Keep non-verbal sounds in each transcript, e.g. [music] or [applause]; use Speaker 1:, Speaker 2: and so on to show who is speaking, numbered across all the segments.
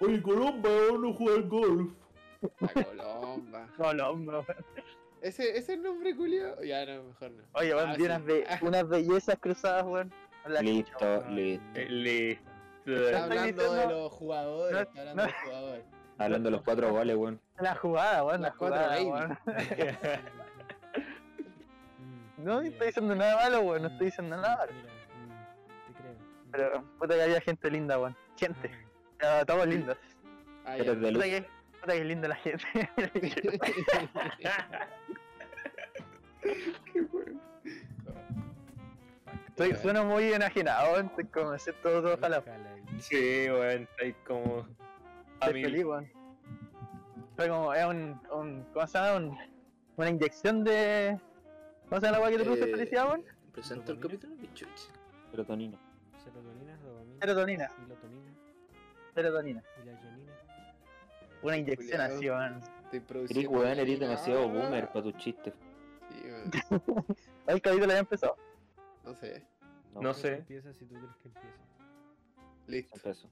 Speaker 1: Oye, Colomba, vamos a jugar golf.
Speaker 2: La Colomba. [laughs]
Speaker 3: Colombo, weón.
Speaker 2: ¿Ese, ese es el nombre, Julio? Ya, no, mejor no.
Speaker 3: Oye, weón,
Speaker 2: Ah,
Speaker 3: vi
Speaker 2: sí.
Speaker 3: unas, be- [laughs] unas bellezas cruzadas, weón.
Speaker 1: Listo, listo.
Speaker 4: Eh, Listo.
Speaker 2: Está hablando de los jugadores,
Speaker 3: No,
Speaker 2: está hablando
Speaker 3: no.
Speaker 2: de los jugadores.
Speaker 1: Hablando de los cuatro goles, weón.
Speaker 3: La jugada, weón, la
Speaker 2: Las cuatro
Speaker 3: jugada, weón. [laughs] No
Speaker 5: ya.
Speaker 3: estoy diciendo nada malo, weón, no estoy diciendo nada malo.
Speaker 5: Mira, te creo.
Speaker 3: Pero, puta que había gente linda, weón. Gente, Estamos lindos.
Speaker 2: Ah,
Speaker 1: Eres de luz.
Speaker 3: Puta que, que linda la gente. [laughs] Estoy, sueno muy enajenado. Estoy como me siento todo jalado.
Speaker 4: Sí, weón, ahí como.
Speaker 3: Estoy feliz, weón. Fue como, es un, un, ¿cómo se llama? Un- una inyección de... ¿Cómo se llama la weá que te produce
Speaker 2: Eh,
Speaker 3: felicidad, weón?
Speaker 2: Presenta el capítulo, mi chucha.
Speaker 1: Serotonina.
Speaker 5: Serotonina, dopamina,
Speaker 3: Serotonina.
Speaker 5: Serotonina y la guanina.
Speaker 3: Una inyección así, weón.
Speaker 2: Estoy
Speaker 1: Eres
Speaker 2: produciendo.
Speaker 1: weón, eres demasiado
Speaker 2: Ah.
Speaker 1: boomer para tus chistes.
Speaker 2: Sí, weón.
Speaker 3: El capítulo ya empezó.
Speaker 2: No sé.
Speaker 4: No sé.
Speaker 5: Empieza si tú crees que empieza.
Speaker 2: Listo.
Speaker 1: Empezó.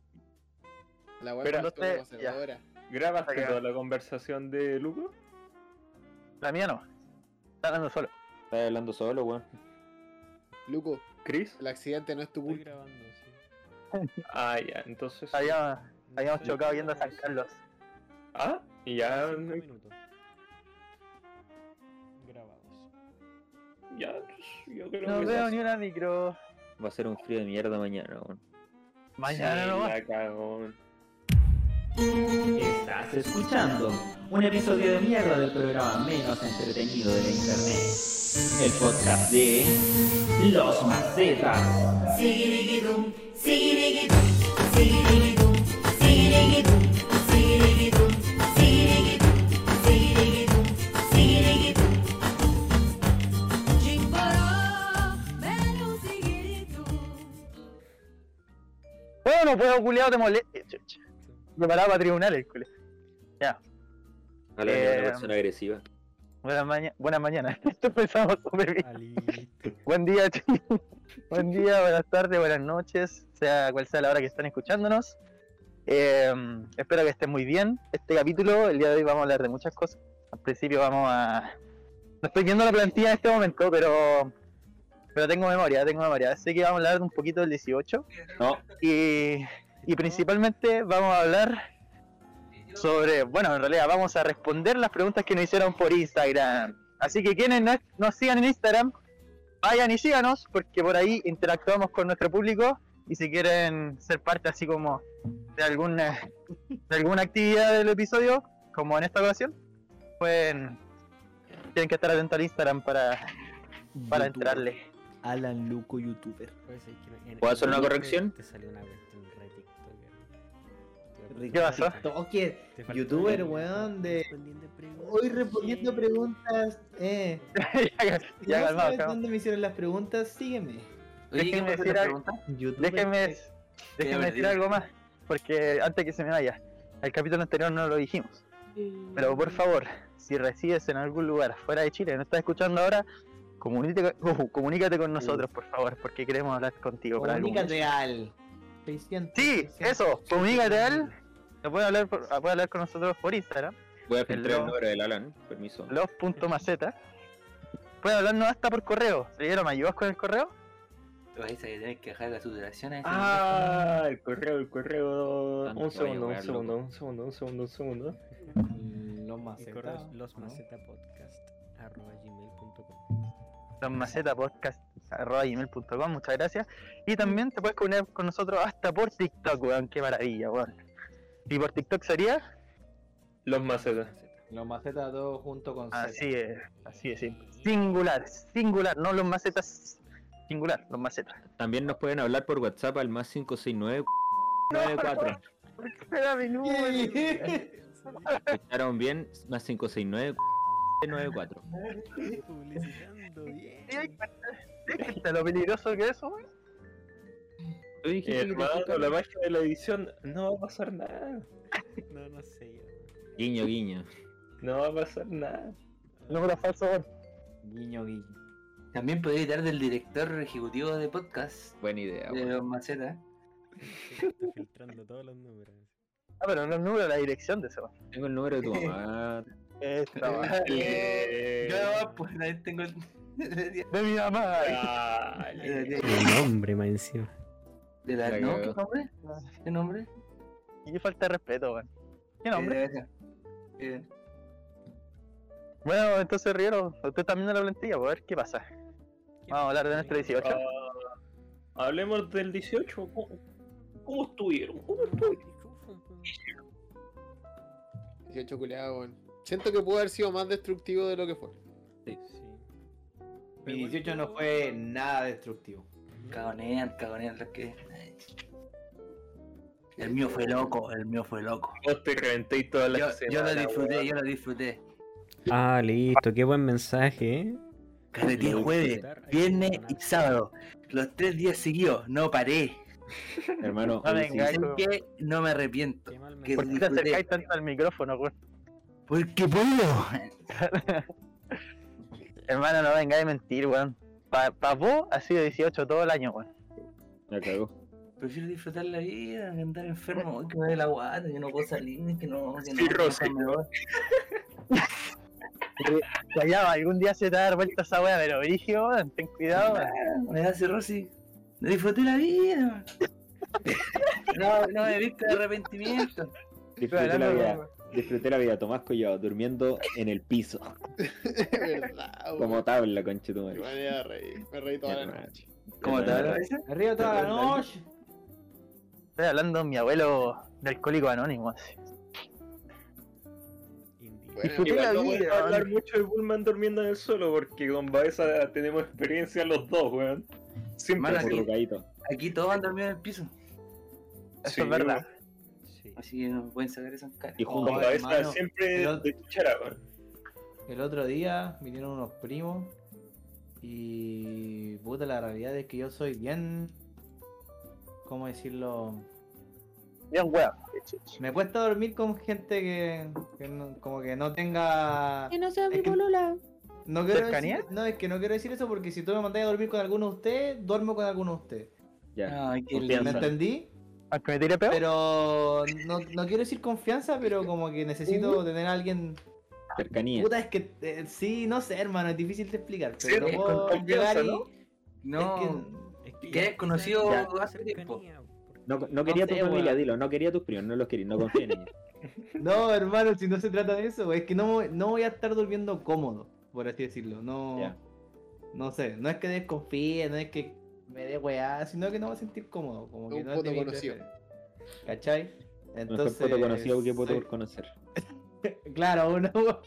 Speaker 2: La weá
Speaker 4: Pero
Speaker 2: más
Speaker 3: entonces,
Speaker 2: conservadora.
Speaker 4: ¿Grabaste toda la conversación de Luco?
Speaker 3: La mía no. Está hablando solo.
Speaker 1: Estás hablando solo, weón.
Speaker 2: Luco,
Speaker 4: ¿Chris?
Speaker 2: el accidente no es tu
Speaker 5: Estoy
Speaker 2: culpa.
Speaker 5: grabando, sí.
Speaker 4: Ah, ya, entonces.
Speaker 3: Habíamos,
Speaker 5: No
Speaker 3: habíamos
Speaker 5: sé,
Speaker 3: chocado yendo a San. Carlos.
Speaker 4: Ah, y ya.
Speaker 5: Cinco minutos. Grabados.
Speaker 4: Ya, yo creo
Speaker 3: No
Speaker 4: que.
Speaker 3: veo ni una micro.
Speaker 1: Va a ser un frío de mierda mañana, weón.
Speaker 3: Mañana
Speaker 4: Sí,
Speaker 3: no.
Speaker 4: la cagó.
Speaker 6: Estás escuchando un episodio de mierda del programa menos entretenido de la internet. El podcast de Los Macetas.
Speaker 7: Sigirigitum, sigirigitum, sigirigitum, sigirigitum, sigirigitum, sigirigitum, sigirigitum, sigirigitum. Chimbará, ven un sigiritum.
Speaker 3: Bueno, puedo culiado te moleste. Preparado para tribunales, culiao. Ya.
Speaker 1: Ojalá no
Speaker 3: Eh,
Speaker 1: una persona agresiva.
Speaker 3: Buenas mañanas. [laughs] Buenas mañanas. Esto empezamos súper bien.
Speaker 5: Alito. [laughs]
Speaker 3: Buen día, chicos. [laughs] Buen día, buenas tardes, buenas noches, sea cual sea la hora que están escuchándonos. Eh, espero que estén muy bien. Este capítulo, el día de hoy vamos a hablar de muchas cosas. Al principio vamos a... No estoy viendo la plantilla en este momento, pero... Pero tengo memoria, tengo memoria. Así que vamos a hablar un poquito del 18.
Speaker 1: No,
Speaker 3: Y, y principalmente vamos a hablar sobre, bueno, en realidad vamos a responder las preguntas que nos hicieron por Instagram. Así que quienes no- nos sigan en Instagram, vayan y síganos, porque por ahí interactuamos con nuestro público y si quieren ser parte así como de alguna, de alguna actividad del episodio, como en esta ocasión, pueden, tienen que estar atentos al Instagram para, para entrarle.
Speaker 6: Alan Luco, youtuber.
Speaker 1: ¿Puedo hacer una corrección?
Speaker 5: Te salió una cuestión re TikToker.
Speaker 3: ¿Qué pasó?
Speaker 6: TikToker,
Speaker 5: Te faltó
Speaker 6: youtuber, weón, de... Hoy respondiendo preguntas, eh. [laughs]
Speaker 3: ya,
Speaker 6: Si
Speaker 3: ya
Speaker 6: sabes dónde me hicieron las preguntas, sígueme.
Speaker 3: Déjenme decir algo. Déjenme, déjenme decir algo más, porque antes que se me vaya, el capítulo anterior no lo dijimos. Pero por favor, si resides en algún lugar fuera de Chile y no estás escuchando ahora, comunícate, uh, [laughs] comunícate con nosotros, por favor, porque queremos hablar contigo. para algo.
Speaker 6: Comunícate al 600.
Speaker 3: Sí,
Speaker 6: 600,
Speaker 3: eso, comunícate al. Lo puede hablar, por- puede hablar con nosotros por Instagram,
Speaker 1: voy a filtrar el número del Alan, permiso.
Speaker 3: los.maceta. Puede hablarnos hasta por correo. Señora, ¿me ayudas con el correo?
Speaker 8: Vais a tener que dejar las subduraciones.
Speaker 4: Ah, el correo, el correo. Un segundo, un segundo, un segundo, un segundo, un segundo.
Speaker 6: Los
Speaker 5: Mi correo es
Speaker 6: macetas.
Speaker 5: losmazetapodcast.gmail.com
Speaker 3: losmazetapodcast.com, muchas gracias. Y también te puedes comunicar con nosotros hasta por TikTok, weón, qué maravilla, weón. Y por TikTok sería
Speaker 4: Los macetas.
Speaker 6: Los macetas todos junto con Z.
Speaker 3: Así es, así es, simple. Singular, singular, no los macetas. Singular, los macetas.
Speaker 1: También nos pueden hablar por WhatsApp al más 569 94.
Speaker 3: Espérame, no. [laughs]
Speaker 1: ¿Escucharon bien? Más 569 94.
Speaker 5: Publicitando bien.
Speaker 3: ¿Viste lo peligroso que es eso, weón?
Speaker 1: Tú dijiste que te
Speaker 4: Hermano,
Speaker 1: escucharon.
Speaker 4: la magia de la edición no va a pasar nada.
Speaker 5: No, no sé. ya.
Speaker 1: Guiño, guiño.
Speaker 4: No va a pasar nada.
Speaker 3: Número falso, weón.
Speaker 6: Guiño, guiño.
Speaker 8: También podría editar del director ejecutivo de podcast
Speaker 1: Buena idea,
Speaker 8: de los macetas.
Speaker 5: Está filtrando todos los números.
Speaker 3: Ah, pero no el número, la dirección de eso.
Speaker 1: Tengo el número de tu mamá. [laughs]
Speaker 3: Esta, [laughs]
Speaker 8: Yo no, pues ahí tengo el. [laughs]
Speaker 3: De mi mamá.
Speaker 5: El nombre más encima.
Speaker 8: De la. ¿No? ¿Qué nombre? ¿Qué nombre?
Speaker 3: Y qué falta de respeto, weón. ¿Qué nombre?
Speaker 8: Eh, eh,
Speaker 3: Bueno, entonces Riero, usted está viendo la plantilla, pues a ver qué pasa. Vamos a hablar de nuestro 18.
Speaker 4: Ah, hablemos del 18. ¿Cómo, cómo estuvieron? ¿Cómo estuvieron?
Speaker 2: 18 culeado, weón. Siento que pudo haber sido más destructivo de lo que fue.
Speaker 5: Sí.
Speaker 9: Mi 18 no fue nada destructivo.
Speaker 8: Cagonean, cagonean los que. El mío fue loco, el mío fue loco.
Speaker 4: Vos te reventéis todas las
Speaker 8: Yo, yo lo disfruté, yo lo disfruté.
Speaker 5: Ah, listo, qué buen mensaje, ¿eh?
Speaker 8: Carreteé
Speaker 5: Lo
Speaker 8: jueves, viernes y sábado. Los tres días seguidos, no paré.
Speaker 1: Hermano,
Speaker 3: No
Speaker 1: hoy
Speaker 3: venga,
Speaker 1: sí-
Speaker 8: ¿Sabes qué? No me arrepiento.
Speaker 5: Qué mal
Speaker 8: Que
Speaker 3: ¿Por qué te acercáis tanto al micrófono, weón?
Speaker 8: Porque puedo. [laughs]
Speaker 3: Hermano, no vengáis a mentir, weón. Pa, pa vos ha sido 18 todo el año, weón.
Speaker 1: La cagó.
Speaker 8: Prefiero disfrutar la vida que andar enfermo, ay, que me duele la guata, que no puedo salir, que no. Que no
Speaker 4: Sí, Rosy.
Speaker 8: me voy. [laughs]
Speaker 3: Callado, algún día se te va a dar vuelta esa weá, pero brígido, weón. Ten cuidado, weón.
Speaker 8: Ah, Me hace Rosy. Disfruté la vida. [laughs] No, no me viste de arrepentimiento.
Speaker 1: Disfruté la vida. Disfruté la vida. Tomás Collado durmiendo en el piso.
Speaker 2: Es [laughs] verdad, weón.
Speaker 1: Como tabla, conche tu madre.
Speaker 2: Me voy a reír. Me reí toda la noche.
Speaker 8: ¿Cómo?
Speaker 9: Me río toda la noche.
Speaker 3: Estoy hablando de mi abuelo de alcohólico anónimo. así.
Speaker 2: Bueno,
Speaker 4: Igual
Speaker 3: la
Speaker 4: no
Speaker 3: vida,
Speaker 4: podemos hablar mucho de Bullman durmiendo en el suelo porque con Baeza tenemos experiencia los dos, weón. Siempre.
Speaker 1: Como
Speaker 8: aquí-. Aquí todos han dormido en el piso.
Speaker 3: Eso
Speaker 4: Sí,
Speaker 3: es verdad.
Speaker 5: Sí.
Speaker 8: Así que no pueden sacar eso en cara.
Speaker 1: Y
Speaker 4: Con
Speaker 1: juntos.
Speaker 9: Oh,
Speaker 4: Baeza
Speaker 9: hermano,
Speaker 4: siempre
Speaker 9: pero-
Speaker 4: de chuchara, weón.
Speaker 9: El otro día vinieron unos primos y puta la realidad es que yo soy bien ¿cómo decirlo?
Speaker 3: Bien, weón.
Speaker 9: Me cuesta dormir con gente que, que no- como que no tenga
Speaker 7: Que no sea mi polola.
Speaker 9: no quiero no es que no quiero decir eso porque si tú me mandáis a dormir con alguno de ustedes, duermo con alguno de ustedes.
Speaker 1: Ya.
Speaker 8: Ay, qué
Speaker 1: Confianza.
Speaker 9: ¿Me
Speaker 8: lindo.
Speaker 3: Me tire peor.
Speaker 9: Pero no, no quiero decir confianza, pero como que necesito tener a alguien
Speaker 1: Cercanía.
Speaker 9: Puta, es que eh, sí, no sé, hermano, es difícil de explicar.
Speaker 4: Sí,
Speaker 9: Pero
Speaker 4: es
Speaker 9: no
Speaker 4: con
Speaker 9: puedo
Speaker 4: confianza,
Speaker 9: llegar y.
Speaker 4: ¿no?
Speaker 8: No,
Speaker 9: Es que-
Speaker 5: Es
Speaker 8: que conocido
Speaker 1: Ya.
Speaker 8: hace tiempo.
Speaker 1: No, no quería
Speaker 9: sé,
Speaker 1: tu familia, dilo. No quería tus primos, no los quería, no confía en ellos. [laughs]
Speaker 9: No, hermano, si no se trata de eso, es que no, voy- no voy a estar durmiendo cómodo, por así decirlo. No,
Speaker 1: Ya.
Speaker 9: no sé, no es que desconfíe, no es que me dé weá, sino que no voy a sentir cómodo. Como que
Speaker 2: Un
Speaker 9: no es de
Speaker 2: poto
Speaker 9: mi
Speaker 2: conocido.
Speaker 9: ¿Cachai?
Speaker 1: No es foto conocido que puedo
Speaker 9: sí.
Speaker 1: conocer. [laughs]
Speaker 9: Claro, uno. No,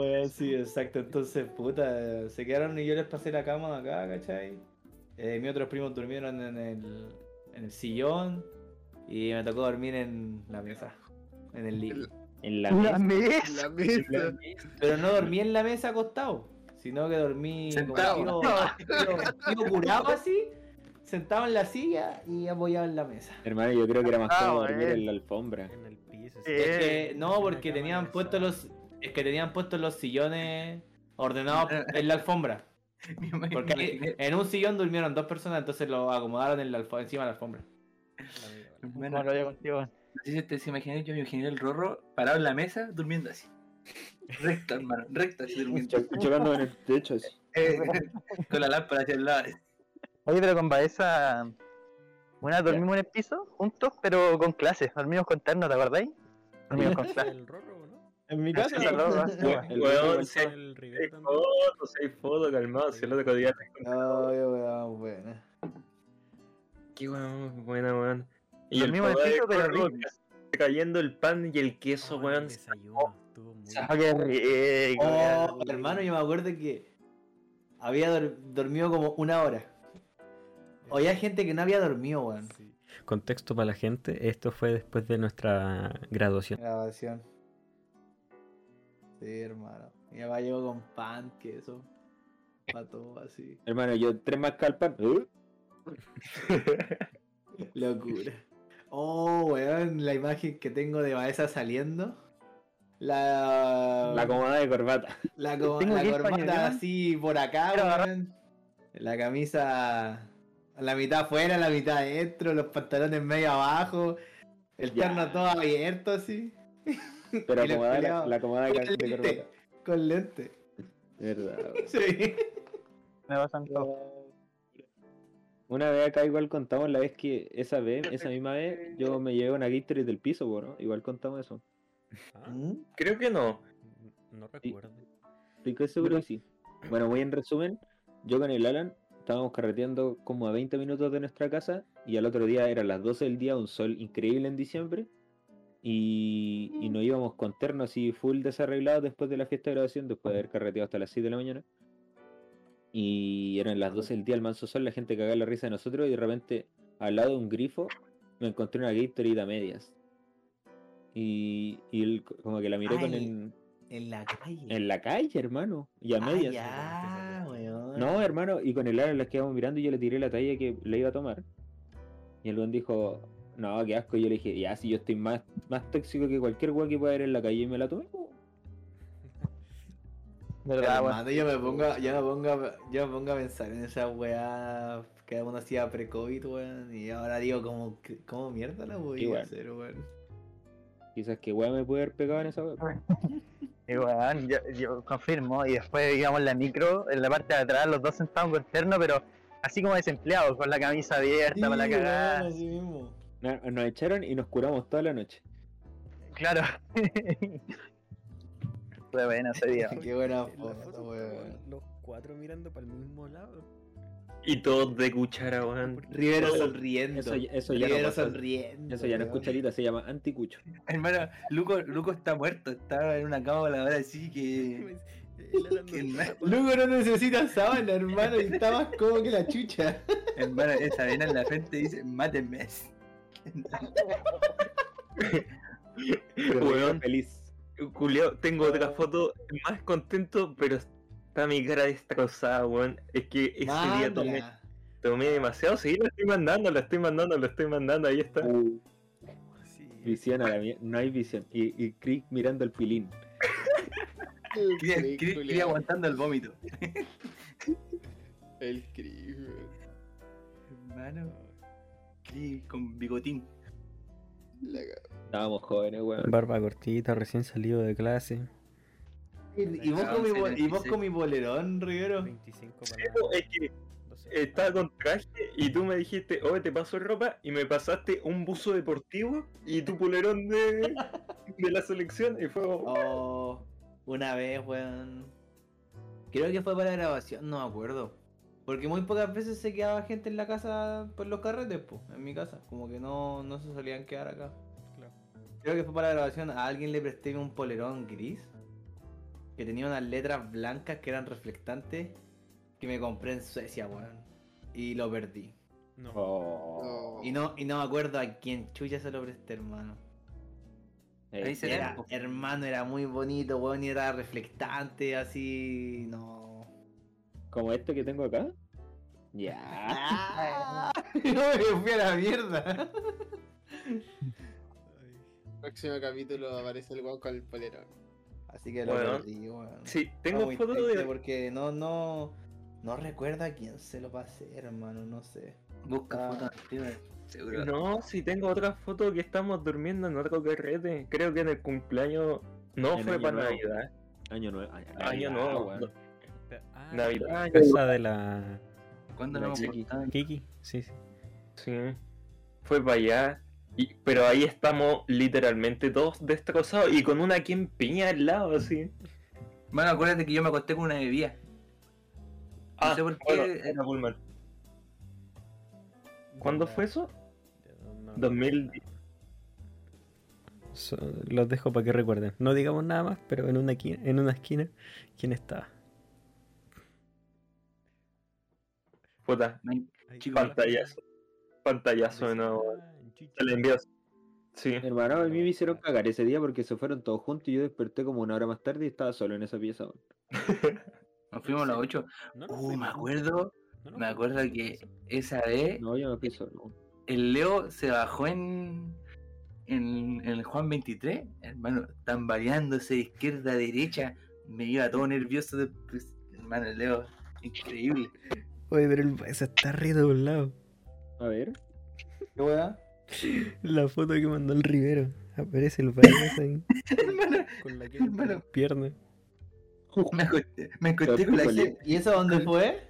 Speaker 9: weón, sí, exacto. Entonces, puta, se quedaron y yo les pasé la cama acá, ¿cachai? Eh, mis otros primos durmieron en el, en el sillón y me tocó dormir en la mesa, en el living.
Speaker 1: En la
Speaker 3: La
Speaker 1: mesa.
Speaker 3: mesa.
Speaker 2: La mesa.
Speaker 9: Pero no dormí en la mesa acostado, sino que dormí
Speaker 8: Sentado.
Speaker 9: como curado así, sentado en la silla y apoyado en la mesa.
Speaker 1: Hermano, yo creo que era más
Speaker 3: Ah,
Speaker 1: cómodo dormir
Speaker 3: bueno.
Speaker 1: en la alfombra.
Speaker 5: En el piso.
Speaker 3: Sí.
Speaker 9: Es que,
Speaker 3: Eh,
Speaker 9: no, porque tenían puestos los. Es que tenían puestos los sillones ordenados en la alfombra. [laughs] Porque ahí- en un sillón durmieron dos personas, entonces lo acomodaron en la encima de la alfombra.
Speaker 8: Bueno,
Speaker 3: digo contigo.
Speaker 8: si te se imaginé, yo me imaginé el rorro parado en la mesa durmiendo así. Recto, hermano, recto así durmiendo.
Speaker 1: Cho- Chocando en el techo así.
Speaker 8: Eh, [laughs] con la lámpara hacia el lado.
Speaker 3: Oye, pero con Baeza. Vez dormimos en el piso, juntos, pero con clases. Dormimos con terno, ¿te acordáis? Dormimos con clases.
Speaker 5: El rorro, ¿no?
Speaker 9: En mi
Speaker 3: Así es, loco, así, weón.
Speaker 1: El
Speaker 4: Weón,
Speaker 5: El Rivera
Speaker 4: fotos, seis fotos, calmado, si el otro día te
Speaker 9: Ay, weón, buena.
Speaker 4: Qué weón, buena, weón. Y el
Speaker 3: Dormimos en el
Speaker 4: papá de
Speaker 3: piso, pero
Speaker 4: cayendo el pan y el queso,
Speaker 5: Oh, el
Speaker 4: weón.
Speaker 5: desayuno, estuvo muy
Speaker 3: qué rico.
Speaker 9: Oh, hermano, yo me acuerdo que había dor- dormido como una hora. O había gente que no había dormido, weón.
Speaker 5: Sí. Contexto para la gente, esto fue después de nuestra graduación.
Speaker 9: Grabación. Sí, hermano. Mi mamá llegó con pan, queso, para todo así.
Speaker 1: Hermano, yo tres más calpan. ¿Eh? [laughs]
Speaker 9: Locura. Oh, weón, la imagen que tengo de Baeza saliendo. La.
Speaker 1: La comodidad de corbata.
Speaker 9: La, co- la corbata así por acá, weón. La camisa. La mitad afuera, la mitad adentro, los pantalones medio abajo. El
Speaker 1: Ya.
Speaker 9: terno todo abierto así.
Speaker 1: Pero [laughs] acomodada la, la acomodada
Speaker 9: con
Speaker 1: de corbata.
Speaker 9: Con lente.
Speaker 1: Verdad. [laughs]
Speaker 9: Sí.
Speaker 3: Me pasan todo.
Speaker 1: Una vez acá igual contamos la vez que esa vez, esa misma vez, yo me llevé una Gatorade del piso, ¿no? Igual contamos eso.
Speaker 5: Ah,
Speaker 9: ¿Mm?
Speaker 4: Creo que no.
Speaker 5: no recuerdo.
Speaker 1: Estoy seguro que sí. Bueno, muy en resumen, yo con el Alan estábamos carreteando como a 20 minutos de nuestra casa y al otro día eran las 12 del día, un sol increíble en diciembre y, y nos íbamos con ternos así full desarreglados después de la fiesta de graduación, después de haber carreteado hasta las 6 de la mañana. Y eran las 12 del día, el manso sol, la gente cagaba la risa de nosotros y de repente al lado de un grifo me encontré una Gatorade a medias. Y, y él co- como que la miré con el,
Speaker 9: En la calle.
Speaker 1: en la calle, hermano, y a
Speaker 9: Ah,
Speaker 1: medias.
Speaker 9: ya, weón.
Speaker 1: No, hermano, y con el Alan las quedamos mirando y yo le tiré la talla que le iba a tomar. Y el buen dijo, no, qué asco. Y yo le dije, ya, si yo estoy más, más tóxico que cualquier weá que pueda haber en la calle y me la tomé. po". [laughs]
Speaker 3: ¿Verdad, weón?
Speaker 9: Hermano, yo me pongo, yo me pongo, a- yo me pongo a pensar en esa weá que uno hacía pre-COVID, weón. Y ahora digo, como, que- ¿cómo mierda la voy a hacer, weón?
Speaker 1: Quizás que weá me puede haber pegado en esa weá. [laughs]
Speaker 3: Y weón, yo, yo confirmo. Y después íbamos en la micro, en la parte de atrás, los dos sentados con terno, pero así como desempleados, con la camisa abierta, para la cagada.
Speaker 9: así mismo.
Speaker 1: Na- Nos echaron y nos curamos toda la noche.
Speaker 3: Claro. [laughs] Fue bueno ese día. [laughs]
Speaker 9: Qué buena foto, weón.
Speaker 5: Los cuatro mirando para el mismo lado.
Speaker 4: Y todos de cuchara, weón.
Speaker 9: Rivero sonriendo.
Speaker 1: Eso, ya- eso ya no
Speaker 9: Rivero
Speaker 1: pasa.
Speaker 9: sonriendo.
Speaker 1: Eso ya no es cucharita, se llama anticucho.
Speaker 8: Hermano, Luco, Luco está muerto, estaba en una cama la hora así que. [laughs]
Speaker 9: Luego no necesita sábana, hermano, y está más cómodo que la chucha.
Speaker 8: hermano, esa vena en la frente dice, mátenme. [laughs]
Speaker 4: Weón.
Speaker 1: feliz.
Speaker 4: Julio, tengo otra foto más contento, pero está mi cara destrozada, weón. Es que ese día tomé, tomé demasiado. Sí, lo estoy mandando, lo estoy mandando, lo estoy mandando, ahí está.
Speaker 1: Visión a la mierda. No hay visión. Y, y Crick mirando el pilín.
Speaker 2: Crick, culiao.
Speaker 8: quería aguantando el vómito.
Speaker 2: El Crick, weón.
Speaker 8: Hermano. Sí, con bigotín.
Speaker 1: Estábamos jóvenes, weón.
Speaker 5: Barba cortita, recién salido de clase.
Speaker 9: ¿Y, vos con mi, y vos con mi bolerón, Rivero?
Speaker 5: 25
Speaker 4: Sí,
Speaker 5: para
Speaker 4: po, es que
Speaker 5: 12.
Speaker 4: estaba con traje y tú me dijiste, oye, te paso ropa y me pasaste un buzo deportivo y tu polerón de, de la selección y fue
Speaker 9: Oh, una vez, weón. Creo que fue para la grabación, no me acuerdo. Porque muy pocas veces se quedaba gente en la casa por los carretes, pues, en mi casa. Como que no, no se solían quedar acá.
Speaker 5: Claro.
Speaker 9: Creo que fue para la grabación. A alguien le presté un polerón gris. Que tenía unas letras blancas que eran reflectantes. Que me compré en Suecia, weón. Y lo perdí.
Speaker 5: No.
Speaker 1: Oh.
Speaker 9: Y no, y no me acuerdo a quién chucha se lo presté, hermano.
Speaker 8: Ahí se
Speaker 9: Era, hermano, era muy bonito, weón, y era reflectante, así. No.
Speaker 1: Como este que tengo acá. Ya. [laughs]
Speaker 9: No me fui a la mierda.
Speaker 2: Próximo capítulo aparece el weón con el polerón.
Speaker 9: Así que lo
Speaker 4: Bueno.
Speaker 9: perdí, weón.
Speaker 4: sí, tengo fotos de...
Speaker 9: Porque no, no. No recuerdo a quién se lo pasé, hermano, no sé.
Speaker 8: Busca
Speaker 9: Ah.
Speaker 8: fotos seguro.
Speaker 4: No, sí tengo otra foto que estamos durmiendo en otro carrete. Creo que en el cumpleaños... No
Speaker 1: En
Speaker 4: fue para
Speaker 1: Nuevo.
Speaker 4: Navidad.
Speaker 1: Año nuevo. Año,
Speaker 4: nuevo.
Speaker 1: weón.
Speaker 4: no,
Speaker 5: Ah,
Speaker 4: Navidad.
Speaker 5: Casa de la
Speaker 8: ¿Cuándo
Speaker 1: La
Speaker 8: juntado?
Speaker 5: Kiki. Sí, sí.
Speaker 4: Sí. Fue para allá. Y, pero ahí estamos literalmente todos destrozados y con una quien piña al lado, así.
Speaker 8: Bueno, acuérdate que yo me acosté con una bebida.
Speaker 4: Ah,
Speaker 8: sé por qué-
Speaker 4: bueno, Pullman. ¿Cuándo fue eso?
Speaker 5: No,
Speaker 4: 2000.
Speaker 5: so- los dejo para que recuerden. No digamos nada más, pero en una, esquina- en una esquina, ¿quién estaba?
Speaker 4: Puta, pantallazo. Pantallazo de nuevo. Se le envió. Sí.
Speaker 1: Hermano, a mí me hicieron cagar ese día porque se fueron todos juntos y yo desperté como una hora más tarde y estaba solo en esa pieza. [laughs]
Speaker 8: Nos fuimos a las 8.
Speaker 5: No,
Speaker 8: Uh, me acuerdo, me acuerdo que esa vez
Speaker 1: No, yo me fui solo.
Speaker 8: el Leo se bajó en, en, en el Juan 23, hermano, tambaleándose de izquierda a derecha. Me iba todo nervioso. de- pues, hermano, el Leo, increíble.
Speaker 5: Oye, pero el se está riendo por un lado.
Speaker 1: A ver.
Speaker 9: ¿Qué weá? [laughs]
Speaker 5: La foto que mandó el Rivero. Aparece el payaso ahí.
Speaker 8: hermano,
Speaker 5: Con la
Speaker 8: Hermano.
Speaker 5: pierna.
Speaker 8: me acosté, me acosté con la Kem.
Speaker 9: ¿Y eso dónde fue?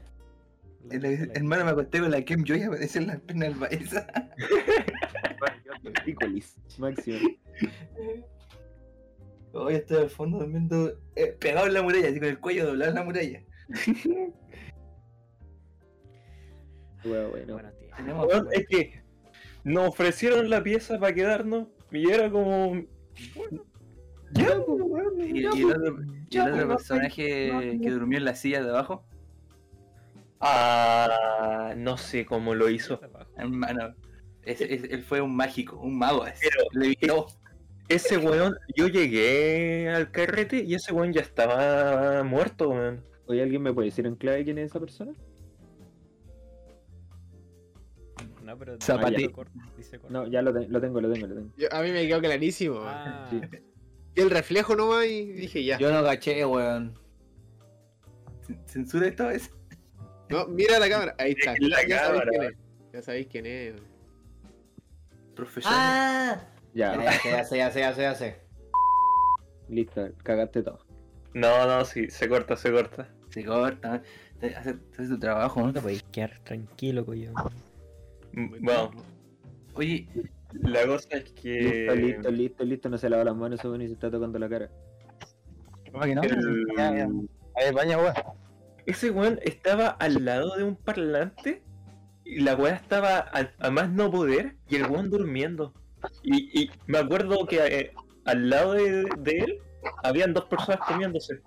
Speaker 8: Hermano, me acosté con la Kem yo y apareció en la pierna del [laughs]
Speaker 1: máximo. [laughs]
Speaker 8: Hoy estoy al fondo durmiendo eh, pegado en la muralla, así con el cuello doblado en la muralla.
Speaker 1: Bueno, bueno.
Speaker 5: Buenos días.
Speaker 8: Tenemos
Speaker 4: Weón, es que nos ofrecieron la pieza para quedarnos y era como. Ya, pues, weón,
Speaker 8: Y,
Speaker 4: ya,
Speaker 8: y el otro, y
Speaker 4: Ya,
Speaker 8: el otro
Speaker 4: pues, no
Speaker 8: personaje
Speaker 4: no,
Speaker 8: que durmió en la silla de abajo,
Speaker 4: Ah, no sé cómo lo hizo.
Speaker 8: hermano, ese- ese- él fue un mágico, un mago.
Speaker 4: Pero-
Speaker 8: levitó.
Speaker 4: Ese weón, yo llegué al carrete y ese weón ya estaba muerto, weón.
Speaker 1: Oye, ¿alguien me puede decir en clave quién es esa persona?
Speaker 5: No, pero
Speaker 8: Zapate-
Speaker 5: dice corto, dice corto.
Speaker 1: No, ya lo, te- lo tengo, lo tengo, lo tengo.
Speaker 2: Yo- a mí me quedó clarísimo.
Speaker 5: Ah,
Speaker 1: Sí.
Speaker 2: Y el reflejo nomás y dije ya.
Speaker 9: Yo no caché, weón.
Speaker 8: Cen- Censura esta vez.
Speaker 2: No, mira la cámara. Ahí está.
Speaker 4: La
Speaker 2: ya sabéis
Speaker 4: cámara.
Speaker 2: quién es. Ya sabéis quién es.
Speaker 8: Profesional.
Speaker 9: ¡Ah!
Speaker 1: Ya,
Speaker 9: Ya, ya sé, ya sé, ya sé, ya sé, ya sé.
Speaker 1: listo, cagaste todo.
Speaker 4: No, no, sí, se corta, se corta.
Speaker 8: Se corta. Te- Hace, hace tu trabajo, ¿no?
Speaker 5: no te podéis quedar tranquilo, coño.
Speaker 4: Mm, Bueno,
Speaker 8: Oye,
Speaker 4: la cosa es
Speaker 1: Listo,
Speaker 4: que.
Speaker 1: listo, listo, listo, no se lava las manos, ese weón y se está tocando la cara.
Speaker 3: ¿Cómo que no?
Speaker 4: el-
Speaker 3: Ya, ya. A ver, baña, weón.
Speaker 4: Ese weón estaba al lado de un parlante y la weá estaba a, a más no poder y el weón durmiendo. Y, y me acuerdo que eh, al lado de, de él habían dos personas comiéndose.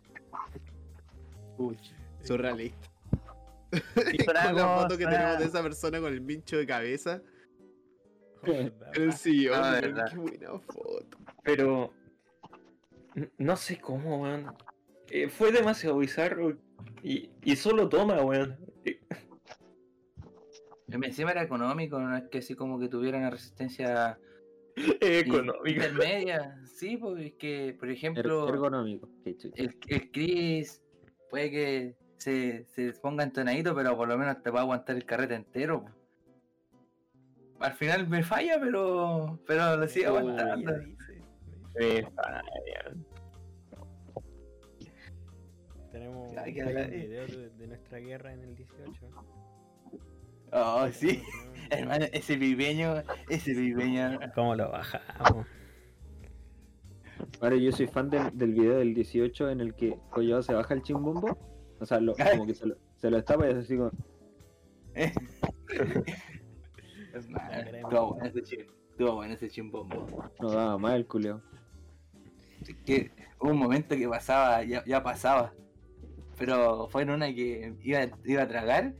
Speaker 2: Uy, surrealista. [laughs]
Speaker 3: Y
Speaker 2: con la foto que tenemos de esa persona con el mincho de cabeza [laughs] el sillón.
Speaker 8: Ah,
Speaker 2: weón,
Speaker 8: verdad.
Speaker 2: Qué buena foto.
Speaker 4: Pero no sé cómo, weón. Eh, fue demasiado bizarro y, y solo toma, weón.
Speaker 8: Encima era económico, no es que así como que tuviera una resistencia [laughs]
Speaker 4: Es económico.
Speaker 8: intermedia. Sí, porque es que, por
Speaker 1: Er-
Speaker 8: ejemplo,
Speaker 1: ergonómico.
Speaker 8: El, el Chris puede que se, se ponga entonadito, pero por lo menos te va a aguantar el carrete entero. po. Al final me falla, pero pero lo sigue aguantando.
Speaker 4: Eh, falla.
Speaker 5: Tenemos un
Speaker 8: que
Speaker 5: video de, de nuestra guerra en el 18.
Speaker 8: Oh, sí. Hermano, ese pipeño, ese pipeño.
Speaker 5: ¿Cómo lo bajamos?
Speaker 1: Ahora yo soy fan del, del video del 18 en el que Collado se baja el chimbombo. O sea, lo- como que se lo, se lo destapa y es así como. [laughs]
Speaker 8: Hermano, Estuvo bueno ese chim- estuvo bueno ese chimbombo.
Speaker 1: No daba más el culeo.
Speaker 8: Es que hubo un momento que pasaba, ya, ya pasaba. Pero fue en una que iba, iba a tragar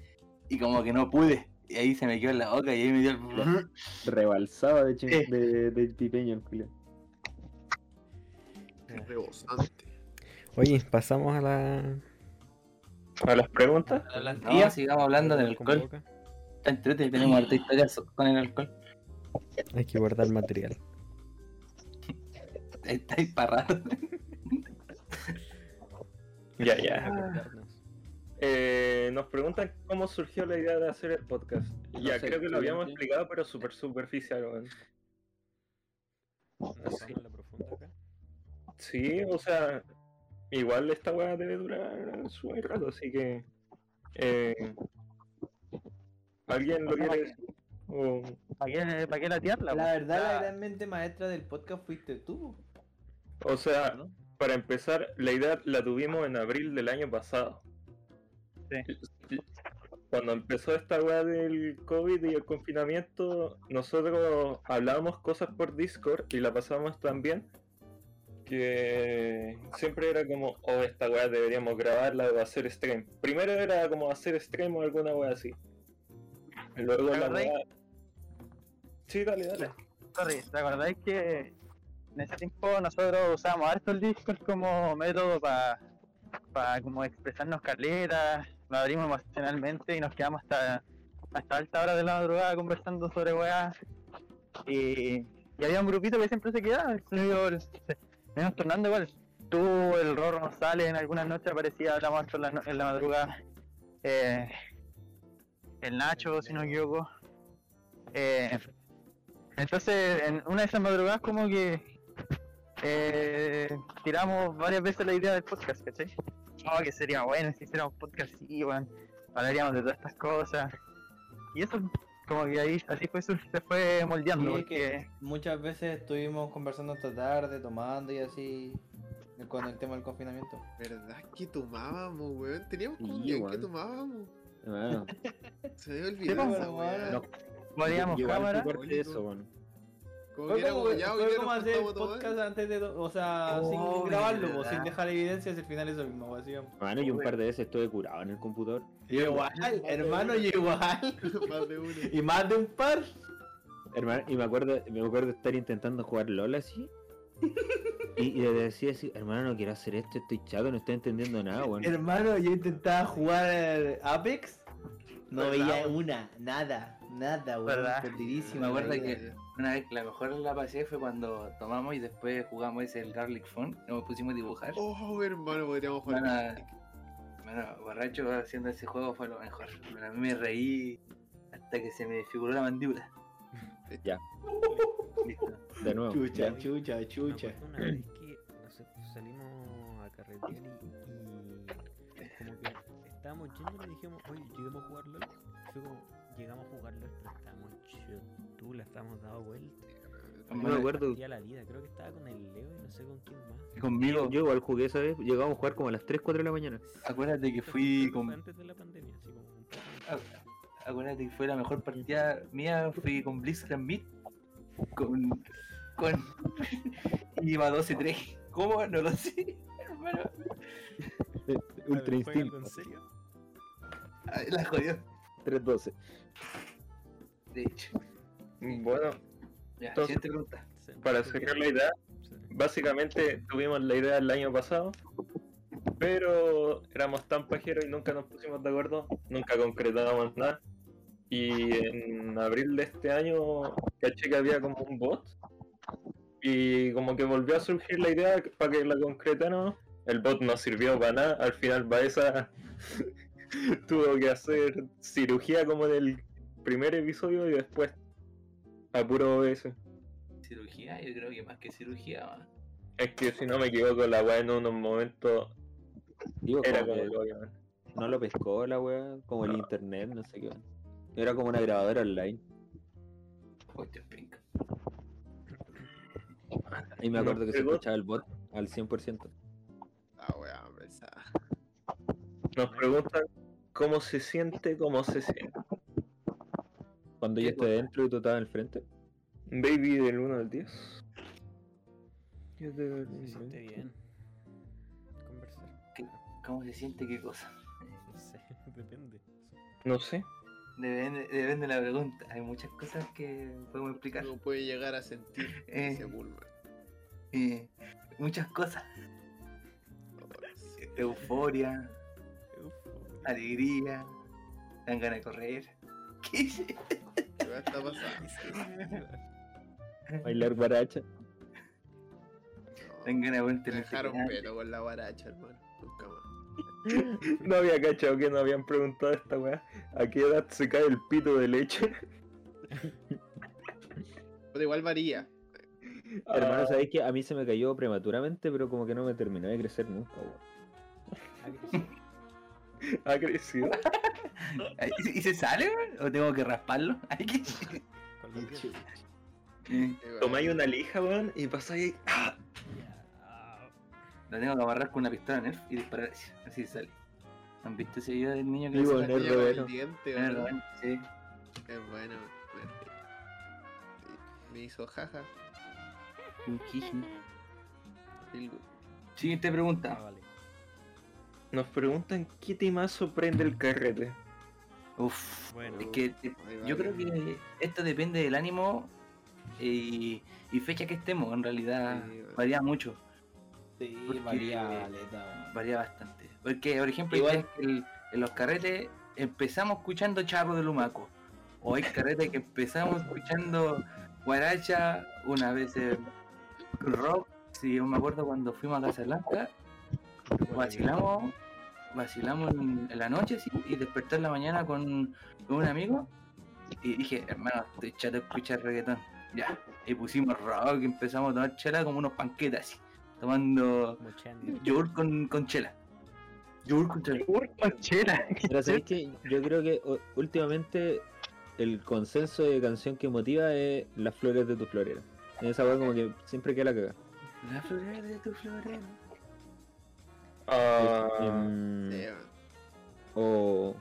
Speaker 8: y como que no pude. Y ahí se me quedó en la boca y ahí me dio el...
Speaker 1: Rebalsaba de, chim-
Speaker 8: Eh.
Speaker 1: de, de pipeño el culeo.
Speaker 2: Qué rebosante.
Speaker 5: Oye, pasamos a la.
Speaker 4: ¿A las preguntas?
Speaker 8: No, sigamos hablando del alcohol. Está entrete, tenemos harta historia con el alcohol.
Speaker 5: Hay que guardar material.
Speaker 8: Está rato. [laughs]
Speaker 4: Ya, ya.
Speaker 5: guardarnos.
Speaker 4: Eh, nos preguntan cómo surgió la idea de hacer el podcast. Ya,
Speaker 1: sé,
Speaker 4: creo que lo habíamos explicado, pero súper superficial, weón.
Speaker 5: ¿Nos
Speaker 4: Sí.
Speaker 5: vamos a la profunda acá?
Speaker 4: Sí, o sea, igual esta weá debe durar su rato, así que. Eh, ¿Alguien lo quiere decir? O-
Speaker 3: ¿Para qué, para qué latearla?
Speaker 9: La verdad, la gran mente maestra del podcast fuiste tú.
Speaker 4: O sea,
Speaker 9: ¿no?
Speaker 4: para empezar, la idea la tuvimos en abril del año pasado. Cuando empezó esta weá del COVID y el confinamiento, nosotros hablábamos cosas por Discord y la pasábamos tan bien que siempre era como, oh, esta weá deberíamos grabarla o hacer stream. Primero era como hacer stream o alguna weá así. Luego
Speaker 3: ¿Te
Speaker 4: la weá... Sí, dale, dale.
Speaker 3: Sorry, ¿te acordáis que en ese tiempo nosotros usábamos harto el Discord como método para como expresarnos carletas, nos abrimos emocionalmente y nos quedamos hasta, hasta alta hora de la madrugada conversando sobre weas y, y había un grupito que siempre se quedaba, el, se- íbamos tornando igual. Tú, el Rorro González, en algunas noches aparecía, hablamos en la, en la madrugada. Eh, el Nacho, si no me equivoco. Eh, Entonces, en una de esas madrugadas como que eh, tiramos varias veces la idea del podcast, ¿cachai? Oh, que sería bueno si hiciéramos podcast así, weón. Hablaríamos de todas estas cosas. Y eso, como que ahí, así fue, se fue moldeando,
Speaker 9: Sí,
Speaker 3: porque...
Speaker 9: que muchas veces estuvimos conversando hasta tarde, tomando y así, con el tema del confinamiento.
Speaker 2: ¿Verdad que tomábamos, weón? Teníamos
Speaker 1: Sí,
Speaker 2: como un día en que tomábamos.
Speaker 1: Hermano, [laughs]
Speaker 2: Se me
Speaker 1: igual fui
Speaker 3: cámara.
Speaker 1: eso, weón.
Speaker 2: Como
Speaker 9: Fue como,
Speaker 2: ya,
Speaker 9: fue como hacer podcast antes de, o sea,
Speaker 8: Oh,
Speaker 9: sin grabarlo, po,
Speaker 8: verdad.
Speaker 9: sin dejar evidencias, al final eso mismo, así.
Speaker 1: Hermano, y un par de veces estuve curado en el computador.
Speaker 9: Igual, [laughs] hermano, y igual. [laughs]
Speaker 2: Más de uno.
Speaker 9: Y más de un par.
Speaker 1: Hermano, y me acuerdo, me acuerdo de estar intentando jugar LOL así. Y, y le decía así, hermano, no quiero hacer esto, estoy chato, no estoy entendiendo nada, weón.
Speaker 9: Hermano, yo intentaba jugar Apex. No
Speaker 2: ¿Verdad,
Speaker 9: veía una, nada, nada, weón. Perdidísimo.
Speaker 8: Me acuerdo que. Una vez la mejor la pasé fue cuando tomamos y después jugamos ese el Garlic Fun, nos pusimos a dibujar.
Speaker 2: Oh, hermano, podríamos jugar.
Speaker 8: Bueno, bueno, borracho haciendo ese juego fue lo mejor. Bueno, a mí me reí hasta que se me desfiguró la mandíbula.
Speaker 1: Ya.
Speaker 8: Listo.
Speaker 1: De nuevo.
Speaker 9: Chucha,
Speaker 1: ya.
Speaker 9: chucha, chucha.
Speaker 5: una vez que no sé, pues, salimos a carretear y, y como que estábamos yendo y le dijimos, oye, lleguemos a jugar LOL. Fue como, llegamos a jugar LOL, pero chutula, estábamos dado vuelta.
Speaker 1: No me acuerdo.
Speaker 5: La vida, creo que estaba con el Leo y no sé con quién más.
Speaker 8: Conmigo,
Speaker 1: Yo igual jugué esa vez, llegamos a jugar como a las 3, 4 de la mañana.
Speaker 8: acuérdate que fui con
Speaker 5: antes de la pandemia, así como
Speaker 8: acuérdate que fue la mejor partida mía, fui con Blitzcrank Meat con con [laughs] y iba 12-3. ¿Cómo? No lo sé, hermano. [laughs]
Speaker 1: Ultra
Speaker 5: ¿Juegan algo
Speaker 1: Instinct,
Speaker 5: en serio?
Speaker 8: Ay, La jodió,
Speaker 1: 312.
Speaker 8: de hecho.
Speaker 4: Bueno,
Speaker 8: Ya,
Speaker 4: Entonces-
Speaker 8: siguiente pregunta.
Speaker 5: Sí,
Speaker 4: para cerrar la idea,
Speaker 5: sí.
Speaker 4: básicamente tuvimos la idea el año pasado, pero éramos tan pajeros y nunca nos pusimos de acuerdo, nunca concretábamos nada. Y en abril de este año caché que había como un bot y como que volvió a surgir la idea para que la concretáramos. El bot no sirvió para nada, al final Baeza [laughs] tuvo que hacer cirugía como en el primer episodio y después a puro OBS.
Speaker 8: Cirugía, yo creo que más que cirugía, man.
Speaker 4: Es que si no me equivoco, la weá en unos momentos
Speaker 1: Digo,
Speaker 4: era
Speaker 1: como
Speaker 4: como
Speaker 1: que no lo pescó la wea, como el internet, no sé qué. Era como una grabadora online.
Speaker 8: Hostia, pink.
Speaker 1: Y me acuerdo que se escuchaba el bot al 100%.
Speaker 2: Ah, weón, pensaba.
Speaker 4: Nos preguntan cómo se siente, cómo se siente.
Speaker 1: Cuando yo
Speaker 8: ¿Qué
Speaker 1: esté
Speaker 8: cosa?
Speaker 1: dentro y tú estabas al frente.
Speaker 4: Baby del 1 al 10. Yo te-
Speaker 5: Se siente bien. Conversar.
Speaker 8: ¿Qué? ¿Cómo se siente qué cosa?
Speaker 5: No sé, [laughs] depende.
Speaker 4: No sé.
Speaker 8: Depende, depende de la pregunta. Hay muchas cosas que podemos explicar.
Speaker 2: Uno puede llegar a sentir [laughs]
Speaker 8: Eh.
Speaker 2: ese.
Speaker 8: Eh, muchas cosas. Euforia,
Speaker 5: Uf,
Speaker 8: alegría, dan ganas de correr. [laughs] ¿Qué es?
Speaker 2: ¿Qué a estar pasando?
Speaker 1: Bailar
Speaker 8: ponerte
Speaker 2: Me
Speaker 8: en el
Speaker 2: dejaron pelo con la baracha, hermano. Nunca más.
Speaker 4: No había cachado que no habían preguntado esta weá. ¿A qué edad se cae el pito de leche?
Speaker 2: Pero igual varía. [laughs]
Speaker 1: Hermano, sabéis que a mí se me cayó prematuramente, pero como que no me terminó de crecer nunca, weón.
Speaker 4: ha crecido.
Speaker 8: Ay, ¿Y se sale, weón? ¿O tengo que rasparlo? [laughs] Ay, ¿qué?
Speaker 5: Con los dientes.
Speaker 8: Eh,
Speaker 2: Igual.
Speaker 4: Tomáis una lija, weón, y pasáis. ¡Ah!
Speaker 5: Ya.
Speaker 8: Lo tengo que amarrar con una pistola Nerf y disparar así, así sale. ¿Han visto ese video del niño que
Speaker 1: bueno,
Speaker 8: saca
Speaker 1: es bueno.
Speaker 2: el diente, weón?
Speaker 8: Sí.
Speaker 2: Es bueno. me- Me hizo jaja.
Speaker 8: Siguiente
Speaker 5: Ah,
Speaker 8: pregunta.
Speaker 5: vale.
Speaker 4: Nos preguntan qué temazo prende el carrete.
Speaker 8: Uf.
Speaker 5: Bueno.
Speaker 8: Es que eh, yo creo que esto depende del ánimo y, y fecha que estemos. En realidad
Speaker 2: Sí,
Speaker 8: varía mucho.
Speaker 9: Sí,
Speaker 8: Porque-
Speaker 9: varía caleta,
Speaker 8: Varía bastante. Porque, por ejemplo,
Speaker 9: Igual-
Speaker 8: el- en los carretes empezamos escuchando Charro de Lumaco. O hay carretes que empezamos escuchando Guaracha, una vez eh, rock. Si yo me acuerdo cuando fuimos a Casablanca, vacilamos, vacilamos en, en la noche sí, y desperté en la mañana con, con un amigo y dije, hermano, estoy chato de escuchar reggaetón. Ya, y pusimos rock y empezamos a tomar chela como unos panquetas así. Tomando yogur con, con chela. Yogur con chela.
Speaker 3: Conchera. [laughs]
Speaker 1: Pero sabéis que yo creo que últimamente el consenso de canción que motiva es Las flores de tu florera. En esa weá como que siempre queda la caga.
Speaker 8: La florera de tu florera.
Speaker 2: Sí, weón.
Speaker 1: o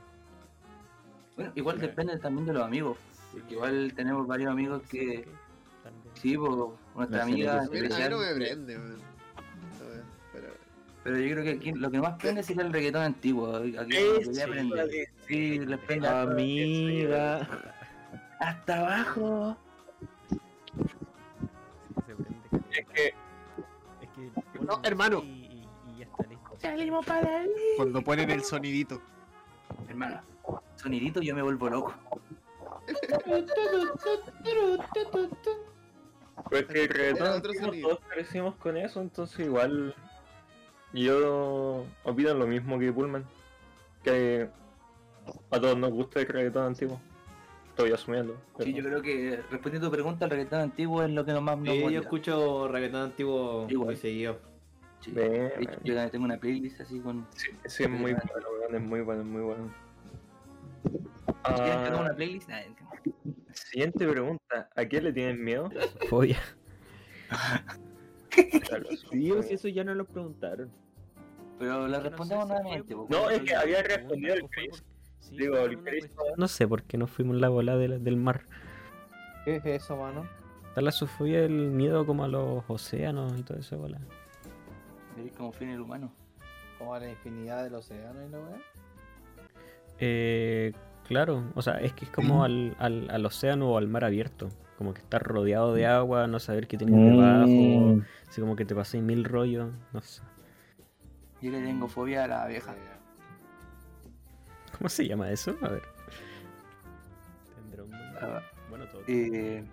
Speaker 8: Bueno, igual depende también de los amigos. Porque igual tenemos varios amigos que. Sí, pues nuestra
Speaker 1: No
Speaker 8: amiga. especial,
Speaker 2: no me prende, weón. A ver, pero-
Speaker 8: Pero yo creo que aquí lo que más prende sería el reggaetón antiguo. Aquí lo
Speaker 4: Eso
Speaker 8: que aprende. Sí, les prende
Speaker 1: amiga.
Speaker 8: hasta abajo.
Speaker 5: Se prende
Speaker 4: es que
Speaker 5: Es que
Speaker 2: No, hermano.
Speaker 8: Salimos para ahí.
Speaker 2: Cuando ponen el sonidito.
Speaker 8: Hermano, sonidito yo me vuelvo loco.
Speaker 4: Pues que
Speaker 2: sonido.
Speaker 4: todos crecimos con eso, entonces igual yo opino lo mismo que Pullman, que a todos nos gusta el reggaetón antiguo. Estoy asumiendo.
Speaker 8: Sí, yo creo que respondiendo a tu pregunta, el reggaetón antiguo es lo que más nos
Speaker 9: Sí, yo escucho reggaetón antiguo
Speaker 8: Igual.
Speaker 9: muy seguido.
Speaker 8: Sí.
Speaker 4: Bien,
Speaker 8: De hecho, yo también tengo una playlist así con.
Speaker 4: Sí, sí, es muy bueno, weón, es muy bueno, es muy bueno. Ah,
Speaker 8: una playlist, nada,
Speaker 4: siguiente pregunta, ¿a qué le tienen miedo?
Speaker 5: Fobia. [laughs]
Speaker 1: O si eso ya no lo preguntaron.
Speaker 8: pero la
Speaker 5: no
Speaker 8: respondemos
Speaker 5: sé
Speaker 8: nuevamente.
Speaker 4: No, es que había respondido el Chris.
Speaker 5: sí,
Speaker 4: Digo, el Chris
Speaker 5: No sé por qué nos fuimos la bola del, del mar.
Speaker 9: ¿Qué es eso, mano?
Speaker 5: Está la sufobia del miedo como a los océanos y todo eso, bola.
Speaker 8: Veréis como fin el humano.
Speaker 9: Como a la infinidad del océano y la weá.
Speaker 5: Eh, claro, o sea, es que es como al, al, al océano o al mar abierto. Como que estar rodeado de agua, no saber qué tienes debajo. Así como que te paséis mil rollos, no sé.
Speaker 8: Yo le tengo fobia a la abeja.
Speaker 5: ¿Cómo se llama eso? A ver. Tendrá un nombre.
Speaker 8: Ah,
Speaker 5: Bueno, todo.
Speaker 8: Eh,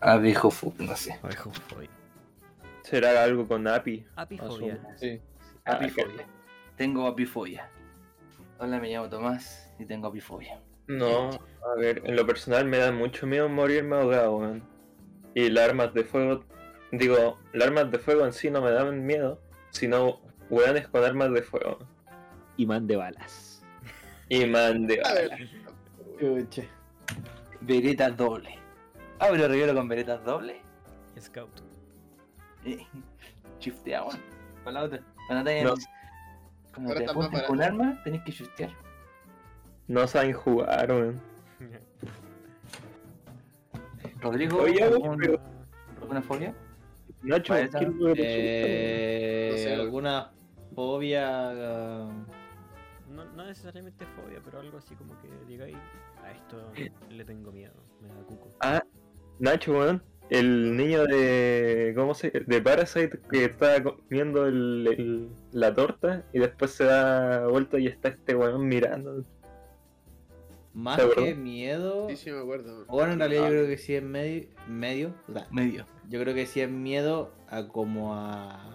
Speaker 8: abejofobia, no sé.
Speaker 5: Abejofobia.
Speaker 4: ¿Será algo con API?
Speaker 5: Apifobia.
Speaker 9: Sí.
Speaker 4: Ah,
Speaker 8: Apifobia. Tengo apifobia. Hola, me llamo Tomás y tengo apifobia.
Speaker 4: No, a ver, en lo personal me da mucho miedo morirme ahogado, weón. Y las armas de fuego, digo, las armas de fuego en sí no me dan miedo, sino weones con armas de fuego.
Speaker 1: Imán de balas.
Speaker 4: Y mande.
Speaker 2: A ver,
Speaker 9: Chuche.
Speaker 8: Veretas doble. Abro regalo con veretas doble.
Speaker 5: Scout. [laughs]
Speaker 8: Shifteamos. Con la otra. Cuando te
Speaker 4: No.
Speaker 8: Como
Speaker 2: Ahora
Speaker 8: te apuntan con arma, tenés que shiftear.
Speaker 4: No saben jugar, weón. [laughs]
Speaker 8: Rodrigo,
Speaker 4: Oye,
Speaker 8: ¿algún-
Speaker 4: pero-
Speaker 8: ¿alguna fobia?
Speaker 4: Nacho,
Speaker 8: Vaya,
Speaker 4: ¿qué es lo que te
Speaker 9: Eh,
Speaker 2: No sé,
Speaker 9: ¿Alguna fobia?
Speaker 5: No, no necesariamente fobia, pero algo así como que digáis, a esto le tengo miedo, me da cuco.
Speaker 4: Ah, Nacho, weón. El niño de. ¿Cómo se De Parasite que está comiendo el- el- la torta y después se da vuelta y está este weón mirando.
Speaker 9: Más que miedo.
Speaker 2: sí, sí me acuerdo.
Speaker 9: Bueno, en realidad yo creo que sí es medio. medio o sea,
Speaker 8: Medio.
Speaker 9: yo creo que sí es miedo a como a.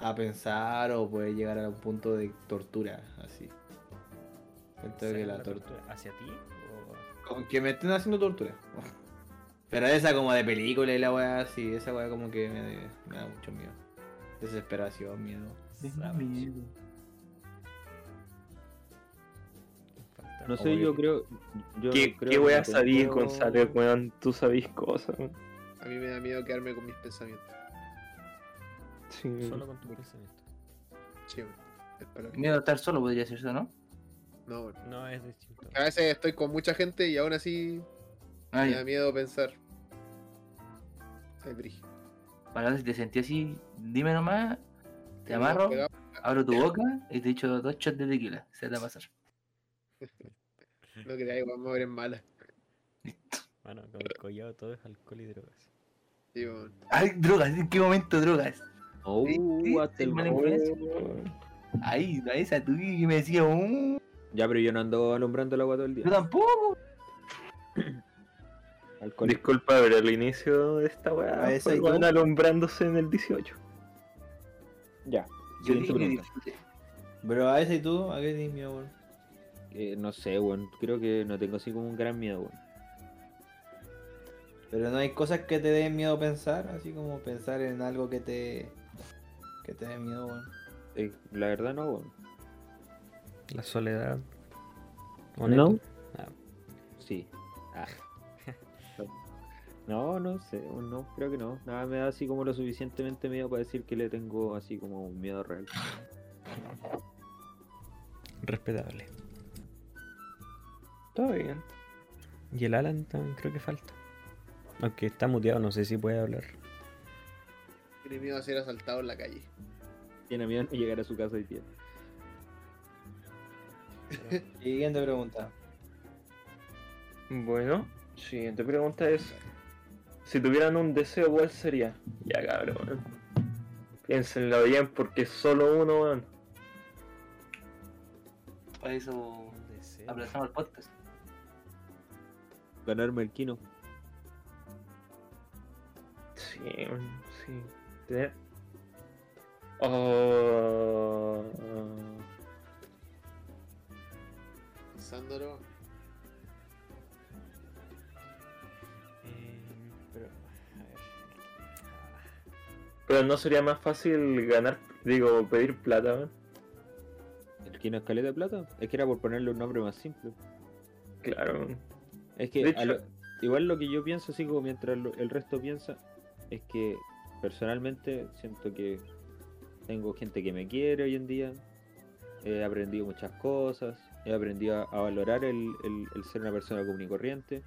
Speaker 9: a pensar o puede llegar a un punto de tortura, así. Siento que
Speaker 5: ¿Sería
Speaker 9: la tortura.
Speaker 5: tortura ¿Hacia ti? O...
Speaker 9: Con que me estén haciendo tortura. Pero esa como de película y la weá, sí, esa weá como que me, me da mucho miedo. Desesperación, miedo.
Speaker 8: Miedo.
Speaker 1: No sé, yo creo. Yo
Speaker 4: ¿Qué,
Speaker 1: creo
Speaker 4: qué
Speaker 1: que
Speaker 4: weá
Speaker 1: no
Speaker 4: sabís,
Speaker 1: tengo-
Speaker 4: González, weón? Tú sabís cosas, weón.
Speaker 2: A mí me da miedo quedarme con mis pensamientos.
Speaker 4: Sí.
Speaker 5: Solo con tu pensamiento.
Speaker 2: Sí, weón.
Speaker 8: Miedo a estar solo podría ser eso, ¿no?
Speaker 2: No, weón.
Speaker 5: No, es distinto.
Speaker 2: A veces estoy con mucha gente y aún así
Speaker 8: Ah,
Speaker 2: me da miedo pensar. Ay, brígido.
Speaker 8: Para si te sentí así, dime nomás, te amarro, abro tu boca y te echo dos shots de tequila. Se te va a pasar. [laughs]
Speaker 2: No creáis, vamos a ver en mala.
Speaker 5: Bueno, con el collado todo es alcohol y drogas.
Speaker 2: Sí.
Speaker 8: Ay, drogas, ¿en qué momento drogas?
Speaker 1: Oh,
Speaker 8: Sí, sí,
Speaker 1: hasta el
Speaker 8: mala influencia. Ahí, esa tú que me decía, "Uh,
Speaker 1: Ya, pero yo no ando alumbrando el agua todo el día.
Speaker 8: yo tampoco.
Speaker 1: Alcohol.
Speaker 4: Disculpa, pero el inicio de esta weá weón
Speaker 9: tú.
Speaker 4: alumbrándose en el 18.
Speaker 1: Ya.
Speaker 8: Yo dije.
Speaker 9: Pero a ese y tú, ¿a qué tienes miedo, weón?
Speaker 1: Eh, no sé, weón. Creo que no tengo así como un gran miedo, weón.
Speaker 9: Pero no hay cosas que te den miedo pensar, así como pensar en algo que te. que te dé miedo, weón.
Speaker 1: Eh, la verdad no, weón.
Speaker 5: La soledad.
Speaker 1: ¿No?
Speaker 5: Honesto. Ah,
Speaker 1: Sí. Ah. No, no sé, no, creo que no. Nada me da así como lo suficientemente miedo para decir que le tengo así como un miedo real.
Speaker 5: respetable.
Speaker 4: Está bien.
Speaker 5: Y el Alan también creo que falta. Aunque está muteado, no sé si puede hablar.
Speaker 2: Tiene miedo a ser asaltado en la calle.
Speaker 1: Tiene miedo de llegar a su casa y día. [laughs]
Speaker 9: Siguiente pregunta.
Speaker 4: Bueno, siguiente pregunta es: Si tuvieran un deseo, ¿cuál sería? Ya, cabrón. Piénsenlo bien, porque solo uno, weón.
Speaker 8: Por eso
Speaker 5: Un deseo.
Speaker 8: aplazamos el podcast.
Speaker 1: Ganarme el kino.
Speaker 4: Sí, sí. Tener- Oh.
Speaker 2: Pensándolo.
Speaker 5: Pero
Speaker 4: no sería más fácil ganar, digo, pedir plata, weón.
Speaker 1: ¿El kino escaleta de plata? Es que era por ponerle un nombre más simple.
Speaker 4: Claro.
Speaker 1: Es que
Speaker 4: hecho-
Speaker 1: lo- igual lo que yo pienso, así como mientras lo- el resto piensa, es que personalmente siento que tengo gente que me quiere hoy en día. He aprendido muchas cosas. He aprendido a, a valorar el, el- el ser una persona común y corriente.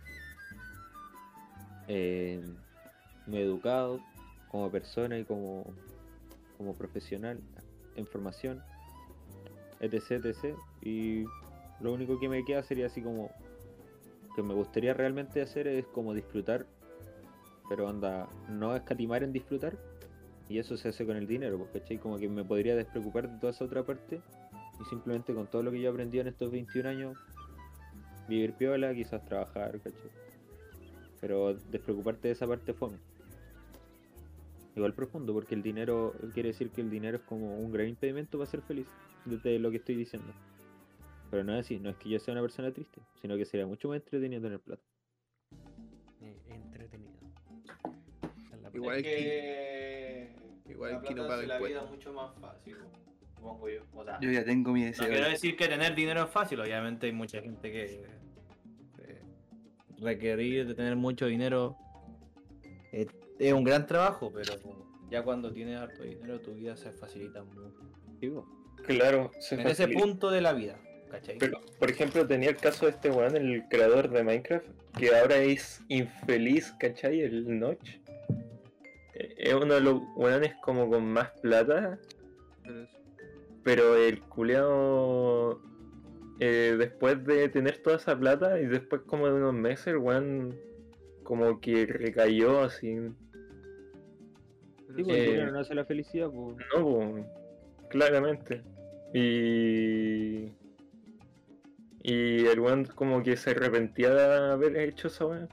Speaker 1: Eh, me he educado como persona y como, como profesional en formación, etc, etc. Y lo único que me queda sería así como que me gustaría realmente hacer es como disfrutar, pero anda, no escatimar en disfrutar, y eso se hace con el dinero, pues, ¿cachai? Como que me podría despreocupar de toda esa otra parte, y simplemente con todo lo que yo aprendí en estos 21 años, vivir piola, quizás trabajar, ¿cachai? Pero despreocuparte de esa parte fome. Igual profundo, porque el dinero, quiere decir que el dinero es como un gran impedimento para ser feliz, desde lo que estoy diciendo. Pero no es así, no es que yo sea una persona triste, sino que sería mucho más entretenido tener plata.
Speaker 5: Eh, entretenido. Es
Speaker 2: Igual
Speaker 9: Es
Speaker 2: que.
Speaker 9: que.
Speaker 2: Igual
Speaker 9: la
Speaker 2: que no paga
Speaker 9: la vida mucho más fácil, supongo yo. O sea,
Speaker 8: Yo ya tengo mi
Speaker 9: no
Speaker 8: deseo.
Speaker 9: quiero decir que tener dinero es fácil, obviamente hay mucha gente que. eh, requerir de tener mucho dinero eh, es un gran trabajo, pero ya cuando tienes harto dinero tu vida se facilita mucho.
Speaker 4: Claro, se
Speaker 9: En ese punto de la vida, ¿cachai?
Speaker 4: Pero, por ejemplo, tenía el caso de este weón, el creador de Minecraft, que ahora es infeliz, ¿cachai? El Notch. Eh, Es uno de los weones como con más plata,
Speaker 2: pero
Speaker 4: el culeado, eh, después de tener toda esa plata y después como de unos meses, el weón como que recayó así.
Speaker 1: Sí, pues, el
Speaker 4: Eh,
Speaker 1: dinero no hace la felicidad, pues.
Speaker 4: No, po, claramente. Y. Y el weón como que se arrepentía de haber hecho esa weá.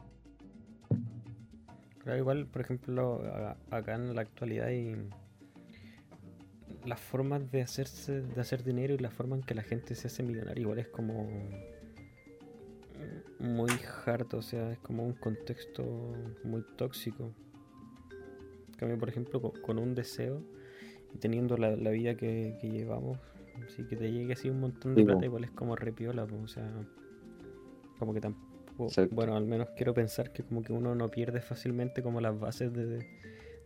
Speaker 5: Claro, igual, por ejemplo, acá en la actualidad hay las formas de hacerse, de hacer dinero y la forma en que la gente se hace millonaria igual es como muy harto, o sea, es como un contexto muy tóxico. Cambio, por ejemplo, co- con, un deseo y teniendo la, la vida que, que llevamos, así que te llegue así un montón de
Speaker 1: Sí,
Speaker 5: plata, igual es como repiola, po, o sea, como que tampoco,
Speaker 1: Exacto.
Speaker 5: bueno, al menos quiero pensar que como que uno no pierde fácilmente como las bases de, de,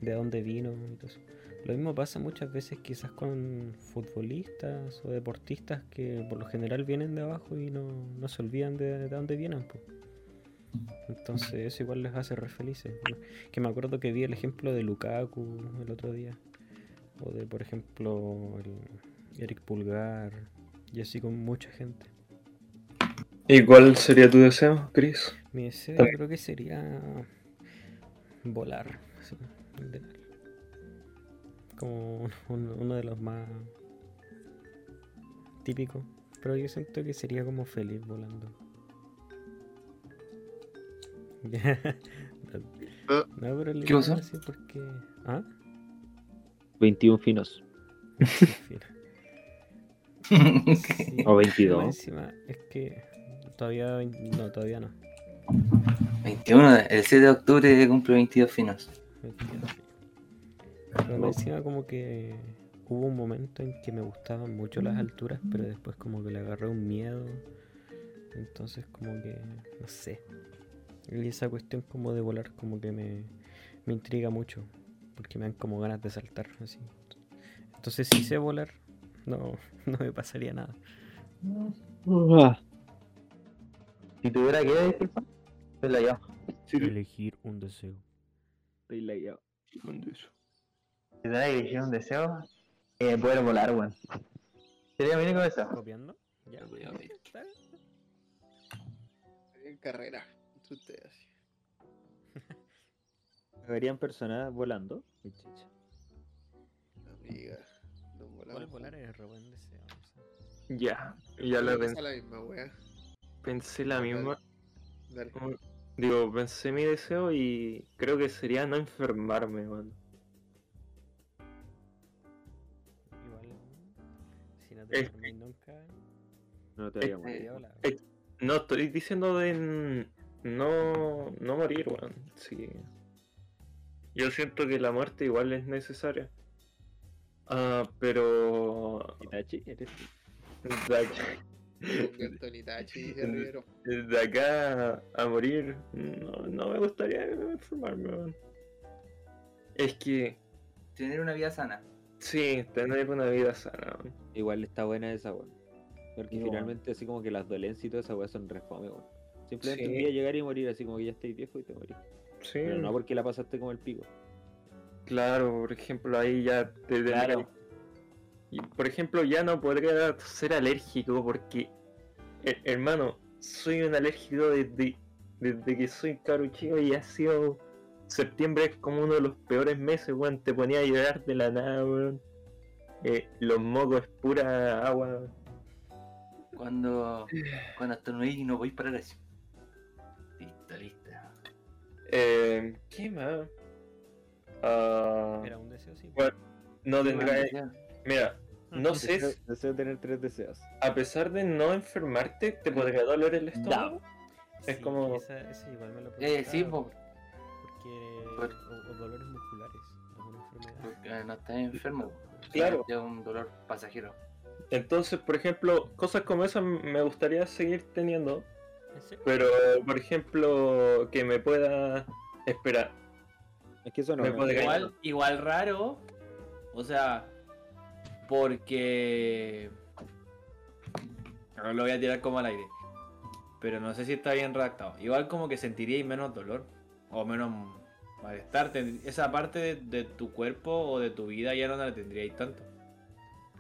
Speaker 5: de dónde vino y todo eso. Lo mismo pasa muchas veces quizás con futbolistas o deportistas que por lo general vienen de abajo y no, no se olvidan de, de dónde vienen. po. Entonces eso igual les hace re felices. Que me acuerdo que vi el ejemplo de Lukaku el otro día. O de por ejemplo el Eric Pulgar. Y así con mucha gente.
Speaker 4: ¿Y cuál sería tu deseo, Chris?
Speaker 5: Mi deseo
Speaker 4: También.
Speaker 5: creo que sería volar. así. Como un- uno de los más típicos. Pero yo siento que sería como feliz volando. [laughs] no, pero
Speaker 8: ¿Qué pasó?
Speaker 5: porque. ¿Ah?
Speaker 1: 21 finos. [laughs]
Speaker 5: Sí,
Speaker 1: O
Speaker 5: más
Speaker 1: 22.
Speaker 5: encima, es que todavía. No, todavía no.
Speaker 8: 21, el 7 de octubre cumple 22 finos.
Speaker 5: Entiendo. Pero me encima como que hubo un momento en que me gustaban mucho las alturas, pero después como que le agarré un miedo. Entonces como que, no sé. Y esa cuestión como de volar como que me, me intriga mucho. Porque me dan como ganas de saltar así. Entonces si sé volar, no, [laughs] no me pasaría nada.
Speaker 3: Si tuviera que, disculpa, la llamo.
Speaker 5: Elegir un deseo.
Speaker 1: Estoy lagueado.
Speaker 3: Si tuviera que elegir un deseo, eh, poder volar, weón. Sería mi único deseo.
Speaker 5: ¿Copiando? Ya.
Speaker 8: Voy a ver.
Speaker 2: En carrera. Entre ustedes. [laughs]
Speaker 1: ¿Verían personas volando?
Speaker 2: Amiga. No volamos.
Speaker 5: volar es re buen deseo. o sea.
Speaker 4: Ya, ya lo
Speaker 2: Esa
Speaker 4: pensé,
Speaker 2: la misma wea.
Speaker 4: pensé la misma.
Speaker 2: Dale.
Speaker 4: Digo, pensé mi deseo y creo que sería no enfermarme, weón.
Speaker 5: Igual, si no te
Speaker 4: Es-
Speaker 5: enfermáis nunca,
Speaker 1: No te haría
Speaker 4: eh, No estoy diciendo de no, no morir, weón. Sí. Yo siento que la muerte igual es necesaria. Ah, pero.
Speaker 1: Itachi, eres tú.
Speaker 4: De acá, [laughs] de acá a morir, no, no me gustaría enfermarme, weón. Es que,
Speaker 8: Tener una vida sana.
Speaker 4: sí, tener una vida sana, weón.
Speaker 1: Igual está buena esa, weón. Porque finalmente así como que las dolencias y toda esa weá son refome, weón. Simplemente
Speaker 4: Sí.
Speaker 1: un día llegar y morir así como que ya estáis viejo y te morís.
Speaker 4: Sí,
Speaker 1: Pero no porque la pasaste como el pico.
Speaker 4: Claro, por ejemplo, ahí ya te
Speaker 8: Claro.
Speaker 4: Y por ejemplo, ya no podría ser alérgico porque, eh, hermano, soy un alérgico desde, desde que soy caro chico y ha sido. Septiembre es como uno de los peores meses, weón. Te ponía a llorar de la nada, weón. Eh, los mocos es pura agua.
Speaker 8: Cuando, cuando estornudís y no podéis parar así.
Speaker 4: Eh, ¿Qué más? Ah,
Speaker 5: Era un deseo, sí.
Speaker 4: bueno, no tendrá. Mira, no sé
Speaker 1: Deseo,
Speaker 4: si-
Speaker 1: deseo tener tres deseos.
Speaker 4: a pesar de no enfermarte, te podría doler el estómago. es
Speaker 5: Sí,
Speaker 4: como-
Speaker 5: Esa, esa igual me lo
Speaker 8: Eh, sí,
Speaker 5: preguntaba,
Speaker 8: po,
Speaker 5: Porque.
Speaker 8: Por-
Speaker 5: O, o dolores musculares. Alguna enfermedad.
Speaker 8: porque no estás enfermo.
Speaker 4: Claro.
Speaker 8: Es un dolor pasajero.
Speaker 4: Entonces, por ejemplo, cosas como esas me gustaría seguir teniendo. Pero por ejemplo, que me pueda esperar.
Speaker 1: Es que eso no
Speaker 4: Me
Speaker 1: me
Speaker 4: podría-
Speaker 9: Igual, igual raro. O sea, porque. No lo voy a tirar como al aire. Pero no sé si está bien redactado. Igual como que sentiríais menos dolor. O menos malestar. Esa parte de, de tu cuerpo o de tu vida ya no la tendríais tanto.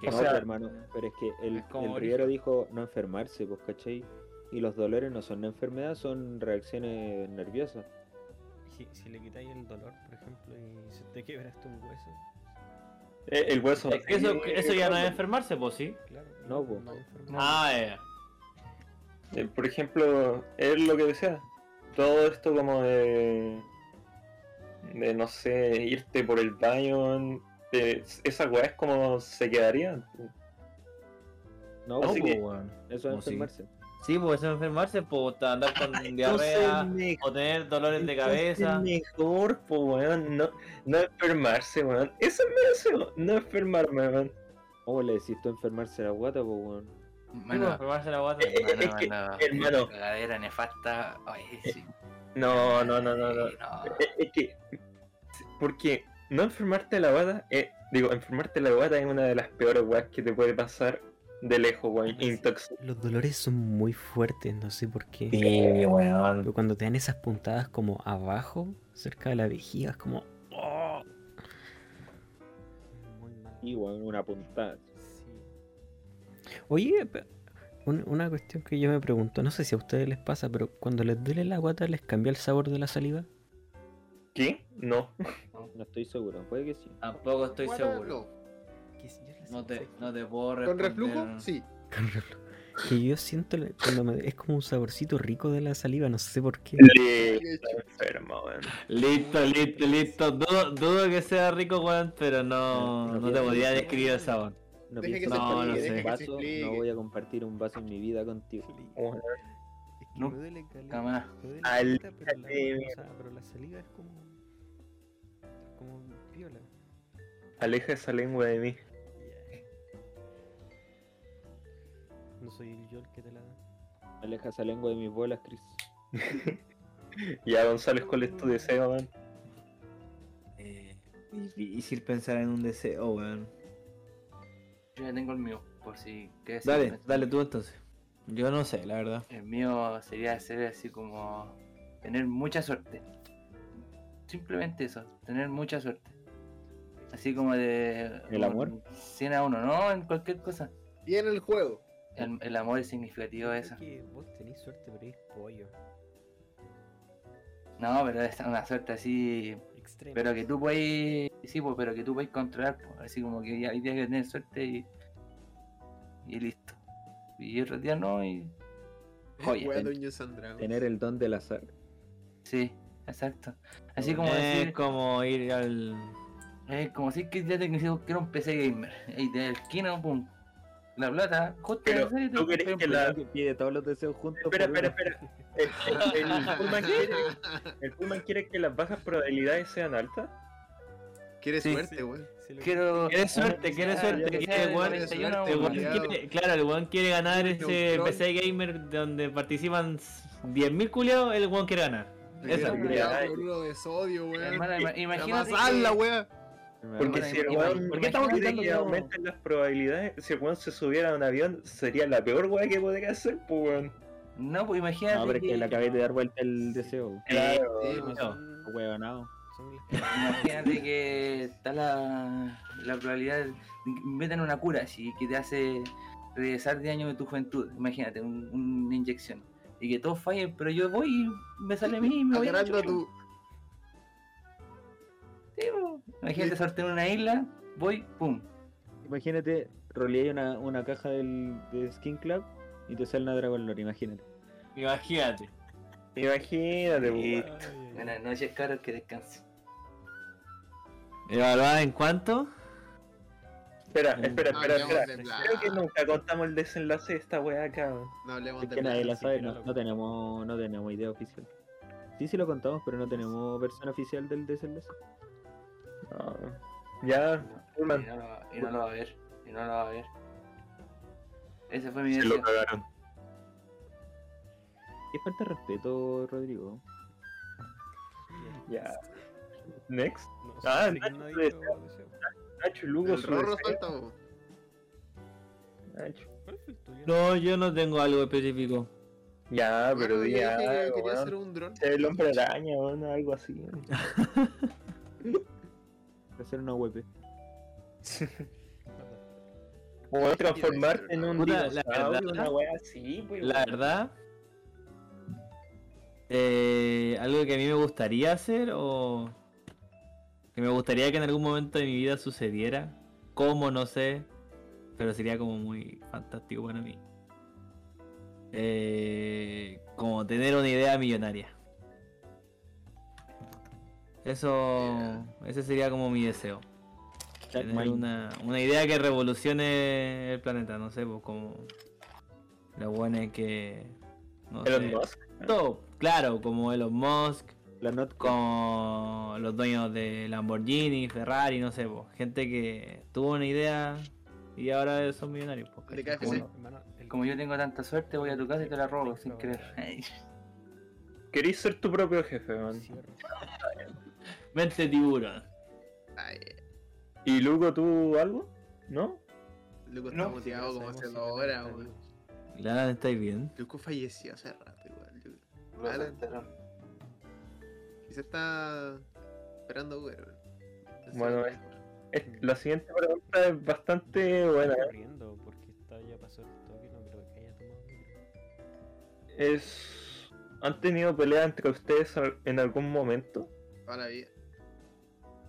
Speaker 9: Que
Speaker 4: O
Speaker 1: No,
Speaker 4: sea,
Speaker 1: pues, hermano, pero es que el, el Rivero dijo no enfermarse, pues, ¿cachai? Y los dolores no son una enfermedad, son reacciones nerviosas.
Speaker 5: Si, si le quitáis el dolor, por ejemplo, y se te quebraste un hueso,
Speaker 4: Eh, el hueso.
Speaker 9: Es que eso, eso ya no es enfermarse, pues sí.
Speaker 5: claro.
Speaker 1: No, po.
Speaker 5: no.
Speaker 9: Ah, ya.
Speaker 4: Eh, por ejemplo, es lo que decía. Todo esto como de. de no sé, irte por el baño. eh, esa weá es como se quedaría.
Speaker 1: No,
Speaker 4: Así
Speaker 1: pues,
Speaker 4: que-
Speaker 1: eso es
Speaker 9: sí. Sí, pues eso es enfermarse, pues andar con diarrea o tener dolores de cabeza.
Speaker 4: mejor, po, weón. No, no enfermarse, weón. Eso es deseo, no enfermarme, weón.
Speaker 1: ¿Cómo le decís tú enfermarse la guata, pues, weón?
Speaker 9: Pues,
Speaker 8: Mano,
Speaker 9: enfermarse la guata.
Speaker 4: hermano.
Speaker 8: Cagadera nefasta. Ay, sí.
Speaker 4: No, no, no, no, no.
Speaker 8: Ay, no.
Speaker 4: Es, es que. Porque no enfermarte la guata, eh, digo, enfermarte la guata es una de las peores weas que te puede pasar de lejos, weón.
Speaker 5: Sí.
Speaker 4: Intox.
Speaker 5: Los dolores son muy fuertes, no sé por qué.
Speaker 3: Sí, weón.
Speaker 5: Pero cuando te dan esas puntadas como abajo, cerca de la vejiga, es como. ¡oh! Muy mal.
Speaker 1: Y, weón, una puntada.
Speaker 5: Sí. Oye, un- una cuestión que yo me pregunto, no sé si a ustedes les pasa, pero cuando les duele la guata, ¿les cambia el sabor de la saliva?
Speaker 4: ¿Qué? No.
Speaker 1: No estoy seguro, puede que sí.
Speaker 9: Tampoco estoy seguro.
Speaker 2: No.
Speaker 5: Que si yo la
Speaker 9: No te, no te puedo
Speaker 2: Con
Speaker 9: responder.
Speaker 2: reflujo, sí.
Speaker 5: Con reflujo. Que yo siento la- cuando me- es como un saborcito rico de la saliva, no sé por qué.
Speaker 4: Listo, enfermo, weón.
Speaker 9: Listo, listo, listo. Dudo, dudo que sea rico, weón, pero no,
Speaker 1: No,
Speaker 9: no,
Speaker 1: no
Speaker 9: te podría describir el sabor.
Speaker 1: No
Speaker 2: que
Speaker 1: pienso
Speaker 9: se deja que
Speaker 2: se
Speaker 1: vaso, no voy a compartir un vaso en mi vida contigo.
Speaker 4: Weón.
Speaker 5: Es
Speaker 8: No,
Speaker 5: Me duele
Speaker 8: jamás.
Speaker 5: Duele caleta, pero, la, o sea, pero la saliva es como. como piola.
Speaker 4: Aleja esa lengua de mí.
Speaker 5: No soy el yo el que te la da.
Speaker 1: Aleja esa lengua de mis bolas, Chris. [laughs]
Speaker 4: Ya, González, ¿cuál es tu deseo, man?
Speaker 9: Eh, difícil pensar en un deseo, weón.
Speaker 8: Yo ya tengo el mío, por si quieres
Speaker 9: Dale, dale tú entonces. Yo no sé, la verdad.
Speaker 8: El mío sería ser así como tener mucha suerte. Simplemente eso, tener mucha suerte. Así como de...
Speaker 1: ¿El amor?
Speaker 8: un 100 a 1, no, en cualquier cosa.
Speaker 2: Y en el juego.
Speaker 8: El, el amor es significativo de eso.
Speaker 5: que vos tenés suerte, pero eres pollo.
Speaker 8: No, pero es una suerte así... Pero que tú puedes... Sí, pues, pero que tú puedes controlar. pues, Así como que ya hay días que tener suerte y... Y listo. Y otros días no y... Joya.
Speaker 1: Tener el don del azar.
Speaker 8: Sí, exacto. Así como
Speaker 9: es
Speaker 8: decir...
Speaker 9: como ir al.
Speaker 8: Es como si que ya te que era un PC gamer. Y te esquina, pum. La plata, justo
Speaker 4: Pero, ¿tú querés que la-
Speaker 1: Que pide todos los deseos juntos.
Speaker 4: Espera, espera, espera. El, el, el [laughs] Pullman quiere, el Pullman quiere que las bajas probabilidades sean altas.
Speaker 2: Quiere
Speaker 9: Sí,
Speaker 2: suerte, weón.
Speaker 5: Sí, lo-
Speaker 8: Quiero.
Speaker 9: Quiere suerte, quiere suerte. claro, el weón quiere ganar ese. PC Gamer donde participan 10.000 culiados, el weón quiere ganar. Eso.
Speaker 2: De sodio, weón.
Speaker 8: Imagínate.
Speaker 4: Porque si el weón
Speaker 8: ¿por qué estamos gritando
Speaker 4: que
Speaker 8: todo?
Speaker 4: aumenten las probabilidades, si el weón se subiera a un avión, sería la peor weá que podría hacer, pues weón.
Speaker 8: No, pues imagínate.
Speaker 1: No, pero es que le acabé de dar vuelta el deseo.
Speaker 4: Claro.
Speaker 2: Sí,
Speaker 5: Sí,
Speaker 2: pues,
Speaker 5: las-
Speaker 8: Imagínate que está la, la probabilidad de que metan una cura así que te hace regresar de años de tu juventud. Imagínate, un- una inyección. Y que todos fallen, pero yo voy y me sale a mí y me voy a
Speaker 2: tu.
Speaker 8: Imagínate sortear en una isla, voy, pum.
Speaker 1: Imagínate, roleé una, una caja del, de Skin Club y te sale una Dragon Lore, imagínate.
Speaker 9: Imagínate.
Speaker 4: Imagínate, pues.
Speaker 5: Ay.
Speaker 8: Buenas noches, que descansen.
Speaker 9: ¿Evaluada en cuánto?
Speaker 4: Espera, espera,
Speaker 2: No
Speaker 4: espera, espera.
Speaker 2: plata.
Speaker 4: Creo que nunca contamos el desenlace de esta weá acá.
Speaker 2: No hablemos
Speaker 1: Es
Speaker 2: de
Speaker 1: que nadie la sabe,
Speaker 5: que
Speaker 1: no,
Speaker 5: no
Speaker 1: tenemos, no tenemos idea oficial. Sí, sí lo contamos, pero no tenemos versión oficial del desenlace.
Speaker 4: No. Ya,
Speaker 8: Y
Speaker 4: Pullman.
Speaker 8: no, lo, y no lo va a ver. Y no lo va a ver. Ese fue mi
Speaker 4: Se lo cagaron.
Speaker 1: Qué falta de respeto, Rodrigo.
Speaker 4: Ya. [laughs] Next.
Speaker 5: No,
Speaker 4: Ah, Nacho
Speaker 5: no
Speaker 4: de-. Nacho Lugo
Speaker 2: El rorro weón.
Speaker 4: Nacho.
Speaker 9: No, yo no tengo algo específico.
Speaker 4: Ya,
Speaker 2: Bueno,
Speaker 4: pero
Speaker 2: yo
Speaker 4: di
Speaker 2: dije que
Speaker 4: algo,
Speaker 2: quería
Speaker 4: weón.
Speaker 2: hacer un dron.
Speaker 4: Ser el hombre araña, weón, algo así. [laughs] [laughs]
Speaker 1: Hacer una web. [laughs]
Speaker 4: O transformarte en un
Speaker 9: Puta, la
Speaker 4: dinosaurio,
Speaker 9: verdad-
Speaker 4: una wea así, pues.
Speaker 9: La verdad, eh, algo que a mí me gustaría hacer o que me gustaría que en algún momento de mi vida sucediera, cómo no sé, pero sería como muy fantástico para mí. Eh, como tener una idea millonaria. Eso, ese sería como mi deseo. Tener una, una idea que revolucione el planeta, no sé, pues como lo bueno es que no
Speaker 4: Elon
Speaker 9: sé,
Speaker 4: Musk.
Speaker 9: todo, claro, como Elon Musk,
Speaker 1: La
Speaker 9: con los dueños de Lamborghini, Ferrari, no sé, pues, gente que tuvo una idea y ahora son millonarios. pues. Como-
Speaker 5: Hermano, el-
Speaker 8: Como yo tengo tanta suerte, voy a tu casa y te la robo sin querer.
Speaker 4: Querís ser tu propio jefe, man.
Speaker 9: Mente tiburón.
Speaker 2: Ay,
Speaker 4: ¿Y Lugo tú algo? ¿No?
Speaker 2: Luco
Speaker 8: No,
Speaker 2: está motivado como
Speaker 5: Sabemos
Speaker 2: hace dos horas, weón.
Speaker 9: Alan, ¿estáis bien?
Speaker 2: Luco falleció hace rato igual. Alan.
Speaker 8: soltaron.
Speaker 2: Quizá está esperando Uber, weón.
Speaker 4: Bueno,
Speaker 2: es
Speaker 4: es- la siguiente pregunta es bastante buena.
Speaker 5: Está corriendo porque está ya pasó el toque, no creo que haya tomado.
Speaker 4: Es... ¿Han tenido pelea entre ustedes en algún momento?
Speaker 2: Toda la vida.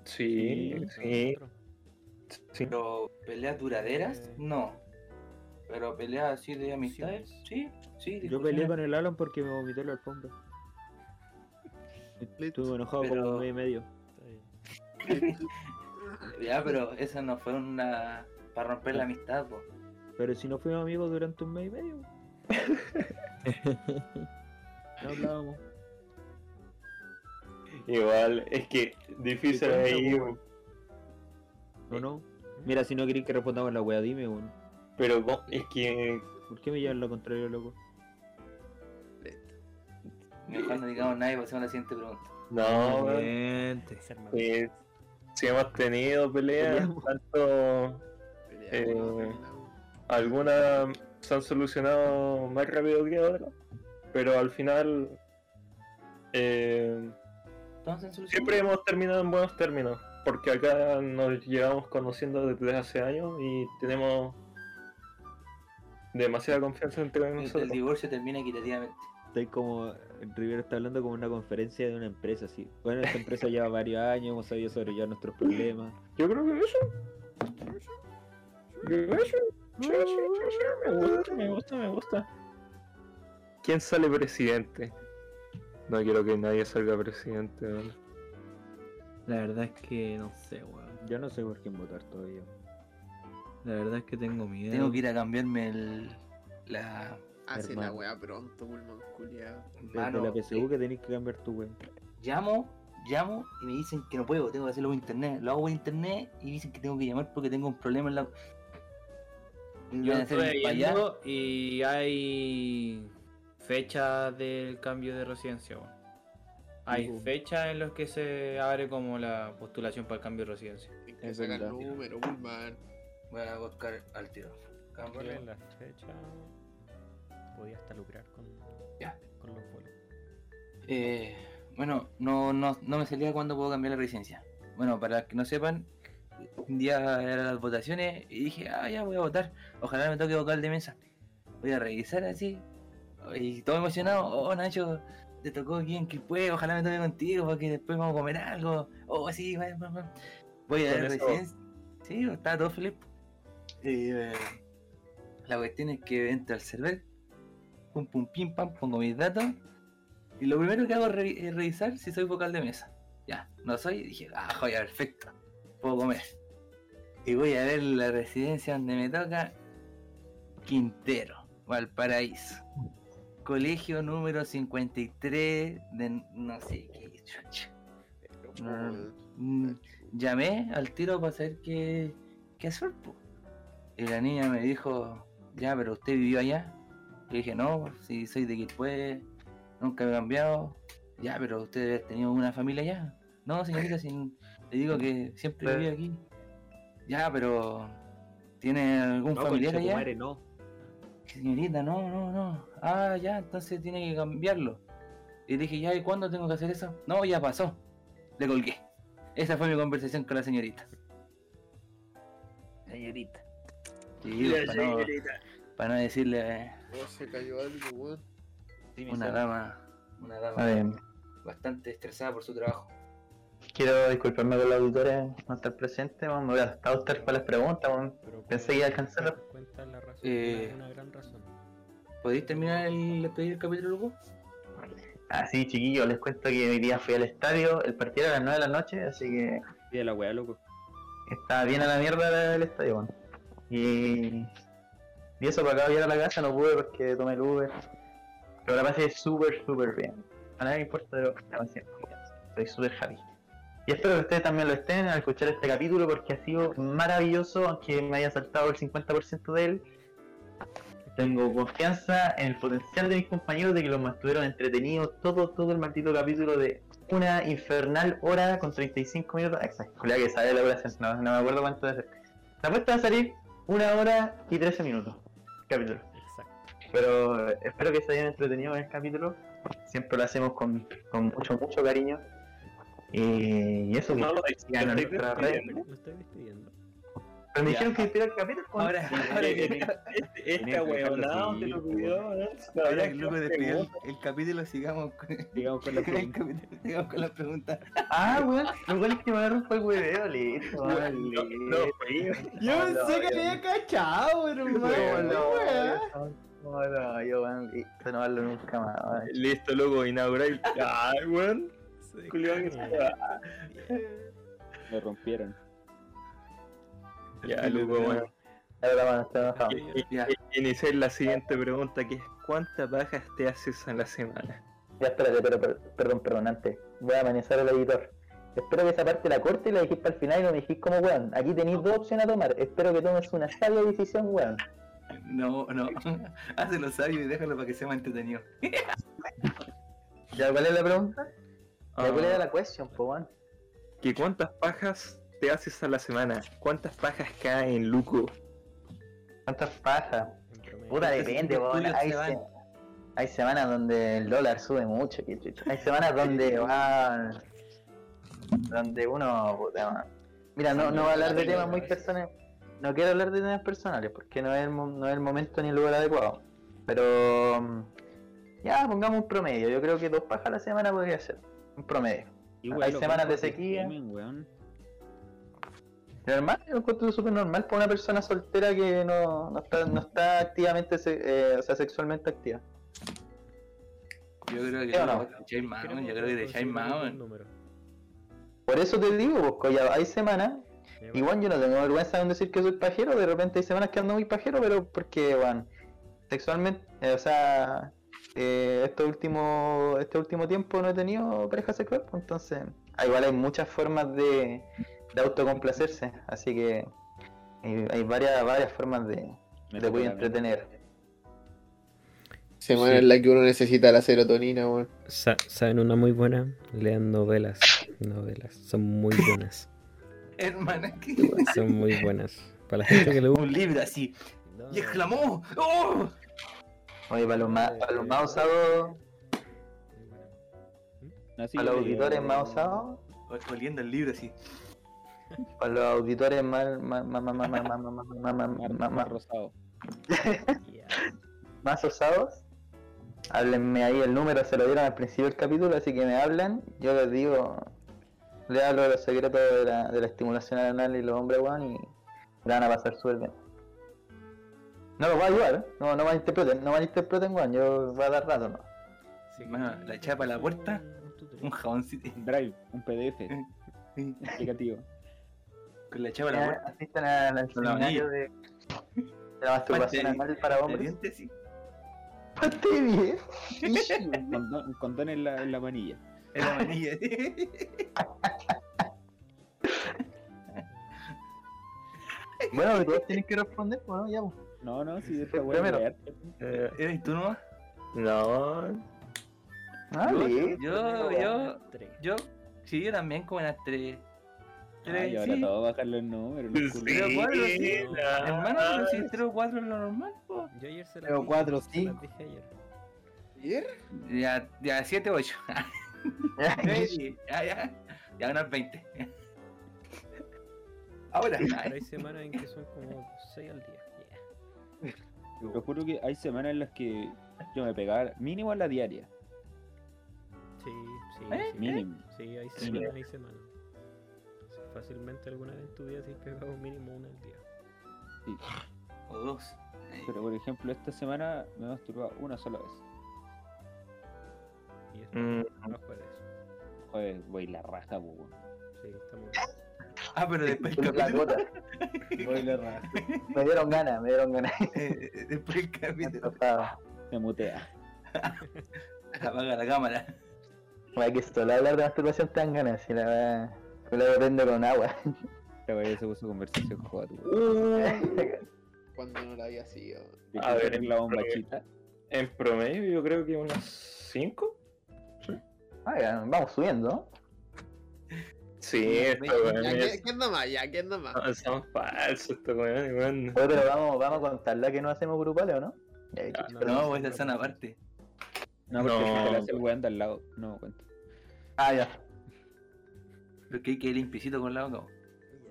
Speaker 4: Sí, sí.
Speaker 8: Pero peleas duraderas,
Speaker 5: Eh.
Speaker 8: no. Pero peleas así de amistades, sí, sí.
Speaker 1: Yo peleé con el Alan porque me vomitó la alfombra. Estuve enojado
Speaker 8: Pero-
Speaker 1: como un mes y medio. [laughs]
Speaker 8: Ya, pero esa no fue una. para romper la amistad, po.
Speaker 1: Pero si no fuimos amigos durante un mes y medio. [laughs] No hablábamos.
Speaker 4: Igual, es que difícil ahí,
Speaker 1: po, ¿O no? Mira, si no queréis que respondamos la wea, dime, weón.
Speaker 4: pero es que
Speaker 1: ¿Por qué me llevan lo contrario, loco?
Speaker 8: Mejor no digamos nada y pasemos a la siguiente pregunta.
Speaker 4: no, weón, eh, si hemos tenido peleas,
Speaker 1: Peleamos.
Speaker 4: tanto
Speaker 2: Peleamos,
Speaker 4: Eh, algunas se han solucionado más rápido que otras, pero al final eh. Siempre hemos terminado en buenos términos, porque acá nos llevamos conociendo desde hace años y tenemos demasiada confianza entre
Speaker 8: El, el
Speaker 4: nosotros.
Speaker 8: divorcio termina equitativamente.
Speaker 1: Estoy como. Rivero está hablando como una conferencia de una empresa, así. Bueno, esta empresa lleva [laughs] varios años, hemos sabido sobrellevar nuestros problemas.
Speaker 4: Yo creo que eso. Me gusta, me gusta, me gusta. ¿Quién sale presidente? No quiero que nadie salga presidente. weón.
Speaker 9: La verdad es que no sé, weón.
Speaker 1: Yo no sé por quién votar todavía.
Speaker 9: La verdad es que tengo miedo.
Speaker 8: Tengo que ir a cambiarme el. La.
Speaker 2: Hace la
Speaker 1: hermano.
Speaker 2: weá pronto, pulmón culiado.
Speaker 8: Mano,
Speaker 1: la PSU
Speaker 8: eh,
Speaker 1: que tenéis que cambiar tu weón.
Speaker 8: llamo, llamo y me dicen que no puedo, tengo que hacerlo por internet. Lo hago por internet y dicen que tengo que llamar porque tengo un problema en la.
Speaker 9: Yo viendo y hay fecha del cambio de residencia, weón. Hay
Speaker 1: po.
Speaker 9: fechas en las que se abre como la postulación para el cambio de residencia.
Speaker 2: Hay que
Speaker 1: Es
Speaker 2: sacar
Speaker 1: verdad.
Speaker 2: número, pulmán.
Speaker 8: Voy a buscar al tiro. Cambio.
Speaker 5: ¿Cuál es la fecha? Podía hasta lucrar con,
Speaker 8: Ya.
Speaker 5: con los vuelos.
Speaker 8: Eh, bueno, no, no, no me salía cuándo puedo cambiar la residencia. Bueno, para que no sepan, un día eran las votaciones y dije, ah, ya voy a votar. Ojalá me toque vocal de mesa. Voy a revisar así. Y todo emocionado, oh Nacho, te tocó aquí en Quilpue, ojalá me toque contigo porque después vamos a comer algo. Oh, sí, bueno, bueno. Voy a
Speaker 4: Con
Speaker 8: la residencia. Sí, estaba todo feliz. Y, eh, la cuestión es que entro al server, pum pum pim pam, pongo mis datos. Y lo primero que hago es, es revisar si soy vocal de mesa. Ya, no soy, dije, ah, joya, perfecto, puedo comer. Y voy a ver la residencia donde me toca, Quintero, Valparaíso. Colegio número 53 de no sé qué chucha.
Speaker 2: Weón.
Speaker 8: Mm, Llamé al tiro para saber qué, qué hacer. po. Y la niña me dijo, ya, pero usted vivió allá. Le dije, no, si soy de Quilpue, nunca he cambiado. Ya, pero usted haber tenido una familia allá. No, señorita, sin- le digo que siempre viví aquí. Ya, pero ¿tiene algún
Speaker 1: No,
Speaker 8: familiar allá?
Speaker 1: madre, no.
Speaker 8: Señorita, no, no, no. Ah, ya, entonces tiene que cambiarlo. Y dije, ya, ¿y cuándo tengo que hacer eso? No, ya pasó. Le colgué. Esa fue mi conversación con la señorita. Señorita. Sí, para, no, para no decirle eh,
Speaker 2: Oh, se cayó algo, weón.
Speaker 8: una dama, una dama bastante estresada por su trabajo.
Speaker 3: quiero disculparme con la auditoría no estar presente, weón, me voy a a optar para las preguntas.
Speaker 5: Pero
Speaker 3: Pensé
Speaker 5: ¿cuál-
Speaker 3: que iba a alcanzar.
Speaker 5: La razón,
Speaker 8: Eh,
Speaker 5: una, una gran razón.
Speaker 8: ¿Podéis terminar el despedir el capítulo, Lugo?
Speaker 3: Así, chiquillos, les cuento que hoy día fui al estadio, el partido era a las 9 de la noche, así que
Speaker 1: Pide la weá, loco.
Speaker 3: estaba bien a la mierda el estadio, weón. Y... y eso para acá llegar a la casa no pude porque tomé el Uber. Pero la pasé súper, súper bien. A nadie me importa, pero la pasé muy bien. Estoy súper happy. Y espero que ustedes también lo estén al escuchar este capítulo porque ha sido maravilloso, aunque me haya saltado el 50% de él. Tengo confianza en el potencial de mis compañeros de que los mantuvieron entretenidos todo, todo el maldito capítulo de una infernal hora con 35 minutos. Exacto, que sale la duración, no, no me acuerdo cuánto debe ser. La apuesta va a salir una hora y 13 minutos. Capítulo.
Speaker 5: Exacto.
Speaker 3: Pero eh, espero que se hayan entretenido en el capítulo. Siempre lo hacemos con, con mucho, mucho cariño. Y, eso,
Speaker 4: No lo
Speaker 3: pues, sigan en
Speaker 4: estoy despidiendo.
Speaker 5: Lo estoy despidiendo.
Speaker 3: Pero me dijeron que despidiera el capítulo. pues.
Speaker 8: Ahora, ahora que,
Speaker 4: Este, esta
Speaker 1: así,
Speaker 4: te lo
Speaker 1: pues,
Speaker 4: pidió, ¿no?
Speaker 8: ahora que Lugo despidió el, capítulo, sigamos con,
Speaker 1: la [laughs]
Speaker 8: el
Speaker 1: pregunta.
Speaker 8: capítulo, sigamos con las preguntas.
Speaker 3: Ah, weón, lo igual es que me agarró fue el hueveo, listo.
Speaker 4: No, no.
Speaker 9: Yo
Speaker 3: No,
Speaker 9: pensé que
Speaker 3: no,
Speaker 9: había cachado, hermano.
Speaker 3: No, no, no, no, yo, weón, listo, no hablo nunca más.
Speaker 4: Listo, loco, inaugurar. Ay, weón.
Speaker 1: Me rompieron.
Speaker 4: Ya, loco, weón.
Speaker 3: Ahora van a estar
Speaker 4: Iniciar la siguiente pregunta que es ¿cuántas bajas te haces a la semana?
Speaker 3: Ya, espérate, pero, per- perdón, perdón, antes. Voy a amenazar al editor. Espero que esa parte la corte y la dejéis para el final y no me dijiste como weón. Aquí tenéis dos opciones a tomar. Espero que tomes una sabia decisión, weón.
Speaker 8: No, no. [laughs] Hazlo sabio y déjalo para que sea más entretenido. [laughs]
Speaker 3: ¿Ya cuál es la pregunta? ¿Ya cuál
Speaker 4: Ah,
Speaker 3: era la question, po, weón?
Speaker 4: ¿Que cuántas pajas te haces a la semana? ¿Cuántas pajas caen, Luco?
Speaker 3: ¿Cuántas pajas? Puta, depende,
Speaker 8: tuyos
Speaker 3: Hay,
Speaker 8: se van.
Speaker 3: se- hay semanas donde el dólar sube mucho, chucha. Hay semanas donde [laughs] va. donde uno. puta. Mira, no, no voy a hablar de temas muy personales. No quiero hablar de temas personales porque no es el, mo- no es el momento ni el lugar adecuado. Pero. mm, Ya, pongamos un promedio. Yo creo que dos pajas a la semana podría ser. Un promedio.
Speaker 1: Igual
Speaker 3: Hay semanas de sequía.
Speaker 1: streaming.
Speaker 3: Normal, yo encuentro súper normal para una persona soltera que no, no, está, no está [laughs] activamente, se- eh, o sea, sexualmente activa.
Speaker 8: Yo creo que
Speaker 3: ¿Sí no?
Speaker 8: yo creo que echáis.
Speaker 3: Por eso te digo, pues, colla, hay semanas,
Speaker 5: Me
Speaker 3: igual yo no tengo vergüenza en decir que soy pajero, de repente hay semanas que ando muy pajero, pero porque, bueno, sexualmente, eh, o sea, eh, este último este último tiempo no he tenido pareja sexual, pues, entonces, ah, igual hay muchas formas de, de autocomplacerse, así que eh, hay varias varias formas de,
Speaker 1: Me
Speaker 3: de poder entretener.
Speaker 2: Semana
Speaker 5: Sí.
Speaker 2: en la que uno necesita la serotonina, weón.
Speaker 5: Sa- ¿Saben una muy buena? Lean novelas. Novelas. Son muy buenas. [laughs]
Speaker 8: Hermana, que
Speaker 5: Son muy buenas. Para la gente que le gusta.
Speaker 8: un libro así. Y exclamó. ¡Oh!
Speaker 3: Oye, para los más, para los más osados, para los auditores más osados,
Speaker 8: Oliendo el libro así.
Speaker 3: para los auditores más, más, más, más, más, más, más, más, más, más,
Speaker 1: Más-
Speaker 3: más,
Speaker 1: más
Speaker 3: más,
Speaker 1: rosado.
Speaker 5: Ya.
Speaker 3: más osados, háblenme ahí el número, se lo dieron al principio del capítulo, así que me hablan, yo les digo, les hablo de los secretos de la, de la estimulación anal y los hombres, weón, y le van a pasar súper bien. No los voy a ayudar, ¿eh? no, no malinterpreten, no malinterpreten, weón, yo voy a dar rato, ¿no?
Speaker 5: Sí,
Speaker 8: Mano, la chapa a la puerta.
Speaker 5: un tutorial.
Speaker 8: Un jaboncito.
Speaker 1: Drive, un PDF [laughs] explicativo.
Speaker 8: Con la chapa a la puerta.
Speaker 3: Asistan al seminario de, de la masturbación anal para hombres.
Speaker 8: sí.
Speaker 3: Parte bien.
Speaker 1: Un condón, un condón en, la, en la manilla.
Speaker 8: En la manilla. [laughs]
Speaker 3: Bueno, pero todos tienen que responder, pues, ¿no? Ya, pues.
Speaker 1: No, no, si esta
Speaker 3: Fue
Speaker 1: weá
Speaker 3: primero.
Speaker 1: es real.
Speaker 4: Eh,
Speaker 8: ¿Eres tú nomás?
Speaker 4: no,
Speaker 3: Ah,
Speaker 8: Yo-. Yo, yo,
Speaker 5: Tres.
Speaker 8: yo, sí, yo también como en las tres.
Speaker 1: Ay,
Speaker 8: Tres,
Speaker 1: ahora
Speaker 8: sí.
Speaker 1: todo bajar los números. los culos.
Speaker 8: Pero cuatro, sí.
Speaker 4: la-
Speaker 8: Hermano, pero si tres o cuatro es lo normal, po.
Speaker 5: Yo ayer se las
Speaker 9: Pero
Speaker 5: dije,
Speaker 9: cuatro,
Speaker 5: se
Speaker 9: sí.
Speaker 5: las dije ayer.
Speaker 2: ¿Ayer?
Speaker 8: Ya, ya, siete, ocho. [laughs] Sí, ya, ya. Ya unas veinte. Ahora,
Speaker 5: Pero hay semanas en que son como 6 al día.
Speaker 1: Te juro que hay semanas en las que yo me pegaba mínimo a la diaria.
Speaker 5: Sí, sí,
Speaker 8: ¿Eh?
Speaker 5: sí.
Speaker 1: Mínimo.
Speaker 5: Sí, hay semanas, hay semanas. Sí, Fácilmente alguna vez en tu vida te has pegado mínimo una al día.
Speaker 8: o dos.
Speaker 1: Pero por ejemplo, esta semana me he masturbado una sola vez.
Speaker 5: Y esto
Speaker 4: Mm.
Speaker 5: los jueves.
Speaker 1: Joder, voy la raja, weón.
Speaker 5: Sí, estamos.
Speaker 8: Ah, pero [laughs] después el
Speaker 3: La
Speaker 8: capítulo.
Speaker 3: gota. [laughs]
Speaker 9: Voy la raja.
Speaker 3: Me dieron ganas, me dieron ganas. [laughs]
Speaker 8: eh, Después el capítulo.
Speaker 1: Se mutea.
Speaker 8: Apaga la cámara.
Speaker 3: Vaya que solo hablar de masturbación te dan ganas, si la verdad. Yo la prendo con agua.
Speaker 1: Esta weá se puso conversación hot, weón.
Speaker 2: Cuando no la había sido.
Speaker 4: A ver,
Speaker 1: tener la
Speaker 4: en
Speaker 1: bombachita.
Speaker 4: En promedio, yo creo que unas 5.
Speaker 3: Ah, ya, vamos subiendo, ¿no?
Speaker 4: Sí,
Speaker 8: Ya,
Speaker 4: esto,
Speaker 8: ya,
Speaker 4: weón.
Speaker 2: Ya,
Speaker 4: es-
Speaker 2: ¿qué- ¿Quién anda más? Ya, ¿quién anda más?
Speaker 4: no, Son falsos estos weón.
Speaker 3: Pero vamos, vamos a contarla que no hacemos grupales, ¿o no? Ya,
Speaker 4: Ah,
Speaker 3: chucha.
Speaker 8: No, pues esa son aparte.
Speaker 1: No, porque
Speaker 4: No.
Speaker 1: si te la hace el weón de al lado. No, cuenta.
Speaker 3: Ah, ya.
Speaker 8: Hay que ir limpiecito con la boca.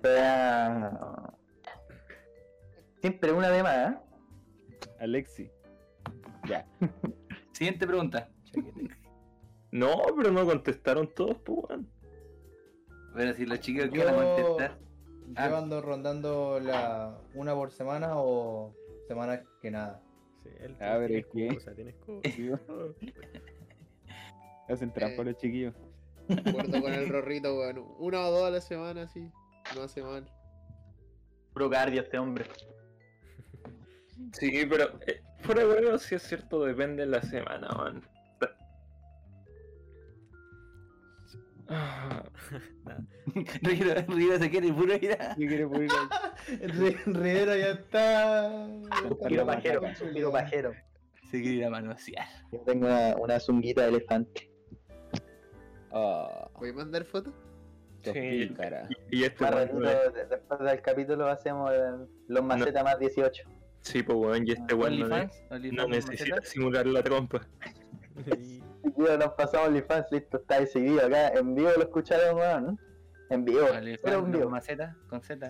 Speaker 3: Pero- Siempre una de más, ¿eh?
Speaker 1: Alexi. Ya. [laughs]
Speaker 8: Siguiente pregunta.
Speaker 4: No, pero no contestaron todos, pues, weón.
Speaker 8: Pero si los chiquillos
Speaker 9: Yo-
Speaker 8: quieren contestar.
Speaker 9: Yo
Speaker 8: Ah.
Speaker 9: ando rondando la una por semana o semanas que nada.
Speaker 5: Sí, él
Speaker 1: A ver,
Speaker 5: tiene
Speaker 1: es que-
Speaker 5: excusa, tiene excusa. [laughs] [laughs]
Speaker 1: Hacen trampa
Speaker 2: Eh.
Speaker 1: los chiquillos.
Speaker 2: Acuerdo con el rorrito, weón. Una o dos a la semana, sí. No hace mal.
Speaker 3: Puro cardio este hombre. [laughs]
Speaker 4: Sí, pero eh, huevo, sí es cierto, depende de la semana, man. [laughs]
Speaker 8: Rivera, Rivera se quiere puro ir a... [laughs]
Speaker 1: ¿Qué quiere poner ahí? [laughs]
Speaker 9: Re- Rivera ya está.
Speaker 3: Tiro pajero, tiro pajero.
Speaker 8: Se quiere ir a manosear.
Speaker 3: Yo tengo una, una zunguita de elefante.
Speaker 1: Ah,
Speaker 2: ¿Voy a mandar fotos?
Speaker 4: Sí.
Speaker 1: pícara.
Speaker 4: y este
Speaker 3: Más ratito, de- después del capítulo hacemos los macetas más 18.
Speaker 4: Sí, pues weón, y este weón no, no necesita simular la trompa.
Speaker 3: Nos pasamos OnlyFans, listo, está decidido acá. En vivo lo escucharon, weón. En vivo, pero en
Speaker 8: con
Speaker 3: vivo.
Speaker 8: macetas, con Z.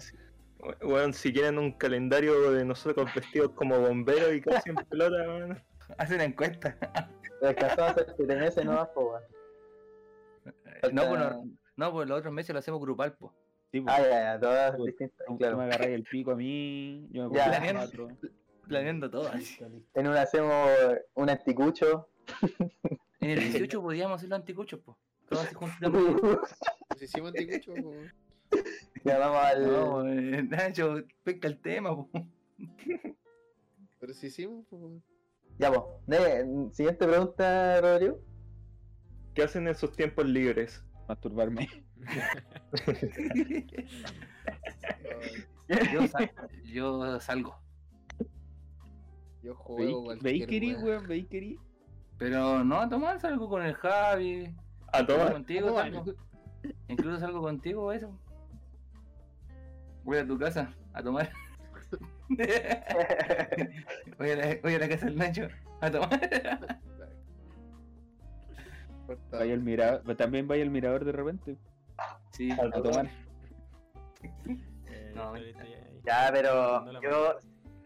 Speaker 4: Weón, si quieren un calendario de nosotros vestidos como bomberos y casi en pelota, weón. [laughs]
Speaker 8: Hacen encuesta.
Speaker 3: A hacer 7 meses nomás, po, weón.
Speaker 8: No, pues no, no, pues los otros meses lo hacemos grupal, pues.
Speaker 1: Sí, pues,
Speaker 3: Ah, ya, ya, todas
Speaker 1: Tú-
Speaker 3: distintas,
Speaker 1: tú
Speaker 3: claro.
Speaker 1: me agarráis el pico a mí, yo me
Speaker 3: Ya.
Speaker 8: Planeando.
Speaker 1: cuatro.
Speaker 8: Planeando todo así.
Speaker 3: En una hacemos un anticucho. [laughs]
Speaker 8: En el [laughs] 18 podíamos hacer los anticuchos, pues. Todos así juntos.
Speaker 2: Pues hicimos anticucho, po.
Speaker 3: Llamamos al.
Speaker 8: No, eh, [laughs] Nacho, pesca el tema, pues.
Speaker 2: Pero si hicimos, po.
Speaker 3: Ya, pues. Siguiente pregunta, Rodrigo.
Speaker 4: ¿Qué hacen en sus tiempos libres?
Speaker 1: Masturbarme. [laughs]
Speaker 8: Yo, sal- yo salgo.
Speaker 2: Yo juego
Speaker 1: Bakery, weón, bakery.
Speaker 8: Pero no a tomar, salgo con el Javi.
Speaker 4: A
Speaker 8: Salgo
Speaker 4: tomar.
Speaker 8: contigo,
Speaker 2: ¿Cómo
Speaker 8: salgo. Incluso salgo contigo, eso. Voy a tu casa a tomar. [laughs] voy, a la, voy a la casa del Nacho a tomar.
Speaker 1: Vaya al mirador, también vaya al mirador de repente
Speaker 8: Sí,
Speaker 1: a tomar.
Speaker 5: eh,
Speaker 8: No.
Speaker 3: Ya, pero yo,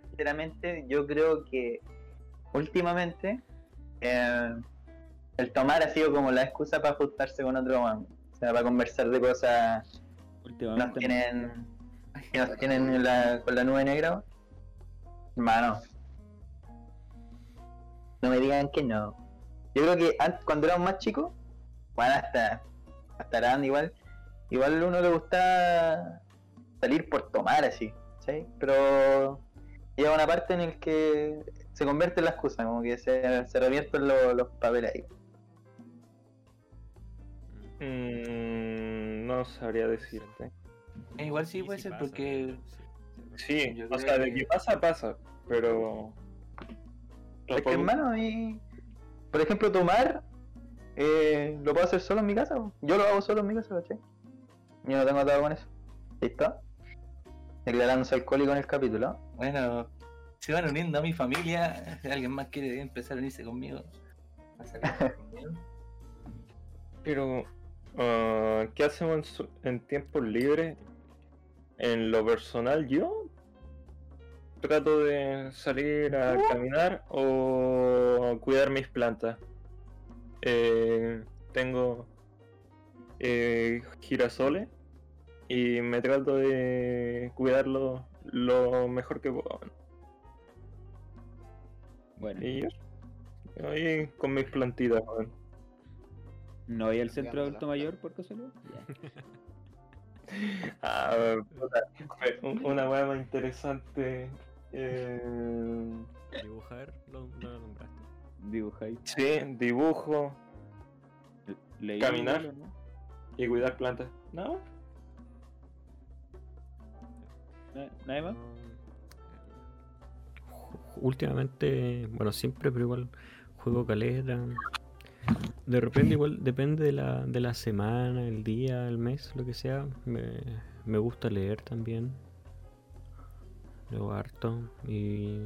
Speaker 3: sinceramente, yo creo que últimamente eh, el tomar ha sido como la excusa para juntarse con otro man. O sea, para conversar de cosas que nos tienen, que nos tienen la- con la nube negra. Hermano, no me digan que no. Yo creo que antes, cuando éramos más chicos, bueno, hasta, hasta grande igual, igual a uno le gusta salir por tomar así, ¿sí? Pero llega una parte en el que se convierte en la excusa, como que se, se revierten los, los papeles ahí.
Speaker 4: Mm, no sabría decirte.
Speaker 8: Eh, Igual sí puede ser
Speaker 5: pasa,
Speaker 8: porque
Speaker 5: sí,
Speaker 4: o sea, de
Speaker 8: que-
Speaker 4: que pasa, pasa. Pero.
Speaker 3: Es que hermano, a mí, por ejemplo, tomar, eh, lo puedo hacer solo en mi casa. Yo lo hago solo en mi casa, ¿cachai? Yo no tengo atado con eso. ¿Listo? Declarándose alcohólico en el capítulo.
Speaker 8: Bueno, se van uniendo a mi familia. Si alguien más quiere empezar a unirse conmigo, a salir [laughs] conmigo.
Speaker 4: Pero, ah, ¿qué hacemos en, su- en tiempos libres? En lo personal, yo trato de salir a caminar o cuidar mis plantas. Eh, tengo eh, girasoles y me trato de cuidarlos lo mejor que puedo.
Speaker 1: Bueno,
Speaker 4: Y eso. Ahí con mis plantitas, weón.
Speaker 1: ¿no voy al centro de adulto mayor por casualidad? [laughs] [laughs]
Speaker 4: Ah, fue un- una weá más interesante. Eh,
Speaker 5: Dibujar, lo, lo nombraste.
Speaker 1: Dibujáis.
Speaker 4: sí, dibujo Caminar.
Speaker 1: igual, ¿o ¿no?
Speaker 4: y cuidar plantas. ¿No?
Speaker 1: Na- ¿Nadie más?
Speaker 5: Últimamente, bueno, siempre, pero igual juego caleta. De repente, igual depende de la, de la semana, el día, el mes, lo que sea. Me, me gusta leer también. Leo harto. Y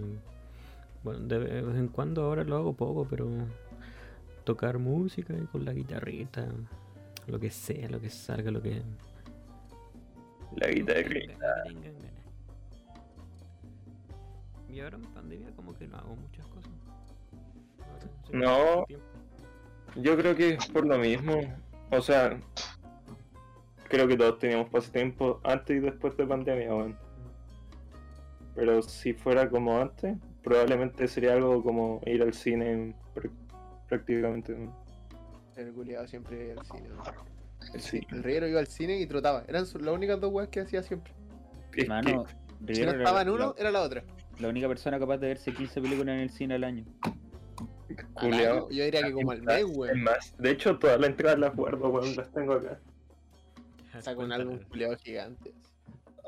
Speaker 5: bueno, de vez en cuando ahora lo hago poco, pero tocar música y con la guitarrita, lo que sea, lo que salga, lo que.
Speaker 4: La guitarra.
Speaker 5: Y ahora en pandemia como que no hago muchas cosas. Ahora
Speaker 4: No. Yo creo que es por lo mismo. O sea, creo que todos teníamos pasatiempo antes y después de pandemia, weón. Pero si fuera como antes, probablemente sería algo como ir al cine pr- prácticamente.
Speaker 2: El culiado siempre iba al cine. ¿no?
Speaker 4: Sí.
Speaker 2: El Rivero iba al cine y trotaba. Eran las únicas dos weas que hacía siempre.
Speaker 1: Mano,
Speaker 2: Si no estaba en
Speaker 1: la-
Speaker 2: uno, era la otra.
Speaker 1: La única persona capaz de verse 15 películas en el cine al año.
Speaker 4: culiao.
Speaker 2: Yo diría que como al mes,
Speaker 4: Es
Speaker 2: weón.
Speaker 4: más, de hecho todas las entradas las guardo, weón, las tengo acá.
Speaker 2: Saca un álbum culiado gigante.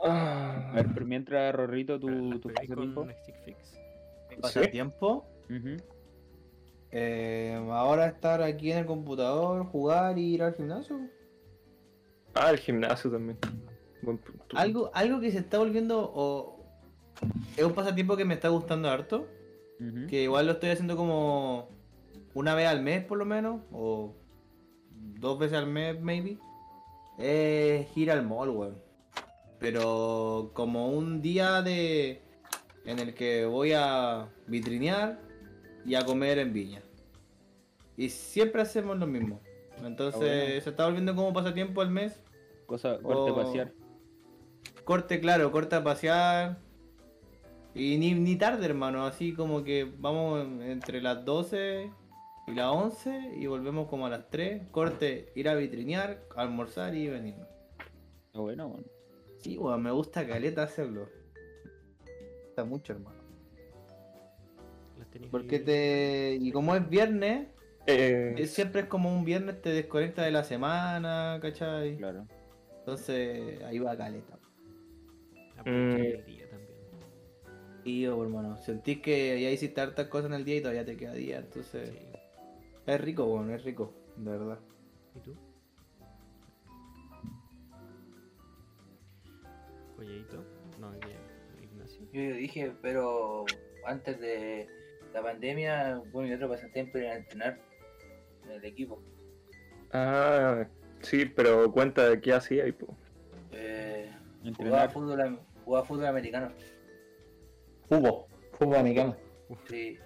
Speaker 1: A ver, pero mientras, Rorrito, tu, tu pasatiempo.
Speaker 9: Pasatiempo. Eh, ahora estar aquí en el computador, jugar y ir al gimnasio.
Speaker 4: Ah, el gimnasio también. Buen punto.
Speaker 9: Algo, algo que se está volviendo o es un pasatiempo que me está gustando harto. Que igual lo estoy haciendo como una vez al mes por lo menos. O dos veces al mes maybe. Es ir al mall, weón. Pero como un día de en el que voy a vitrinear y a comer en viña. Y siempre hacemos lo mismo. Entonces
Speaker 1: bueno.
Speaker 9: se está volviendo como pasatiempo al mes.
Speaker 1: Cosa, corte
Speaker 9: Oh.
Speaker 1: pasear.
Speaker 9: Corte, claro, corte a pasear. Y ni, ni tarde, hermano. Así como que vamos en- entre las 12 y las 11 y volvemos como a las 3. Corte, ir a vitrinear, almorzar y venir.
Speaker 1: Está bueno, weón.
Speaker 9: Sí, weón, me gusta caleta hacerlo. Me gusta mucho, hermano. Porque te. Y como es viernes,
Speaker 4: Eh,
Speaker 9: siempre es como un viernes te desconecta de la semana, ¿cachai?
Speaker 1: Claro.
Speaker 9: Entonces ahí va caleta.
Speaker 5: Aprovechar
Speaker 4: Mm.
Speaker 9: Y yo, hermano, sentís que ya hiciste hartas cosas en el día y todavía te queda día, entonces.
Speaker 5: Sí.
Speaker 9: Es rico, bueno, es rico, de verdad.
Speaker 5: ¿Y tú? Colladito. No, Ignacio.
Speaker 8: Yo dije, pero antes de la pandemia, bueno, mi otro pasatiempo era entrenar en el equipo.
Speaker 4: Ah, sí, pero cuenta de qué hacía y po.
Speaker 8: Eh, jugaba, fútbol, jugaba fútbol americano.
Speaker 9: Fútbol, fútbol americano.
Speaker 8: Sí.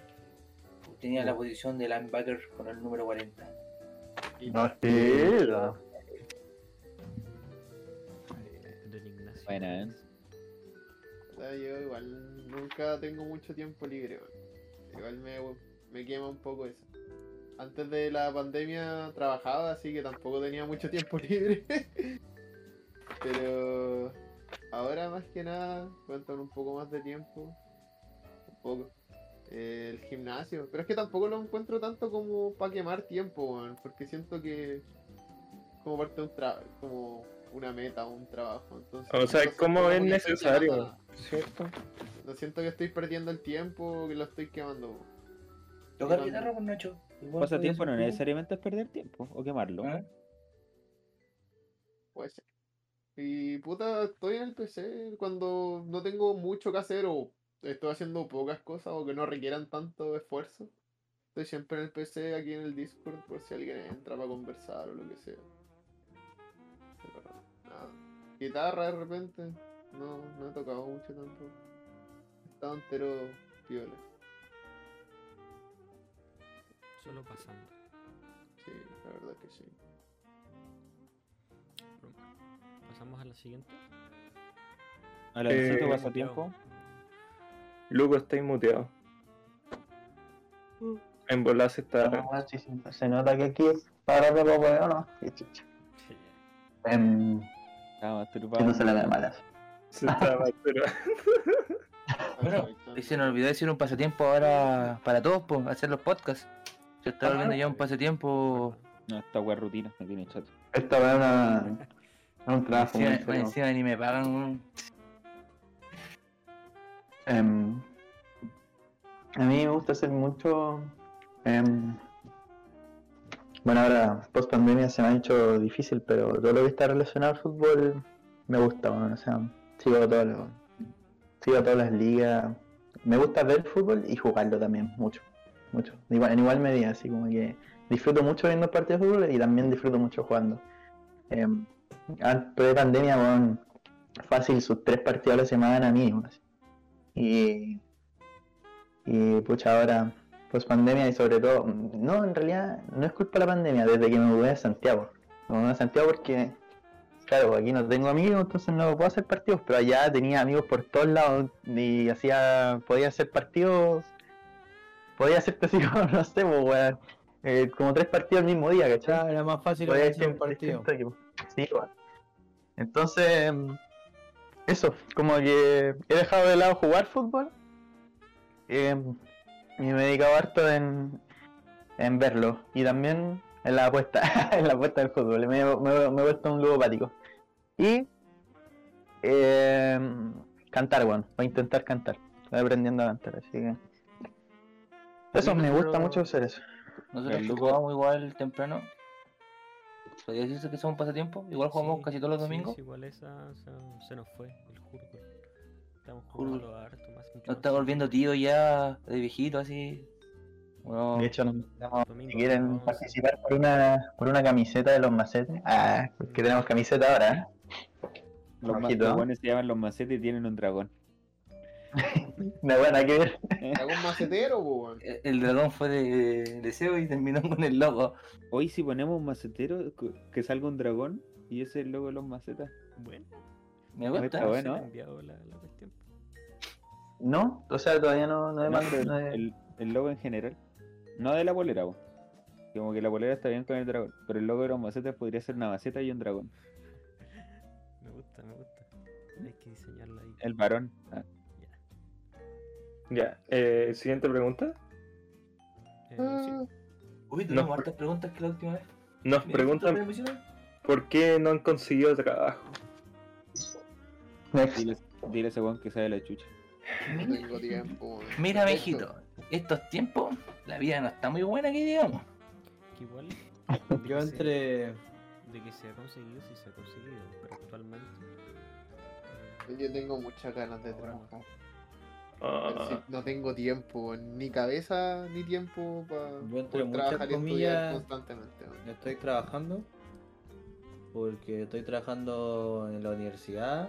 Speaker 8: Tenía la posición de linebacker con el número 40.
Speaker 9: No,
Speaker 5: Don Ignacio.
Speaker 1: Buena, ¿eh?
Speaker 2: O sea, yo igual nunca tengo mucho tiempo libre. Igual me, me quema un poco eso. Antes de la pandemia trabajaba, así que tampoco tenía mucho tiempo [laughs] libre. Pero ahora más que nada cuentan un poco más de tiempo. Poco. Eh, el gimnasio. Pero es que tampoco lo encuentro tanto como para quemar tiempo, weón, porque siento que como parte de un trabajo, como una meta, un trabajo. Entonces,
Speaker 4: O sea, como
Speaker 2: cómo
Speaker 4: es necesario, ¿cierto?
Speaker 2: no siento que estoy perdiendo el tiempo, que lo estoy quemando.
Speaker 8: ¿Tocar guitarra con Nacho?
Speaker 1: Pasatiempo no necesariamente es perder tiempo o quemarlo.
Speaker 8: ¿Eh?
Speaker 2: Puede ser. Y puta, estoy en el PC cuando no tengo mucho que hacer o estoy haciendo pocas cosas o que no requieran tanto esfuerzo. Estoy siempre en el PC, aquí en el Discord, por si alguien entra para conversar o lo que sea. Pero nada. Guitarra de repente, no, no he tocado mucho tampoco. He estado entero piola.
Speaker 5: Solo pasando.
Speaker 2: Sí, la verdad que sí.
Speaker 5: Pasamos a la siguiente.
Speaker 1: Alancito,
Speaker 4: Eh,
Speaker 1: pasatiempo.
Speaker 4: Luego estáis muteado. En volar se está.
Speaker 3: Ah, sí, sí, Se nota que aquí es para de poco, ¿no? Qué chucha. Em,
Speaker 1: Estaba masturbado.
Speaker 3: haciéndose la de malas.
Speaker 4: Se está [laughs]
Speaker 8: Bueno, y se nos olvidó decir un pasatiempo ahora para todos, pues, hacer los podcasts. Se está volviendo ya un pasatiempo.
Speaker 1: No, esta wea rutina, me tiene chato.
Speaker 3: Esto es una, es un trabajo muy
Speaker 8: Encima, ni me pagan.
Speaker 3: Em, a mí me gusta hacer mucho. em, bueno, ahora post pandemia se me ha hecho difícil, pero todo lo que está relacionado al fútbol me gusta. o sea, sigo, todo lo- sigo todas las ligas. Me gusta ver fútbol y jugarlo también, mucho. mucho En igual medida, así como que disfruto mucho viendo partidos de fútbol y también disfruto mucho jugando. Em, antes de pandemia, bueno, fácil sus tres partidos a la semana mínimo. así. Y, y pucha, ahora, post pandemia y sobre todo, no, en realidad no es culpa de la pandemia, desde que me mudé a Santiago. Me mudé a Santiago porque, claro, aquí no tengo amigos, entonces no puedo hacer partidos, pero allá tenía amigos por todos lados y hacía, podía hacer partidos, podía hacerte así [laughs] como, no sé, pues, weón, eh, como tres partidos el mismo día, ¿cachai?
Speaker 9: Ya, era más fácil organizar un partido.
Speaker 3: Sí, igual. Entonces, eso, como que he dejado de lado jugar fútbol eh, y me he dedicado harto en, en verlo y también en la apuesta, [laughs] en la apuesta del fútbol. Me, me- me he vuelto un ludopático. Y eh, cantar, bueno, voy a intentar cantar. Estoy aprendiendo a cantar, así que. Eso, me gusta mucho hacer eso.
Speaker 8: Nosotros jugamos igual temprano. ¿Podría decirse que somos un pasatiempo? Igual jugamos
Speaker 5: Sí,
Speaker 8: casi todos los domingos.
Speaker 5: sí, igual esa se, se nos fue, el Jurgol. Estamos jugando harto más. más
Speaker 8: está volviendo tío ya de viejito así. Bueno,
Speaker 3: De hecho, nos invitamos,
Speaker 5: Domingo,
Speaker 3: si quieren
Speaker 5: vamos
Speaker 3: participar por una, por una camiseta de los macetes. Ah, porque tenemos camiseta ahora, ¿eh?
Speaker 1: Los, buenos se llaman los macetes y tienen un dragón.
Speaker 3: Que ver.
Speaker 2: Dragón macetero, weón.
Speaker 8: el el dragón fue de deseo y terminó con el logo.
Speaker 1: Hoy si ponemos un macetero, que salga un dragón y ese es el logo de los macetas.
Speaker 5: Bueno,
Speaker 8: Me
Speaker 1: Está
Speaker 8: gusta.
Speaker 1: bueno.
Speaker 5: enviado la, la cuestión.
Speaker 3: No, o sea, todavía no, no,
Speaker 1: No,
Speaker 3: he-
Speaker 1: el, el logo en general. No de la polera, po. Como que la polera está bien con el dragón. Pero el logo de los macetas podría ser una maceta y un dragón. [laughs]
Speaker 5: Me gusta, me gusta. Hay que diseñarla ahí.
Speaker 1: El varón.
Speaker 4: Ya, eh, siguiente pregunta.
Speaker 5: Eh, sí.
Speaker 8: Uy, tenemos
Speaker 4: No.
Speaker 8: hartas preguntas que la última vez.
Speaker 4: Nos
Speaker 8: Mira,
Speaker 4: preguntan
Speaker 8: ¿tú te
Speaker 4: por qué no han conseguido trabajo.
Speaker 3: Next.
Speaker 1: dile, dile a ese weón que sabe la chucha.
Speaker 2: No tengo tiempo, weón.
Speaker 8: Mira,
Speaker 2: De
Speaker 8: Mejito, estos tiempos, la vida no está muy buena que digamos.
Speaker 5: Que igual. de
Speaker 9: Yo
Speaker 5: se-
Speaker 9: entre.
Speaker 5: De que se ha conseguido, sí se ha conseguido. Pero actualmente.
Speaker 2: Yo tengo muchas ganas de trabajar. No tengo tiempo, ni cabeza ni tiempo para trabajar y estudiar constantemente. weón.
Speaker 9: Estoy trabajando. Porque estoy trabajando en la universidad.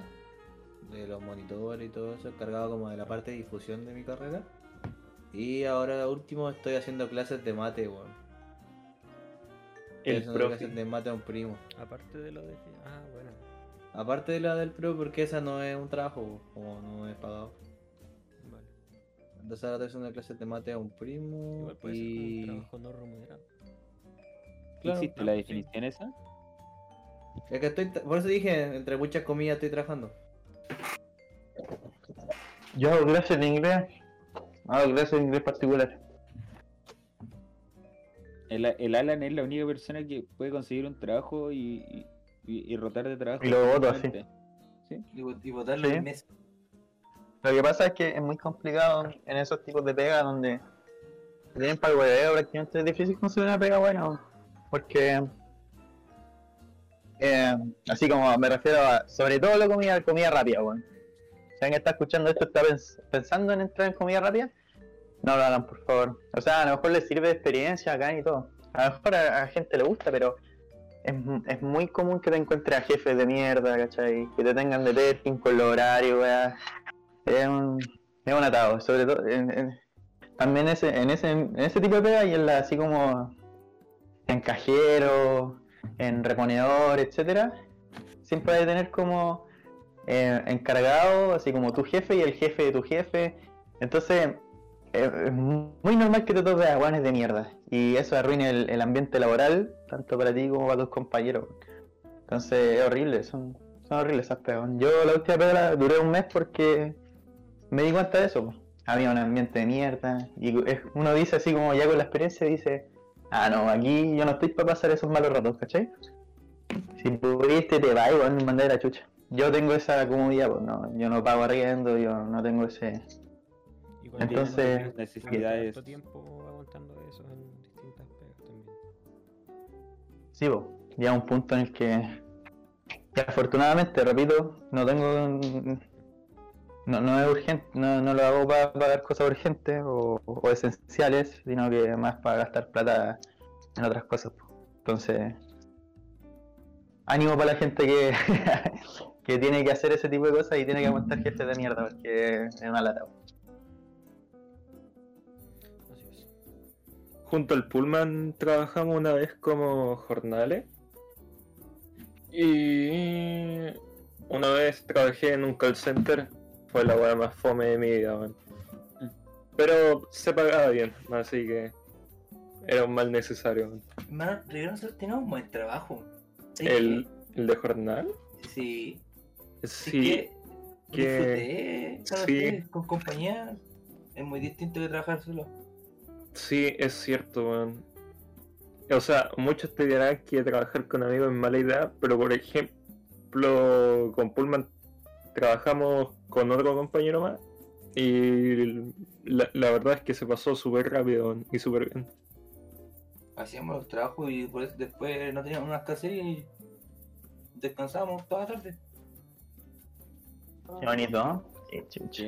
Speaker 9: De los monitores y todo eso. Encargado como de la parte de difusión de mi carrera. Y ahora último estoy haciendo clases de mate, weón.
Speaker 4: El
Speaker 9: haciendo
Speaker 4: profe.
Speaker 9: clases de mate a un primo.
Speaker 5: aparte de lo de. Ah, bueno.
Speaker 9: Aparte de la del pro, porque esa no es un trabajo, como no es pagado. Entonces ahora estoy haciendo clases de mate a un primo
Speaker 5: Igual puede ser como
Speaker 9: y...
Speaker 5: un trabajo no remunerado.
Speaker 9: Claro,
Speaker 1: ¿Existe
Speaker 5: no,
Speaker 1: la
Speaker 5: sí.
Speaker 1: definición esa?
Speaker 9: Es que estoy, por eso dije, entre muchas comillas estoy trabajando.
Speaker 3: Yo hago clases de inglés. Hago clases de inglés particular.
Speaker 1: El, el Alan es la única persona que puede conseguir un trabajo y, y, y- y rotar de trabajo.
Speaker 3: Y lo voto así.
Speaker 1: continuamente.
Speaker 8: Y, vo- y botarlo
Speaker 3: Sí.
Speaker 8: en mes.
Speaker 3: Lo que pasa es que es muy complicado en esos tipos de pega donde tienen para el hueveo prácticamente es difícil conseguir una pega buena. weón. Porque eh, así como me refiero a sobre todo la comida, comida rápida, weón. Si alguien está escuchando esto está pens- pensando en entrar en comida rápida, no lo hagan por favor. O sea, a lo mejor les sirve de experiencia acá y todo. A lo mejor a, a gente le gusta, pero es, mu- es muy común que te encuentres a jefes de mierda, ¿cachai? Que te tengan de testing con los horarios, weá. Es un, es un atado, sobre todo en- también ese, en ese en ese tipo de pega y en la así como en cajero, en reponedor, etcétera, siempre hay que tener como eh, encargado, así como tu jefe y el jefe de tu jefe. Entonces, eh, es muy normal que te toques a guanes de mierda. Y eso arruine el, ambiente laboral, tanto para ti como para tus compañeros. Entonces, es horrible, son, son horribles esas pegas. Yo la última pega duré un mes porque me di cuenta de eso. po. Había un ambiente de mierda. Y es- uno dice así como ya con la experiencia, dice, ah no, aquí yo no estoy para pasar esos malos ratos, ¿cachai? Si pudiste te vas, igual me mandé la chucha. Yo tengo esa comodidad, pues no, yo no pago arriendo, yo no tengo ese...
Speaker 5: Igual
Speaker 3: Entonces,
Speaker 1: necesidades.
Speaker 5: harto tiempo aguantando eso en distintas pegas también.
Speaker 3: Sí, po, ya un punto en el que, que afortunadamente, repito, no tengo... No, no es urgente, no, no lo hago para pagar cosas urgentes o, o esenciales, sino que más para gastar plata en otras cosas. Entonces, ánimo para la gente que, [laughs] que tiene que hacer ese tipo de cosas y tiene que aguantar jefes de mierda, porque es una lata.
Speaker 5: Así.
Speaker 4: Junto al Pullman trabajamos una vez como jornales. Y una vez trabajé en un call center. Fue la weá más fome de mi vida, weón. Pero se pagaba bien, así que era un mal necesario. weón.
Speaker 8: Hermano, Rivero, nosotros tenemos un buen trabajo. ¿Sabes
Speaker 4: ¿El, el de jornal?
Speaker 8: Sí.
Speaker 4: Sí,
Speaker 8: que
Speaker 4: que-
Speaker 8: disfruté, ¿sabes
Speaker 4: sí.
Speaker 8: Con compañía es muy distinto que trabajar solo.
Speaker 4: sí, es cierto, weón. o sea, muchos te dirán que trabajar con amigos es mala idea, pero por ejemplo, con Pullman trabajamos con otro compañero más y la, la verdad es que se pasó súper rápido y súper bien.
Speaker 8: Hacíamos los trabajos y por eso después no teníamos nada que hacer y descansábamos toda la tarde.
Speaker 3: Qué bonito, ¿no? Sí.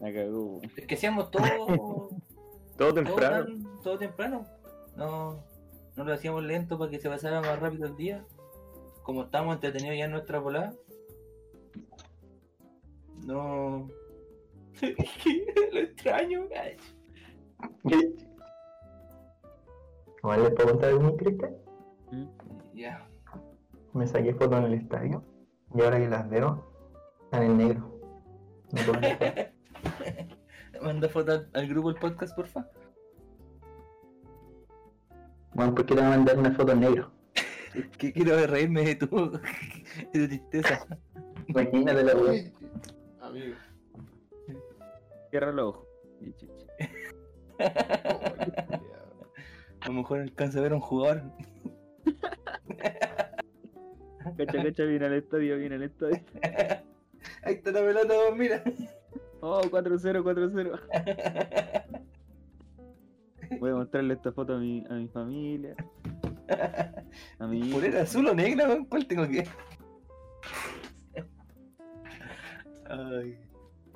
Speaker 1: La cagó.
Speaker 8: Es que hacíamos todo, [laughs]
Speaker 4: Todo
Speaker 8: todo,
Speaker 4: temprano.
Speaker 8: tan- todo temprano. No, no lo hacíamos lento para que se pasara más rápido el día. Como estábamos entretenidos ya en nuestra volada. No. [laughs] lo extraño, ay.
Speaker 3: Igual les puedo contar algo triste.
Speaker 8: Ya.
Speaker 3: Me saqué fotos en el estadio y ahora que las veo, están en negro. No puedo. [laughs] [laughs]
Speaker 8: Manda foto al, al grupo del podcast, porfa.
Speaker 3: Bueno, ¿por qué te voy a mandar una foto en negro?
Speaker 8: Que quiero reírme de tu, de tu tristeza.
Speaker 3: Imagínate la weá.
Speaker 2: Amigo.
Speaker 1: Cierra los ojos. Y chucha. [laughs]
Speaker 8: A lo mejor alcanza a ver a un jugador. [laughs]
Speaker 1: Cacha, cacha, viene al estadio, viene al estadio. [laughs]
Speaker 8: Ahí está la pelota, vos, mira.
Speaker 1: Oh, 4-0, 4-0. Voy a mostrarle esta foto a mi, a mi familia. A mi hijo.
Speaker 8: ¿Polera azul o negra? ¿Cuál tengo que Ay.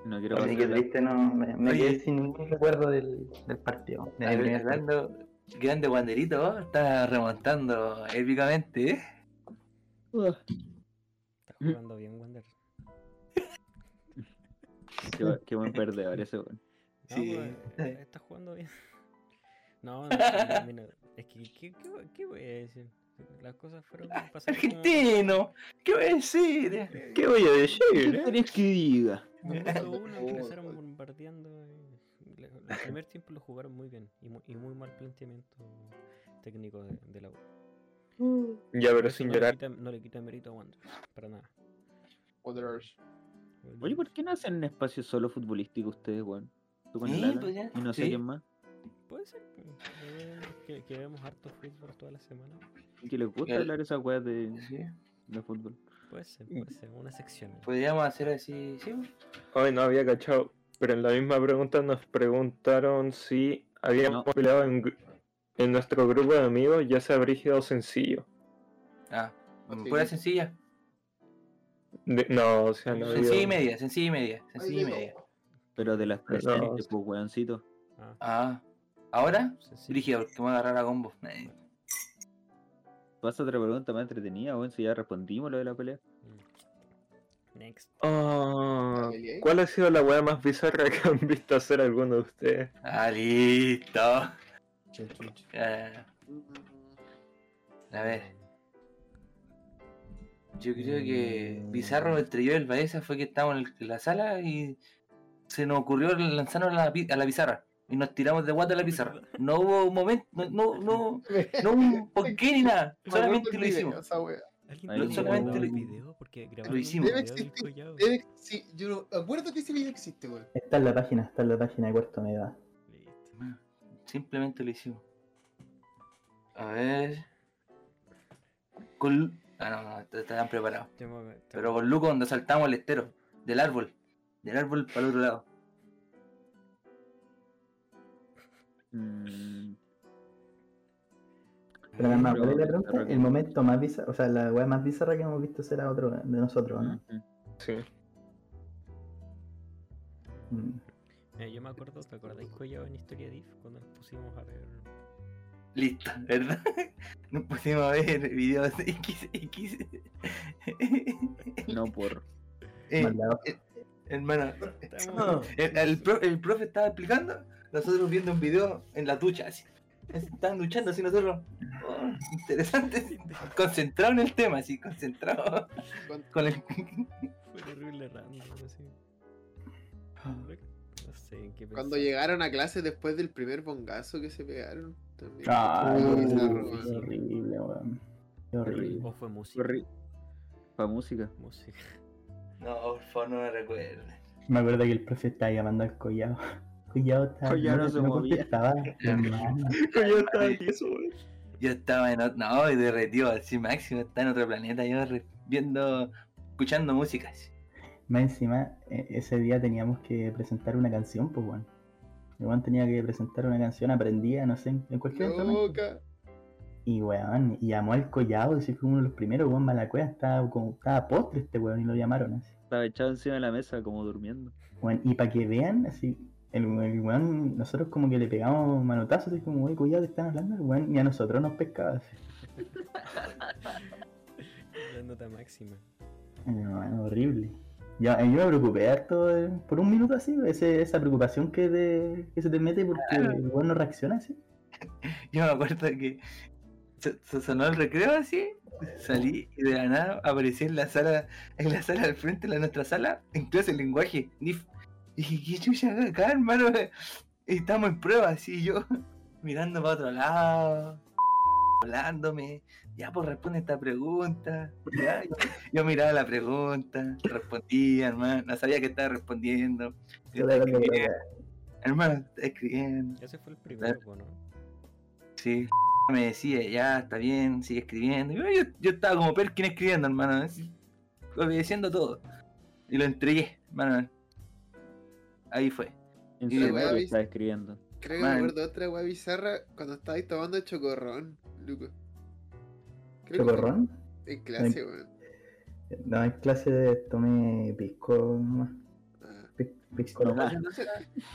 Speaker 1: No quiero
Speaker 3: qué
Speaker 1: pasarla.
Speaker 3: triste, no, me, quedé sin ningún recuerdo del, del partido. primer
Speaker 8: grande Wanderito, está remontando épicamente, ¿eh?
Speaker 5: Está jugando bien, Wander. [laughs]
Speaker 1: Qué, qué buen perdedor ese weón.
Speaker 5: No,
Speaker 8: Sí.
Speaker 5: pues, está jugando bien. [laughs] No, no, es que, ¿qué, qué, voy- qué voy a decir? Las cosas fueron pasaron como-
Speaker 8: Argentino, ¿qué voy a decir?
Speaker 4: ¿Qué voy a
Speaker 1: ¿Qué
Speaker 4: decir?
Speaker 1: querés que diga?
Speaker 5: Uno empezaron bombardeando. le- El primer tiempo lo jugaron muy bien y muy, y muy mal planteamiento técnico de, de la U.
Speaker 4: Ya, pero
Speaker 5: Eso
Speaker 4: sin
Speaker 5: no le
Speaker 4: llorar.
Speaker 5: quita- no le quita mérito a Wander, para nada.
Speaker 2: Wanderers.
Speaker 1: Oye, ¿por qué no hacen un espacio solo futbolístico ustedes, weón? Tú con
Speaker 8: Sí,
Speaker 1: el Alan
Speaker 8: pues
Speaker 1: y no sé
Speaker 8: sí.
Speaker 1: quién más.
Speaker 5: Puede ser pues, que, que vemos harto fútbol toda la semana.
Speaker 1: Que les gusta hablar esas weas de,
Speaker 8: Sí,
Speaker 1: de fútbol.
Speaker 5: Puede ser, puede ser, una sección.
Speaker 8: podríamos hacer así, sí.
Speaker 4: Hoy no había cachado, pero en la misma pregunta nos preguntaron si habíamos
Speaker 1: No.
Speaker 4: peleado en, nuestro grupo de amigos, ya sea brígido o sencillo.
Speaker 8: Ah, pura
Speaker 2: que-
Speaker 8: sencilla.
Speaker 4: De- no, o sea, no había...
Speaker 8: Sencilla y media, sencilla y media,
Speaker 2: Ay,
Speaker 8: sencilla y media.
Speaker 1: Pero de las
Speaker 4: No,
Speaker 1: presentes,
Speaker 4: sí.
Speaker 1: pues weoncito.
Speaker 5: Ah,
Speaker 8: Ah, ¿ahora? Brígido, porque me voy a agarrar a combo.
Speaker 1: Pasa otra pregunta más entretenida, weón, si ya respondimos lo de la pelea.
Speaker 5: Mm. Next.
Speaker 4: Ah. ¿Cuál ha sido la wea más bizarra [laughs] que han visto hacer alguno de ustedes?
Speaker 8: Ah, listo. A ver. Yo creo que Pizarro entre yo y el Baeza fue que estábamos en la sala y se nos ocurrió lanzarnos a la, a la pizarra. Y nos tiramos de guata a la pizarra. [laughs] No hubo un momento, no, no, no, no hubo un [laughs] porqué ni nada.
Speaker 2: Me acuerdo
Speaker 8: Solamente lo hicimos.
Speaker 2: esa wea.
Speaker 5: ¿Alguien
Speaker 1: Ahí
Speaker 5: tiene
Speaker 8: solamente lo-
Speaker 5: video? Porque
Speaker 8: hicimos.
Speaker 5: un
Speaker 2: Debe existir. Debe- sí, yo no. Acuérdate que ese video existe, weón.
Speaker 3: Está en la página, está en la página de Cuarto Media.
Speaker 5: Listo.
Speaker 8: Simplemente lo hicimos. A ver. Con... Ah, no, no, est- estaban preparados. Pero con Luco donde saltamos el estero. Del árbol. Del árbol para el otro lado.
Speaker 1: Mm,
Speaker 3: Pero mi hermano,
Speaker 1: Pero-
Speaker 3: ¿cuál es la
Speaker 1: pero-
Speaker 3: pregunta? El momento más bizarro, o sea, la weá más bizarra que hemos visto será otro de nosotros, ¿no?
Speaker 4: Sí.
Speaker 3: Mm.
Speaker 5: Eh, yo me acuerdo, ¿te acordáis Collado en Historia Diff? Cuando nos pusimos a ver.
Speaker 8: Listo, ¿verdad? [laughs] Nos pusimos a ver videos de X, X.
Speaker 1: No por.
Speaker 8: Eh, eh, hermano, el, el pro- el profe estaba explicando, nosotros viendo un video en la ducha, así. Estaban duchando así nosotros. Oh, interesante. Concentrado en el tema, así, concentrado.
Speaker 2: Con-
Speaker 8: Con el.
Speaker 5: Fue terrible random, así. No sé en qué
Speaker 2: Cuando llegaron a clase después del primer bongazo que se pegaron. También.
Speaker 3: Qué
Speaker 2: weón.
Speaker 3: horrible, weón. Qué horrible.
Speaker 5: O fue música.
Speaker 1: Corri. Pa' música.
Speaker 5: Música.
Speaker 8: No, por favor, no me recuerden.
Speaker 3: Me acuerdo que el profe estaba llamando al collado. Collado estaba.
Speaker 1: Collado no se movía. [laughs]
Speaker 4: Yo estaba aquí, eso, wey.
Speaker 8: Yo estaba en otro, no, y derretido así máximo, está en otro planeta, yo viendo, escuchando música. así.
Speaker 3: Más encima, e- ese día teníamos que presentar una canción, pues bueno. El weón tenía que presentar una canción aprendida, no sé, en cualquier.
Speaker 2: Loca.
Speaker 3: Y weón, y llamó al collado, ese fue uno de los primeros, weón, Malacuea, estaba como, estaba postre este weón y lo llamaron así.
Speaker 1: Estaba echado encima de la mesa como durmiendo.
Speaker 3: Weón, y para que vean, así, el, el weón, nosotros como que le pegamos manotazos, así como, oye, cuidado, te están hablando, el weón, y a nosotros nos pescaba así.
Speaker 5: La nota máxima.
Speaker 3: No, weón, horrible. Ya, yo me preocupé harto eh, por un minuto así, ese- esa preocupación que, te- que se te mete porque el weón no reacciona así. [laughs]
Speaker 8: Yo me acuerdo que se, se sonó el recreo así, salí y de la nada aparecí en la sala, en la sala del frente de la nuestra sala, en clase de lenguaje, NIF. Y dije, ¿qué chucha acá, hermano? Estamos en prueba, así yo, [laughs] mirando para otro lado, hablándome. Ya, pues responde esta pregunta. Ya, yo, yo miraba la pregunta, respondía, hermano, no sabía que estaba respondiendo. Yo estaba escribiendo, hermano, estaba escribiendo.
Speaker 5: Ese fue el primero, ¿no?
Speaker 8: Sí, me decía, ya, está bien, sigue escribiendo. Y yo, yo, yo estaba como Perkin escribiendo, hermano, así, obedeciendo todo. Y lo entregué, hermano. Ahí fue.
Speaker 1: En
Speaker 8: Y
Speaker 1: su
Speaker 2: la
Speaker 1: estaba escribiendo.
Speaker 2: Creo que
Speaker 8: Man.
Speaker 2: me acuerdo de otra weá bizarra cuando estabais tomando chocorrón, Luco. Creo que
Speaker 3: ¿Chocorrón?
Speaker 2: En clase, weón.
Speaker 3: No, en clase tomé pisco nomás.
Speaker 2: Ah.
Speaker 3: Pi- Pisco nomás.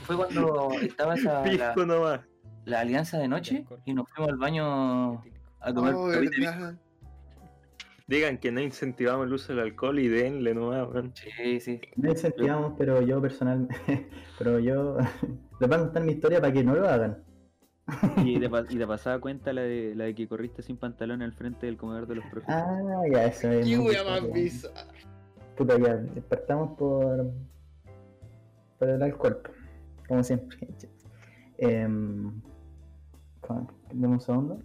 Speaker 8: Fue cuando estaba esa, la,
Speaker 4: Pisco nomás.
Speaker 8: la alianza de noche y nos fuimos al baño a tomar
Speaker 2: Oh.
Speaker 4: Digan que no incentivamos el uso del alcohol y denle nomás, weón.
Speaker 8: Sí, sí.
Speaker 3: No incentivamos, pero yo personalmente, [laughs] pero yo les voy a contar mi historia para que no lo hagan.
Speaker 1: Y de, [laughs] pa- y de pasada cuenta la de, la de que corriste sin pantalón al frente del comedor de los profes.
Speaker 3: Ah, ya, eso es.
Speaker 2: Qué
Speaker 3: muy
Speaker 2: weá más bizarra.
Speaker 3: Puta, ya, despertamos por, por el alcohol, como siempre. [laughs] Em, con- dame un segundo.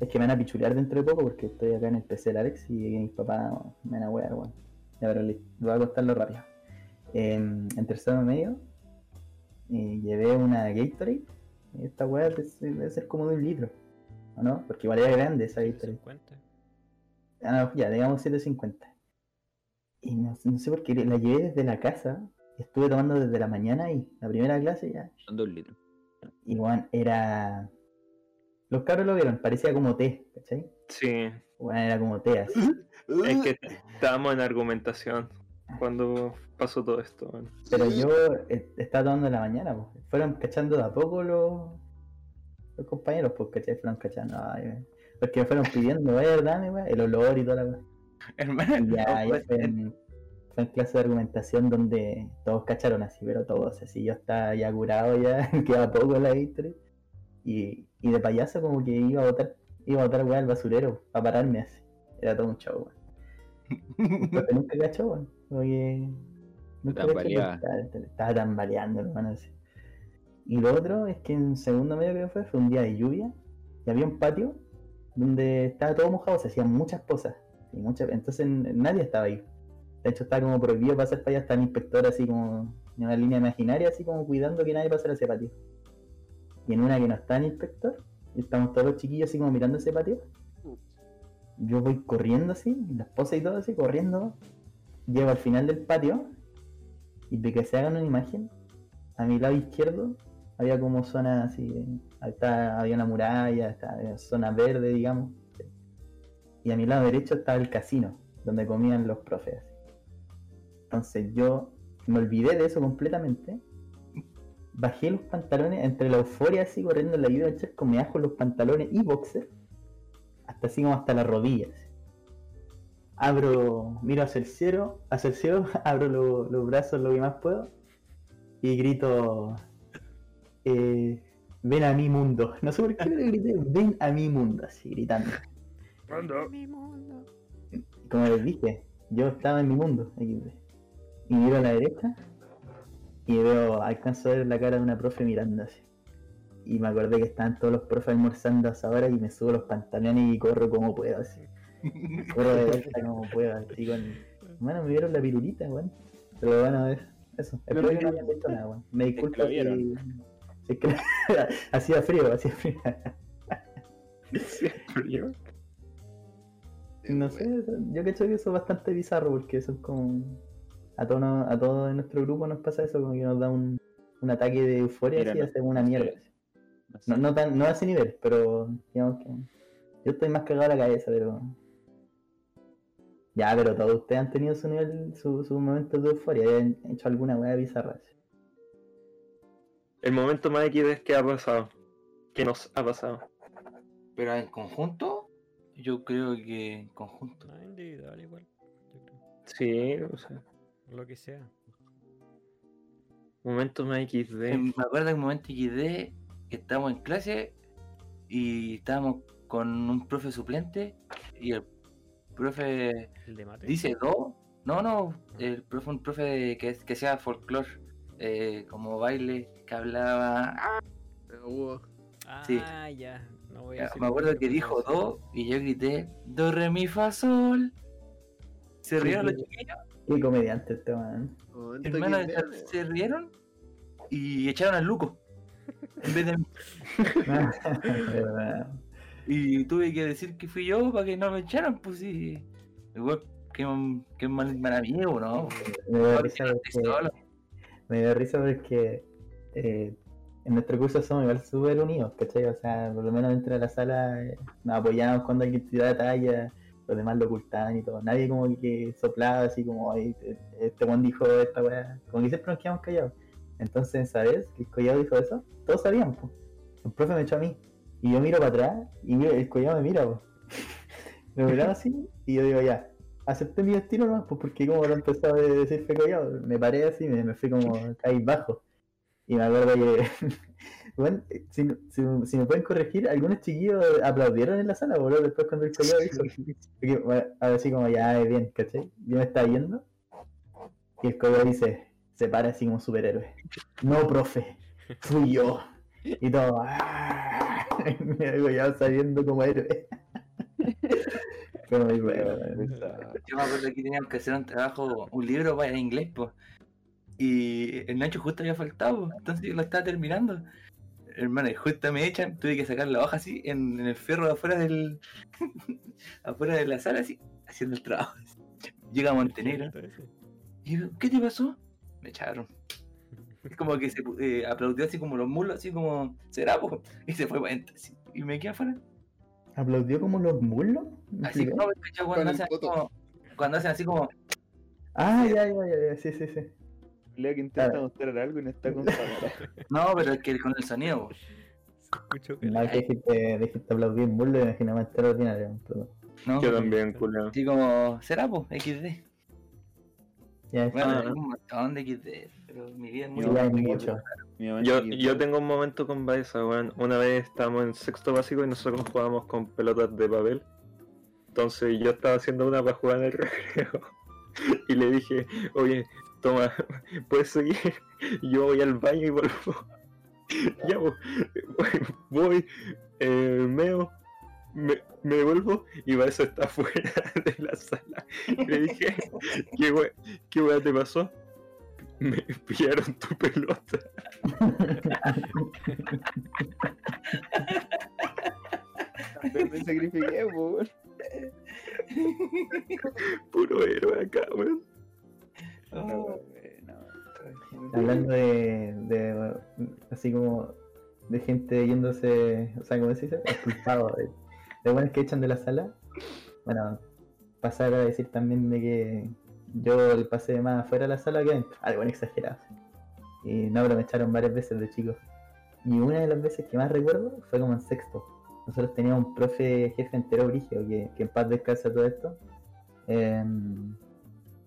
Speaker 3: Es que me van a pichulear dentro de poco porque estoy acá en el PC del Alex y mis papás me van a wear, weón. Ya, pero listo, voy a contarlo rápido. Em, en tercero medio eh, llevé una Gatorade. y Esta weá debe ser- como de un litro, ¿o no? Porque igual era grande esa Gatorade.
Speaker 5: 50.
Speaker 3: Ah, no, ya, digamos 7.50. Y no, no sé por qué la llevé desde la casa. y Estuve tomando desde la mañana y la primera clase ya.
Speaker 1: Son dos litros.
Speaker 3: Igual era. Los cabros lo vieron, parecía como té, ¿cachai?
Speaker 4: Sí.
Speaker 3: Bueno, era como té así.
Speaker 4: Es que [laughs] estábamos en argumentación cuando pasó todo esto.
Speaker 3: Pero yo eh, estaba tomando en la mañana, pues. Fueron cachando de a poco los, los compañeros, pues, ¿cachai? Fueron cachando. Ay, porque me fueron pidiendo, dame, weón, el olor y toda la weá.
Speaker 8: Hermano,
Speaker 3: ya,
Speaker 8: no,
Speaker 3: ahí
Speaker 8: pues,
Speaker 3: fue, en, fue en clase de argumentación donde todos cacharon así, pero todos así. Yo estaba ya curado, ya [laughs] quedaba poco la historia. Y, y de payaso como que iba a botar, iba a botar weá al basurero para pararme así. Era todo un show, weón. Pero nunca cachó, weón. Porque nunca cachó estaba, tambaleando, hermano. así. Y lo otro es que en segundo medio que fue, fue un día de lluvia y había un patio donde estaba todo mojado, se hacían muchas cosas. Y muchas, entonces nadie estaba ahí. De hecho, estaba como prohibido pasar para allá, estaba el inspector así como en una línea imaginaria, así como cuidando que nadie pasara ese patio. Y en una que no está el inspector, y estamos todos los chiquillos así como mirando ese patio. Yo voy corriendo así, la esposa y todo así, corriendo. Llego al final del patio, y de que se hagan una imagen, a mi lado izquierdo había como zona así, está- había una muralla, está, había zona verde, digamos. Y a mi lado derecho estaba el casino, donde comían los profes. Entonces yo me olvidé de eso completamente. Bajé los pantalones, entre la euforia así, corriendo en la del charco, me bajo los pantalones y boxer, hasta así como hasta las rodillas. Abro, miro hacia el cielo, hacia el cielo, [laughs] abro lo- los brazos lo que más puedo y grito, eh, ven a mi mundo. [laughs] No sé por qué le grité, ven a mi mundo, así gritando. Como les dije, yo estaba en mi mundo. aquí, Y miro a la derecha y veo, alcanzo a ver la cara de una profe mirando así. Y me acordé que estaban todos los profes almorzando a esa hora y me subo los pantalones y corro como puedo así. [laughs] Corro de vuelta como puedo, así con. Bueno, me vieron la pirulita, weón. Pero bueno, es eso. Espero que no hayan visto nada, weón. Me disculpo si- si es que [laughs] hacía frío, hacía frío. [laughs]
Speaker 4: Siempre yo.
Speaker 3: No sé, yo creo que eso es bastante bizarro porque eso es como. A todos a todos en nuestro grupo nos pasa eso, como que nos da un, un ataque de euforia
Speaker 1: Mira,
Speaker 3: así,
Speaker 1: no-
Speaker 3: hacemos una mierda. No, no, tan, no a ese nivel, pero digamos que. Yo estoy más cagado a la cabeza, pero. Ya, pero todos ustedes han tenido su nivel, su- sus momentos de euforia, y han hecho alguna weá bizarra. así.
Speaker 4: El momento más XD que ha pasado. Que nos ha pasado.
Speaker 8: Pero en conjunto, yo creo que en conjunto.
Speaker 5: No, individual igual. Yo creo.
Speaker 4: Sí, o sea.
Speaker 5: Lo que sea.
Speaker 4: Momento más XD.
Speaker 8: Eh, Me acuerdo de un momento XD que estábamos en clase y estábamos con un profe suplente y el profe
Speaker 5: ¿El de mate?
Speaker 8: dice dos. No, no, el profe, un profe que, que hacía folclore, eh, como baile, que hablaba. ¡ah!
Speaker 2: Pero hubo-
Speaker 5: Ah,
Speaker 8: sí.
Speaker 5: ya. No voy a
Speaker 8: Me acuerdo que
Speaker 5: pero
Speaker 8: dijo
Speaker 5: sí.
Speaker 8: do y yo grité do, re, mi, fa, sol. Se rieron los chiquillos,
Speaker 3: Qué comediante este man.
Speaker 2: XD,
Speaker 8: se, rieron y echaron al Luco. En vez de mí. [laughs] Y tuve que decir que fui yo para que no me echaran, pues sí. Igual, qué, qué mal, mal amigo, ¿no?
Speaker 3: Me dio risa porque-
Speaker 8: solo.
Speaker 3: Me dio risa porque eh, en nuestro curso somos igual súper unidos, ¿cachai? O sea, por lo menos dentro de la sala eh, nos apoyamos cuando hay que tirar talla, los demás lo ocultaban y todo. Nadie como que soplaba así como, "Ay, este buen dijo esta weá. Como que siempre nos quedamos callados. Entonces, ¿sabes? Que el collado dijo eso. Todos sabían, pues. El profe me echó a mí. Y yo miro para atrás y el collado me mira, pues. [laughs] me miraba así y yo digo, ya, acepté mi destino nomás, pues porque como lo empezó a decir fue collado, me paré así, me, me fui como caí bajo. Y me acuerdo que, bueno, si, si, si me pueden corregir, algunos chiquillos aplaudieron en la sala, boludo, después cuando el collado dijo, porque, bueno, así como ya, es bien, ¿cachai? Yo me estaba yendo y el collado dice, se para así como superhéroe. No, profe, fui yo. Y todo, ¡ah! [laughs] Y el collado saliendo como héroe. [laughs] Fue muy bueno.
Speaker 8: Yo me acuerdo que teníamos que hacer un trabajo, un libro para en inglés, pues. Y el Nacho justo había faltado, entonces yo lo estaba terminando. Hermano, y justo me echan, tuve que sacar la hoja así en, en el fierro de afuera del. [laughs] afuera de la sala, así, haciendo el trabajo. Llega Montenegro. Y ¿qué te pasó? Me echaron. Es como que se eh, aplaudió así como los mulos, así como, será, po? Y se fue para adentro, así, Y me quedé afuera.
Speaker 3: ¿Aplaudió como los muslos? ¿Me
Speaker 8: Así como, cuando hacen como. Cuando hacen así como.
Speaker 3: Ah, ya, ya, ya, ya, sí, sí, sí.
Speaker 1: Leo que intenta
Speaker 3: Claro.
Speaker 1: mostrar algo y no está [laughs] con cámara.
Speaker 8: No, pero es que con el sonido,
Speaker 5: escuchó que
Speaker 3: No, que dijiste, dijiste aplaudir en muslo y imaginaba entero ordinario. Pero...
Speaker 8: ¿no?
Speaker 4: Yo también, culo.
Speaker 8: Así como, será, pues, XD.
Speaker 3: Ya, es
Speaker 8: Bueno,
Speaker 4: Ah.
Speaker 8: hay un montón de XD, pero mi vida es muy
Speaker 3: mucho.
Speaker 4: Yo, yo tengo un momento con Baeza, weón. Una vez estábamos en sexto básico y nosotros jugábamos con pelotas de papel. Entonces yo estaba haciendo una para jugar en el [laughs] recreo. Y le dije, oye, toma, [laughs] puedes seguir. [laughs] Yo voy al baño y vuelvo. [laughs] Ya, voy, eh, meo, me, me devuelvo y Baeza está fuera de la sala. Le dije, ¿qué we- qué te pasó? Me pillaron tu pelota.
Speaker 1: Me sacrifiqué, weón.
Speaker 4: Puro héroe acá, weón.
Speaker 8: Oh.
Speaker 3: Hablando de, de, así como de gente yéndose, o sea, ¿cómo se dice? Expulsado, de, de buenos que echan de la sala. Bueno, pasar a decir también de que yo le pasé más afuera de la sala que adentro. Algo exagerado. Y no, pero me echaron varias veces de chico. Y una de las veces que más recuerdo fue como en sexto. Nosotros teníamos un profe jefe entero brígido, que, que en paz descansa todo esto. em,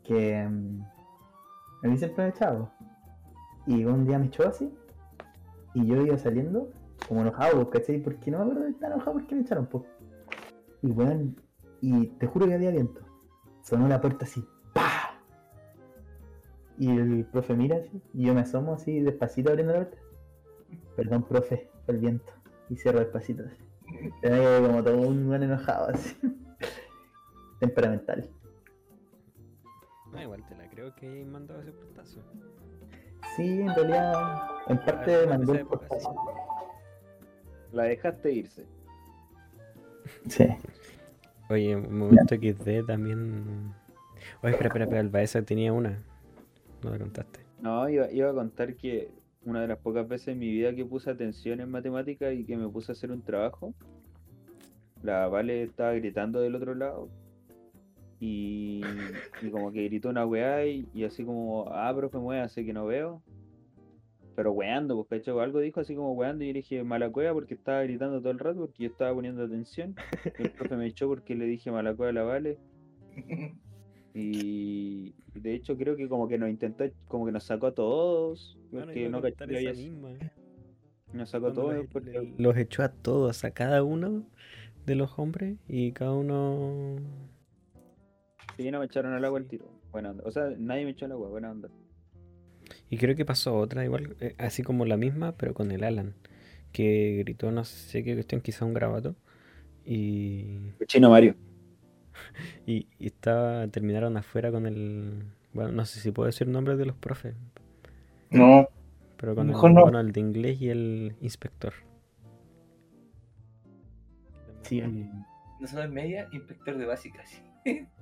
Speaker 3: que em, a mí siempre me echaba. Y un día me echó así. Y yo iba saliendo como enojado, ¿cachai? Porque no me acuerdo de estar enojado porque me echaron, po. Y bueno, y te juro que había viento. Sonó la puerta así, ¡pa! Y el profe mira así, y yo me asomo así despacito abriendo la puerta. Perdón, profe, el viento. Y cierro despacito así. Como todo un buen enojado así. [laughs] Temperamental.
Speaker 5: No, igual te la creo que hayas mandado ese portazo.
Speaker 3: Sí, en realidad, en parte
Speaker 5: Alguna
Speaker 3: mandó
Speaker 5: esa época,
Speaker 3: portazo.
Speaker 1: La dejaste irse.
Speaker 3: Sí.
Speaker 5: Oye, un momento XD también. Oye, espera, espera, espera, el Baeza tenía una. No la contaste.
Speaker 1: No, iba, iba a contar que una de las pocas veces en mi vida que puse atención en matemáticas y que me puse a hacer un trabajo, la Vale estaba gritando del otro lado y, y como que gritó una weá y, y así como, ah, profe, muévase que no veo. Pero weando, pues cacho, algo dijo así como weando y yo le dije mala cueva porque estaba gritando todo el rato porque yo estaba poniendo atención. Y el [laughs] profe me echó porque le dije mala cueva a la Vale. Y de hecho creo que como que nos intentó, como que nos sacó a todos,
Speaker 5: Bueno,
Speaker 1: porque
Speaker 5: a
Speaker 1: no cachó
Speaker 5: misma.
Speaker 1: nos sacó a todos
Speaker 5: los,
Speaker 1: porque
Speaker 5: los echó a todos, a cada uno de los hombres y cada uno.
Speaker 1: Sí, no me echaron al agua el tiro. Buena onda. O sea, nadie me echó al agua, buena onda.
Speaker 5: Y creo que pasó otra igual, eh, así como la misma, pero con el Alan, que gritó no sé qué cuestión, quizá un grabato. Y,
Speaker 1: Chino Mario. [laughs]
Speaker 5: y, y estaba, terminaron afuera con el. Bueno, no sé si puedo decir nombres de los profes,
Speaker 8: No,
Speaker 5: pero con el,
Speaker 8: Mejor no.
Speaker 5: bueno, el de inglés y el inspector.
Speaker 3: Sí.
Speaker 8: no solo en media, inspector de básicas. [laughs]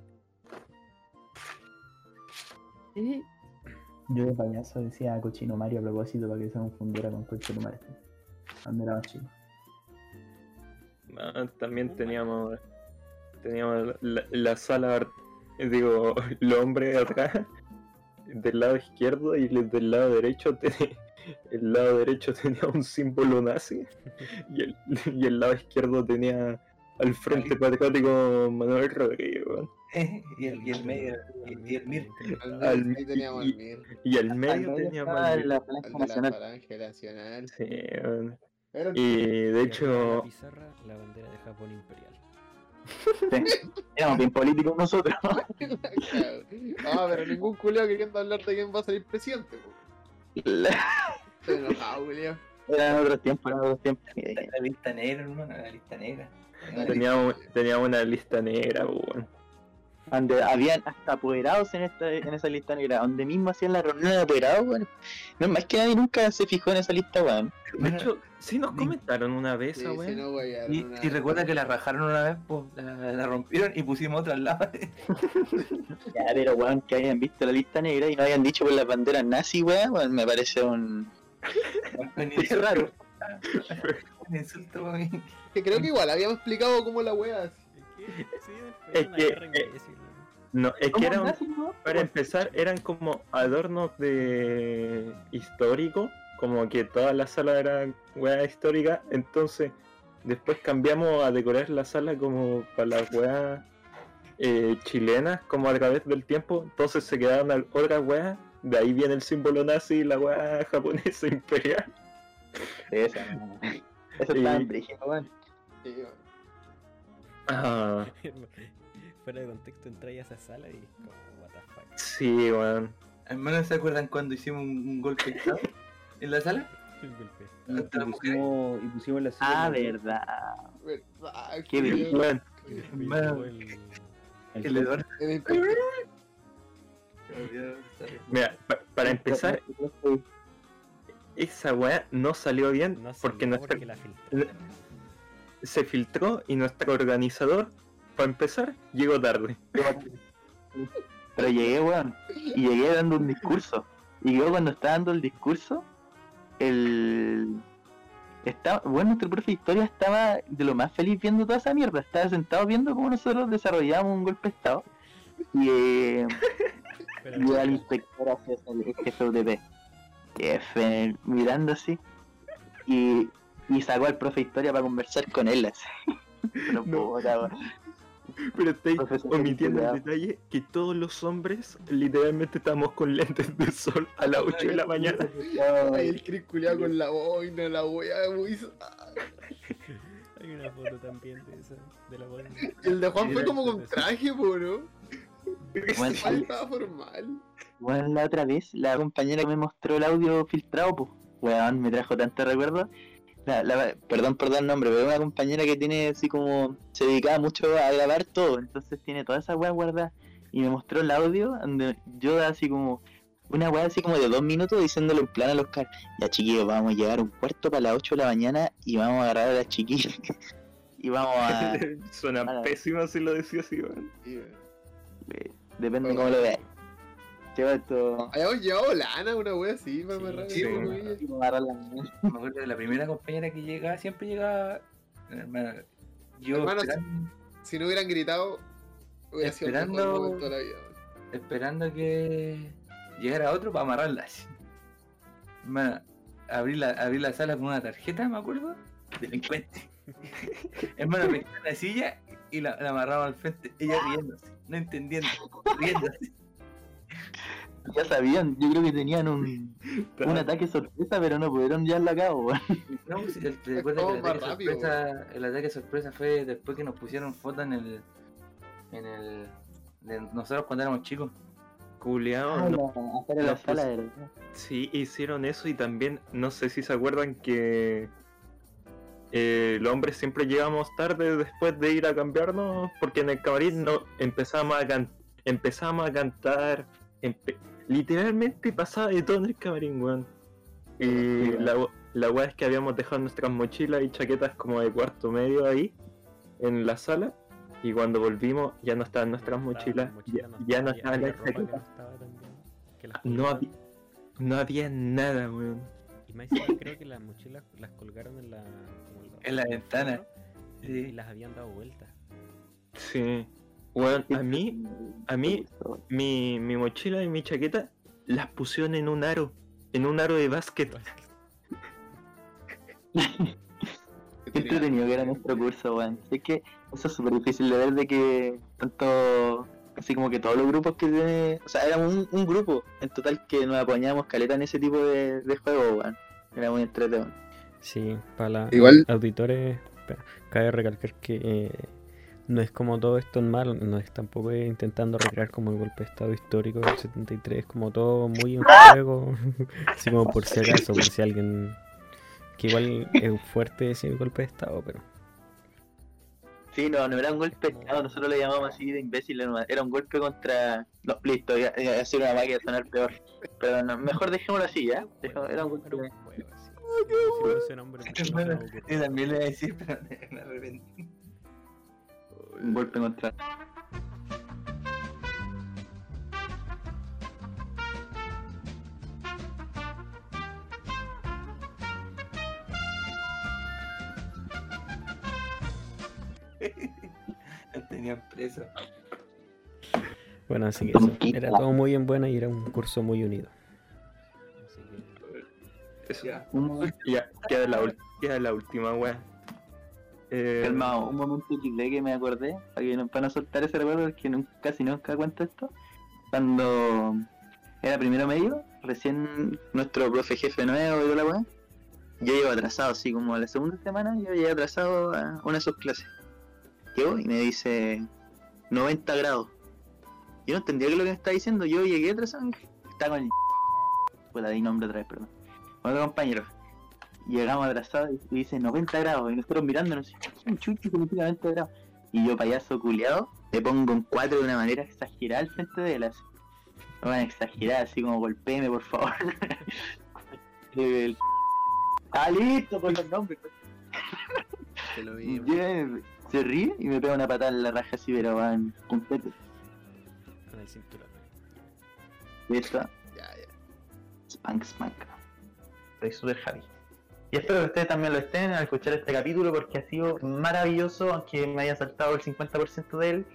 Speaker 3: Yo de payaso decía cochino Mario a propósito para que se confundiera con cochino Mario. Cuando era más chico.
Speaker 4: Ah, también teníamos teníamos la, la sala digo los hombres atrás del lado izquierdo y el del lado derecho te- el lado derecho tenía un símbolo nazi y el, y el lado izquierdo tenía al frente patriótico Manuel Rodríguez weón. [laughs]
Speaker 8: y, el, y el medio, y, y el mir.
Speaker 2: Al ahí teníamos
Speaker 4: y-
Speaker 2: al Mir,
Speaker 4: y al
Speaker 3: Al
Speaker 4: medio teníamos al-
Speaker 3: la
Speaker 2: al
Speaker 3: Falange
Speaker 2: la
Speaker 3: Nacional.
Speaker 2: Falange Nacional.
Speaker 4: sí, weón. Y de
Speaker 5: Y
Speaker 4: hecho
Speaker 5: la pizarra, la bandera de Japón imperial. [laughs]
Speaker 3: Sí. Éramos bien políticos nosotros. [laughs]
Speaker 2: Ah, pero ningún culiao queriendo hablar de quién va a salir presidente. po. Estoy enojado, culiao.
Speaker 3: Eran otros tiempos, eran otros tiempos.
Speaker 8: La lista negra, hermano, la lista negra.
Speaker 4: Teníamos, teníamos una lista negra weón.
Speaker 3: Donde habían hasta apoderados en esta, en esa lista negra, donde mismo hacían la reunión de apoderados, weón. No, más que nadie nunca se fijó en esa lista, weón.
Speaker 4: de hecho sí nos comentaron una vez
Speaker 2: Sí, si
Speaker 4: weón.
Speaker 2: no, voy a
Speaker 8: Y, y recuerda que la rajaron una vez, pues la, la rompieron y pusimos otra al lado. [laughs]
Speaker 3: Ya, pero weón, que hayan visto la lista negra y no hayan dicho por las banderas nazi, weón, me parece un... [laughs] [laughs] Es raro. [laughs]
Speaker 8: para mí.
Speaker 2: Que creo que igual habíamos explicado cómo la wea.
Speaker 4: Es que, eh, No, es que
Speaker 3: ¿Cómo
Speaker 4: era un-
Speaker 3: nazi, no?
Speaker 4: para empezar eran como adornos de histórico, como que toda la sala era weá histórica, entonces después cambiamos a decorar la sala como para las weas eh, chilenas, como a través del tiempo, entonces se quedaron otras weas, de ahí viene el símbolo nazi y la wea [laughs] japonesa imperial.
Speaker 3: Esa, eso está en brígido, weón.
Speaker 2: Sí, weón.
Speaker 4: Ah, [laughs]
Speaker 5: Fuera de contexto entráis a esa sala y es como, what the fuck.
Speaker 4: sí, weón.
Speaker 8: Al menos se acuerdan cuando hicimos un, un golpe de estado [laughs] en la sala. [laughs]
Speaker 5: El golpe.
Speaker 1: Y, pusimos, y pusimos la silla
Speaker 3: Ah, verdad.
Speaker 2: Verdad,
Speaker 3: Qué brillo.
Speaker 4: Weón,
Speaker 5: el-
Speaker 1: el-
Speaker 8: El
Speaker 2: inspector.
Speaker 4: Mira, pa- para empezar, esa weá no salió bien
Speaker 5: No
Speaker 4: porque
Speaker 5: salió
Speaker 4: nuestra,
Speaker 5: porque la filtraron.
Speaker 4: se filtró y nuestro organizador, para empezar, llegó tarde.
Speaker 3: Pero llegué, weón. Y llegué dando un discurso. Y yo cuando estaba dando el discurso, el... Estaba, bueno, nuestro profe de historia estaba de lo más feliz viendo toda esa mierda. Estaba sentado viendo cómo nosotros desarrollábamos un golpe de estado. Y eh, y al inspector hacia el jefe UTP. Jefe, mirando así. Y, y sacó al profe de historia para conversar con él así. Pero [laughs]
Speaker 4: No.
Speaker 3: puta.
Speaker 4: Pero estáis
Speaker 3: Profesor
Speaker 4: omitiendo el detalle que todos los hombres literalmente estamos con lentes de sol a las 8 de la mañana. [laughs]
Speaker 2: Ay, el Chris con la boina, la wea muy. [laughs]
Speaker 5: Hay una foto también de esa, de la bola.
Speaker 2: El de Juan fue como con traje, po, ¿no?
Speaker 3: Bueno,
Speaker 2: estaba formal.
Speaker 3: Bueno, la otra vez, la compañera que me mostró el audio filtrado, pues, weón, me trajo tanto recuerdo. La, la- perdón por dar nombre, pero una compañera que tiene así como, se dedicaba mucho a grabar todo, entonces tiene toda esa weá guardada. Y me mostró el audio donde yo así como, una weá así como de dos minutos diciéndole en plan al Oscar, ya chiquillos, vamos a llegar un cuarto para las 8 de la mañana y vamos a agarrar a las chiquillas. [laughs] y vamos a. [laughs]
Speaker 4: Suena
Speaker 3: Ahora-
Speaker 4: pésimo si lo decía así, weón.
Speaker 3: Depende de cómo lo veas. Lleva esto.
Speaker 2: Habíamos llevado lana, una wea así, para
Speaker 5: Sí,
Speaker 2: amarrar
Speaker 4: sí,
Speaker 8: Me acuerdo de la primera compañera que llegaba, siempre llegaba. Hermano, yo
Speaker 2: Hermano,
Speaker 8: esperando,
Speaker 2: Si no hubieran gritado, hubiera sido el mejor
Speaker 8: Esperando-
Speaker 2: momento de la vida.
Speaker 8: esperando que llegara otro para amarrarla así. Hermano, abrí la, abrí la sala con una tarjeta, me acuerdo. Delincuente. Hermano, me quedé en la silla y la, la amarraba al frente. Ella riéndose, no entendiendo, riéndose. [laughs]
Speaker 3: Ya sabían, yo creo que tenían un, un ataque sorpresa, pero no pudieron llevarlo a cabo, weón. [laughs]
Speaker 8: No, pues, el, te que ataque,
Speaker 2: rápido,
Speaker 8: sorpresa, el ataque sorpresa fue después que nos pusieron fotos en el. en el. de nosotros cuando éramos chicos.
Speaker 4: Culeado,
Speaker 3: Ah,
Speaker 4: no-
Speaker 3: la- la sala, de.
Speaker 4: Sí, hicieron eso y también, no sé si se acuerdan que eh, los hombres siempre llegamos tarde después de ir a cambiarnos, porque en el camarín no empezamos a can- empezamos a cantar, literalmente pasaba de todo en el camarín, weón. Y la, we- la weá es que habíamos dejado nuestras mochilas y chaquetas como de cuarto medio ahí, en la sala, y cuando volvimos ya no estaban nuestras mochilas, ya, ya no estaban las chaquetas. No había, no había nada, weón.
Speaker 5: Y más creo que las mochilas las colgaron en la, como en
Speaker 8: En la ventana. Sí.
Speaker 5: Y las habían dado vuelta.
Speaker 4: Sí. Bueno, a mí, a mí, mi, mi mochila y mi chaqueta las pusieron en un aro, en un aro de básquet.
Speaker 3: Qué entretenido que era nuestro curso, weón. Es que eso es súper difícil de ver de que tanto, así como que todos los grupos que tiene, o sea, éramos un, un grupo en total que nos apañábamos caleta en ese tipo de, de juego, weón. Era muy entretenido.
Speaker 5: Sí, para los
Speaker 2: Igual-
Speaker 5: auditores, espera, cabe recalcar que eh, no es como todo esto en mal, no es tampoco intentando recrear como el golpe de estado histórico del 73, como todo muy en [laughs] juego, [laughs] así como por si acaso, por si alguien, que igual es fuerte decir golpe de estado, pero
Speaker 3: Sí, no, no era un golpe, no, nosotros le llamamos así de imbéciles, nomás. era un golpe contra los listo, iba iba a decir una máquina de sonar peor. Pero no, mejor dejémoslo así, ¿ya? Dejémoslo- era un golpe.
Speaker 5: no nombre, [laughs] no me
Speaker 8: Bueno, yo también le iba a decir, pero me arrepentí.
Speaker 3: Un golpe contra. [laughs]
Speaker 8: Tenían preso.
Speaker 5: Bueno, así que eso, era todo muy en buena y era un curso muy unido. Así que,
Speaker 4: Eso.
Speaker 8: Ya.
Speaker 4: Queda la, queda la última, weón. Eh,
Speaker 3: calmado, un momento XD que me acordé, para, que no, soltar ese recuerdo, porque nunca, casi nunca cuento esto. Cuando era primero medio, recién nuestro profe jefe nuevo y la weá, yo llego atrasado, así como a la segunda semana, yo llegué atrasado a una de sus clases. Llego y me dice 90 grados. Yo no entendía es lo que me estaba diciendo, yo llegué atrasado estaba con el... Puta, di nombre otra vez, perdón. Otro compañero. Llegamos atrasados y dice 90 grados, y nosotros mirándonos, un chucho que me tira 90 grados. Y yo, payaso culiado, le pongo un 4 de una manera exagerada al frente de él, así. No van a exagerar, así como golpéeme, por favor. [laughs] El- [laughs] Ah, listo, por los nombres. [laughs]
Speaker 2: Te lo
Speaker 3: Y
Speaker 2: vi.
Speaker 3: llega, se ríe y me pega una patada en la raja así, pero van completo.
Speaker 5: con el cinturón.
Speaker 3: Y esto,
Speaker 2: Ya, ya.
Speaker 3: Spank Spank. Soy super happy. Y espero que ustedes también lo estén al escuchar este capítulo porque ha sido maravilloso, aunque me haya saltado el 50% de él.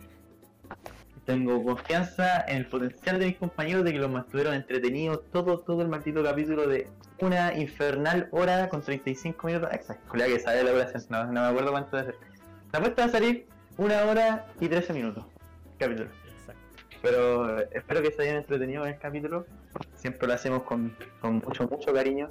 Speaker 3: Tengo confianza en el potencial de mis compañeros de que los mantuvieron entretenidos todo, todo el maldito capítulo de una infernal hora con 35 minutos. Exacto, que sabe la duración, no, no me acuerdo cuánto debe ser. La apuesta va a salir una hora y 13 minutos. Capítulo.
Speaker 5: Exacto.
Speaker 3: Pero eh, espero que se hayan entretenido en el capítulo. Siempre lo hacemos con, con mucho, mucho cariño.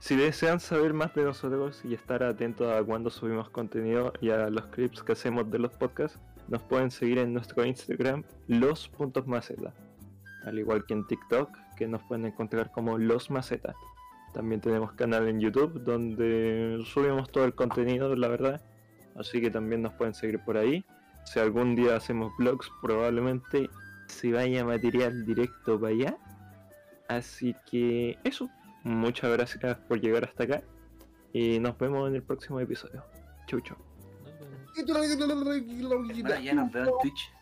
Speaker 4: Si desean saber más de nosotros y estar atentos a cuando subimos contenido y a los clips que hacemos de los podcasts, nos pueden seguir en nuestro Instagram, los.maceta. Al igual que en TikTok, que nos pueden encontrar como los maceta. También tenemos canal en YouTube donde subimos todo el contenido, la verdad. Así que también nos pueden seguir por ahí. Si algún día hacemos vlogs, probablemente se vaya material directo para allá. Así que eso. Muchas gracias por llegar hasta acá. Y nos vemos en el próximo episodio. Chau, chau.
Speaker 2: Nos vemos.
Speaker 8: Ahora ya nos veo en Twitch.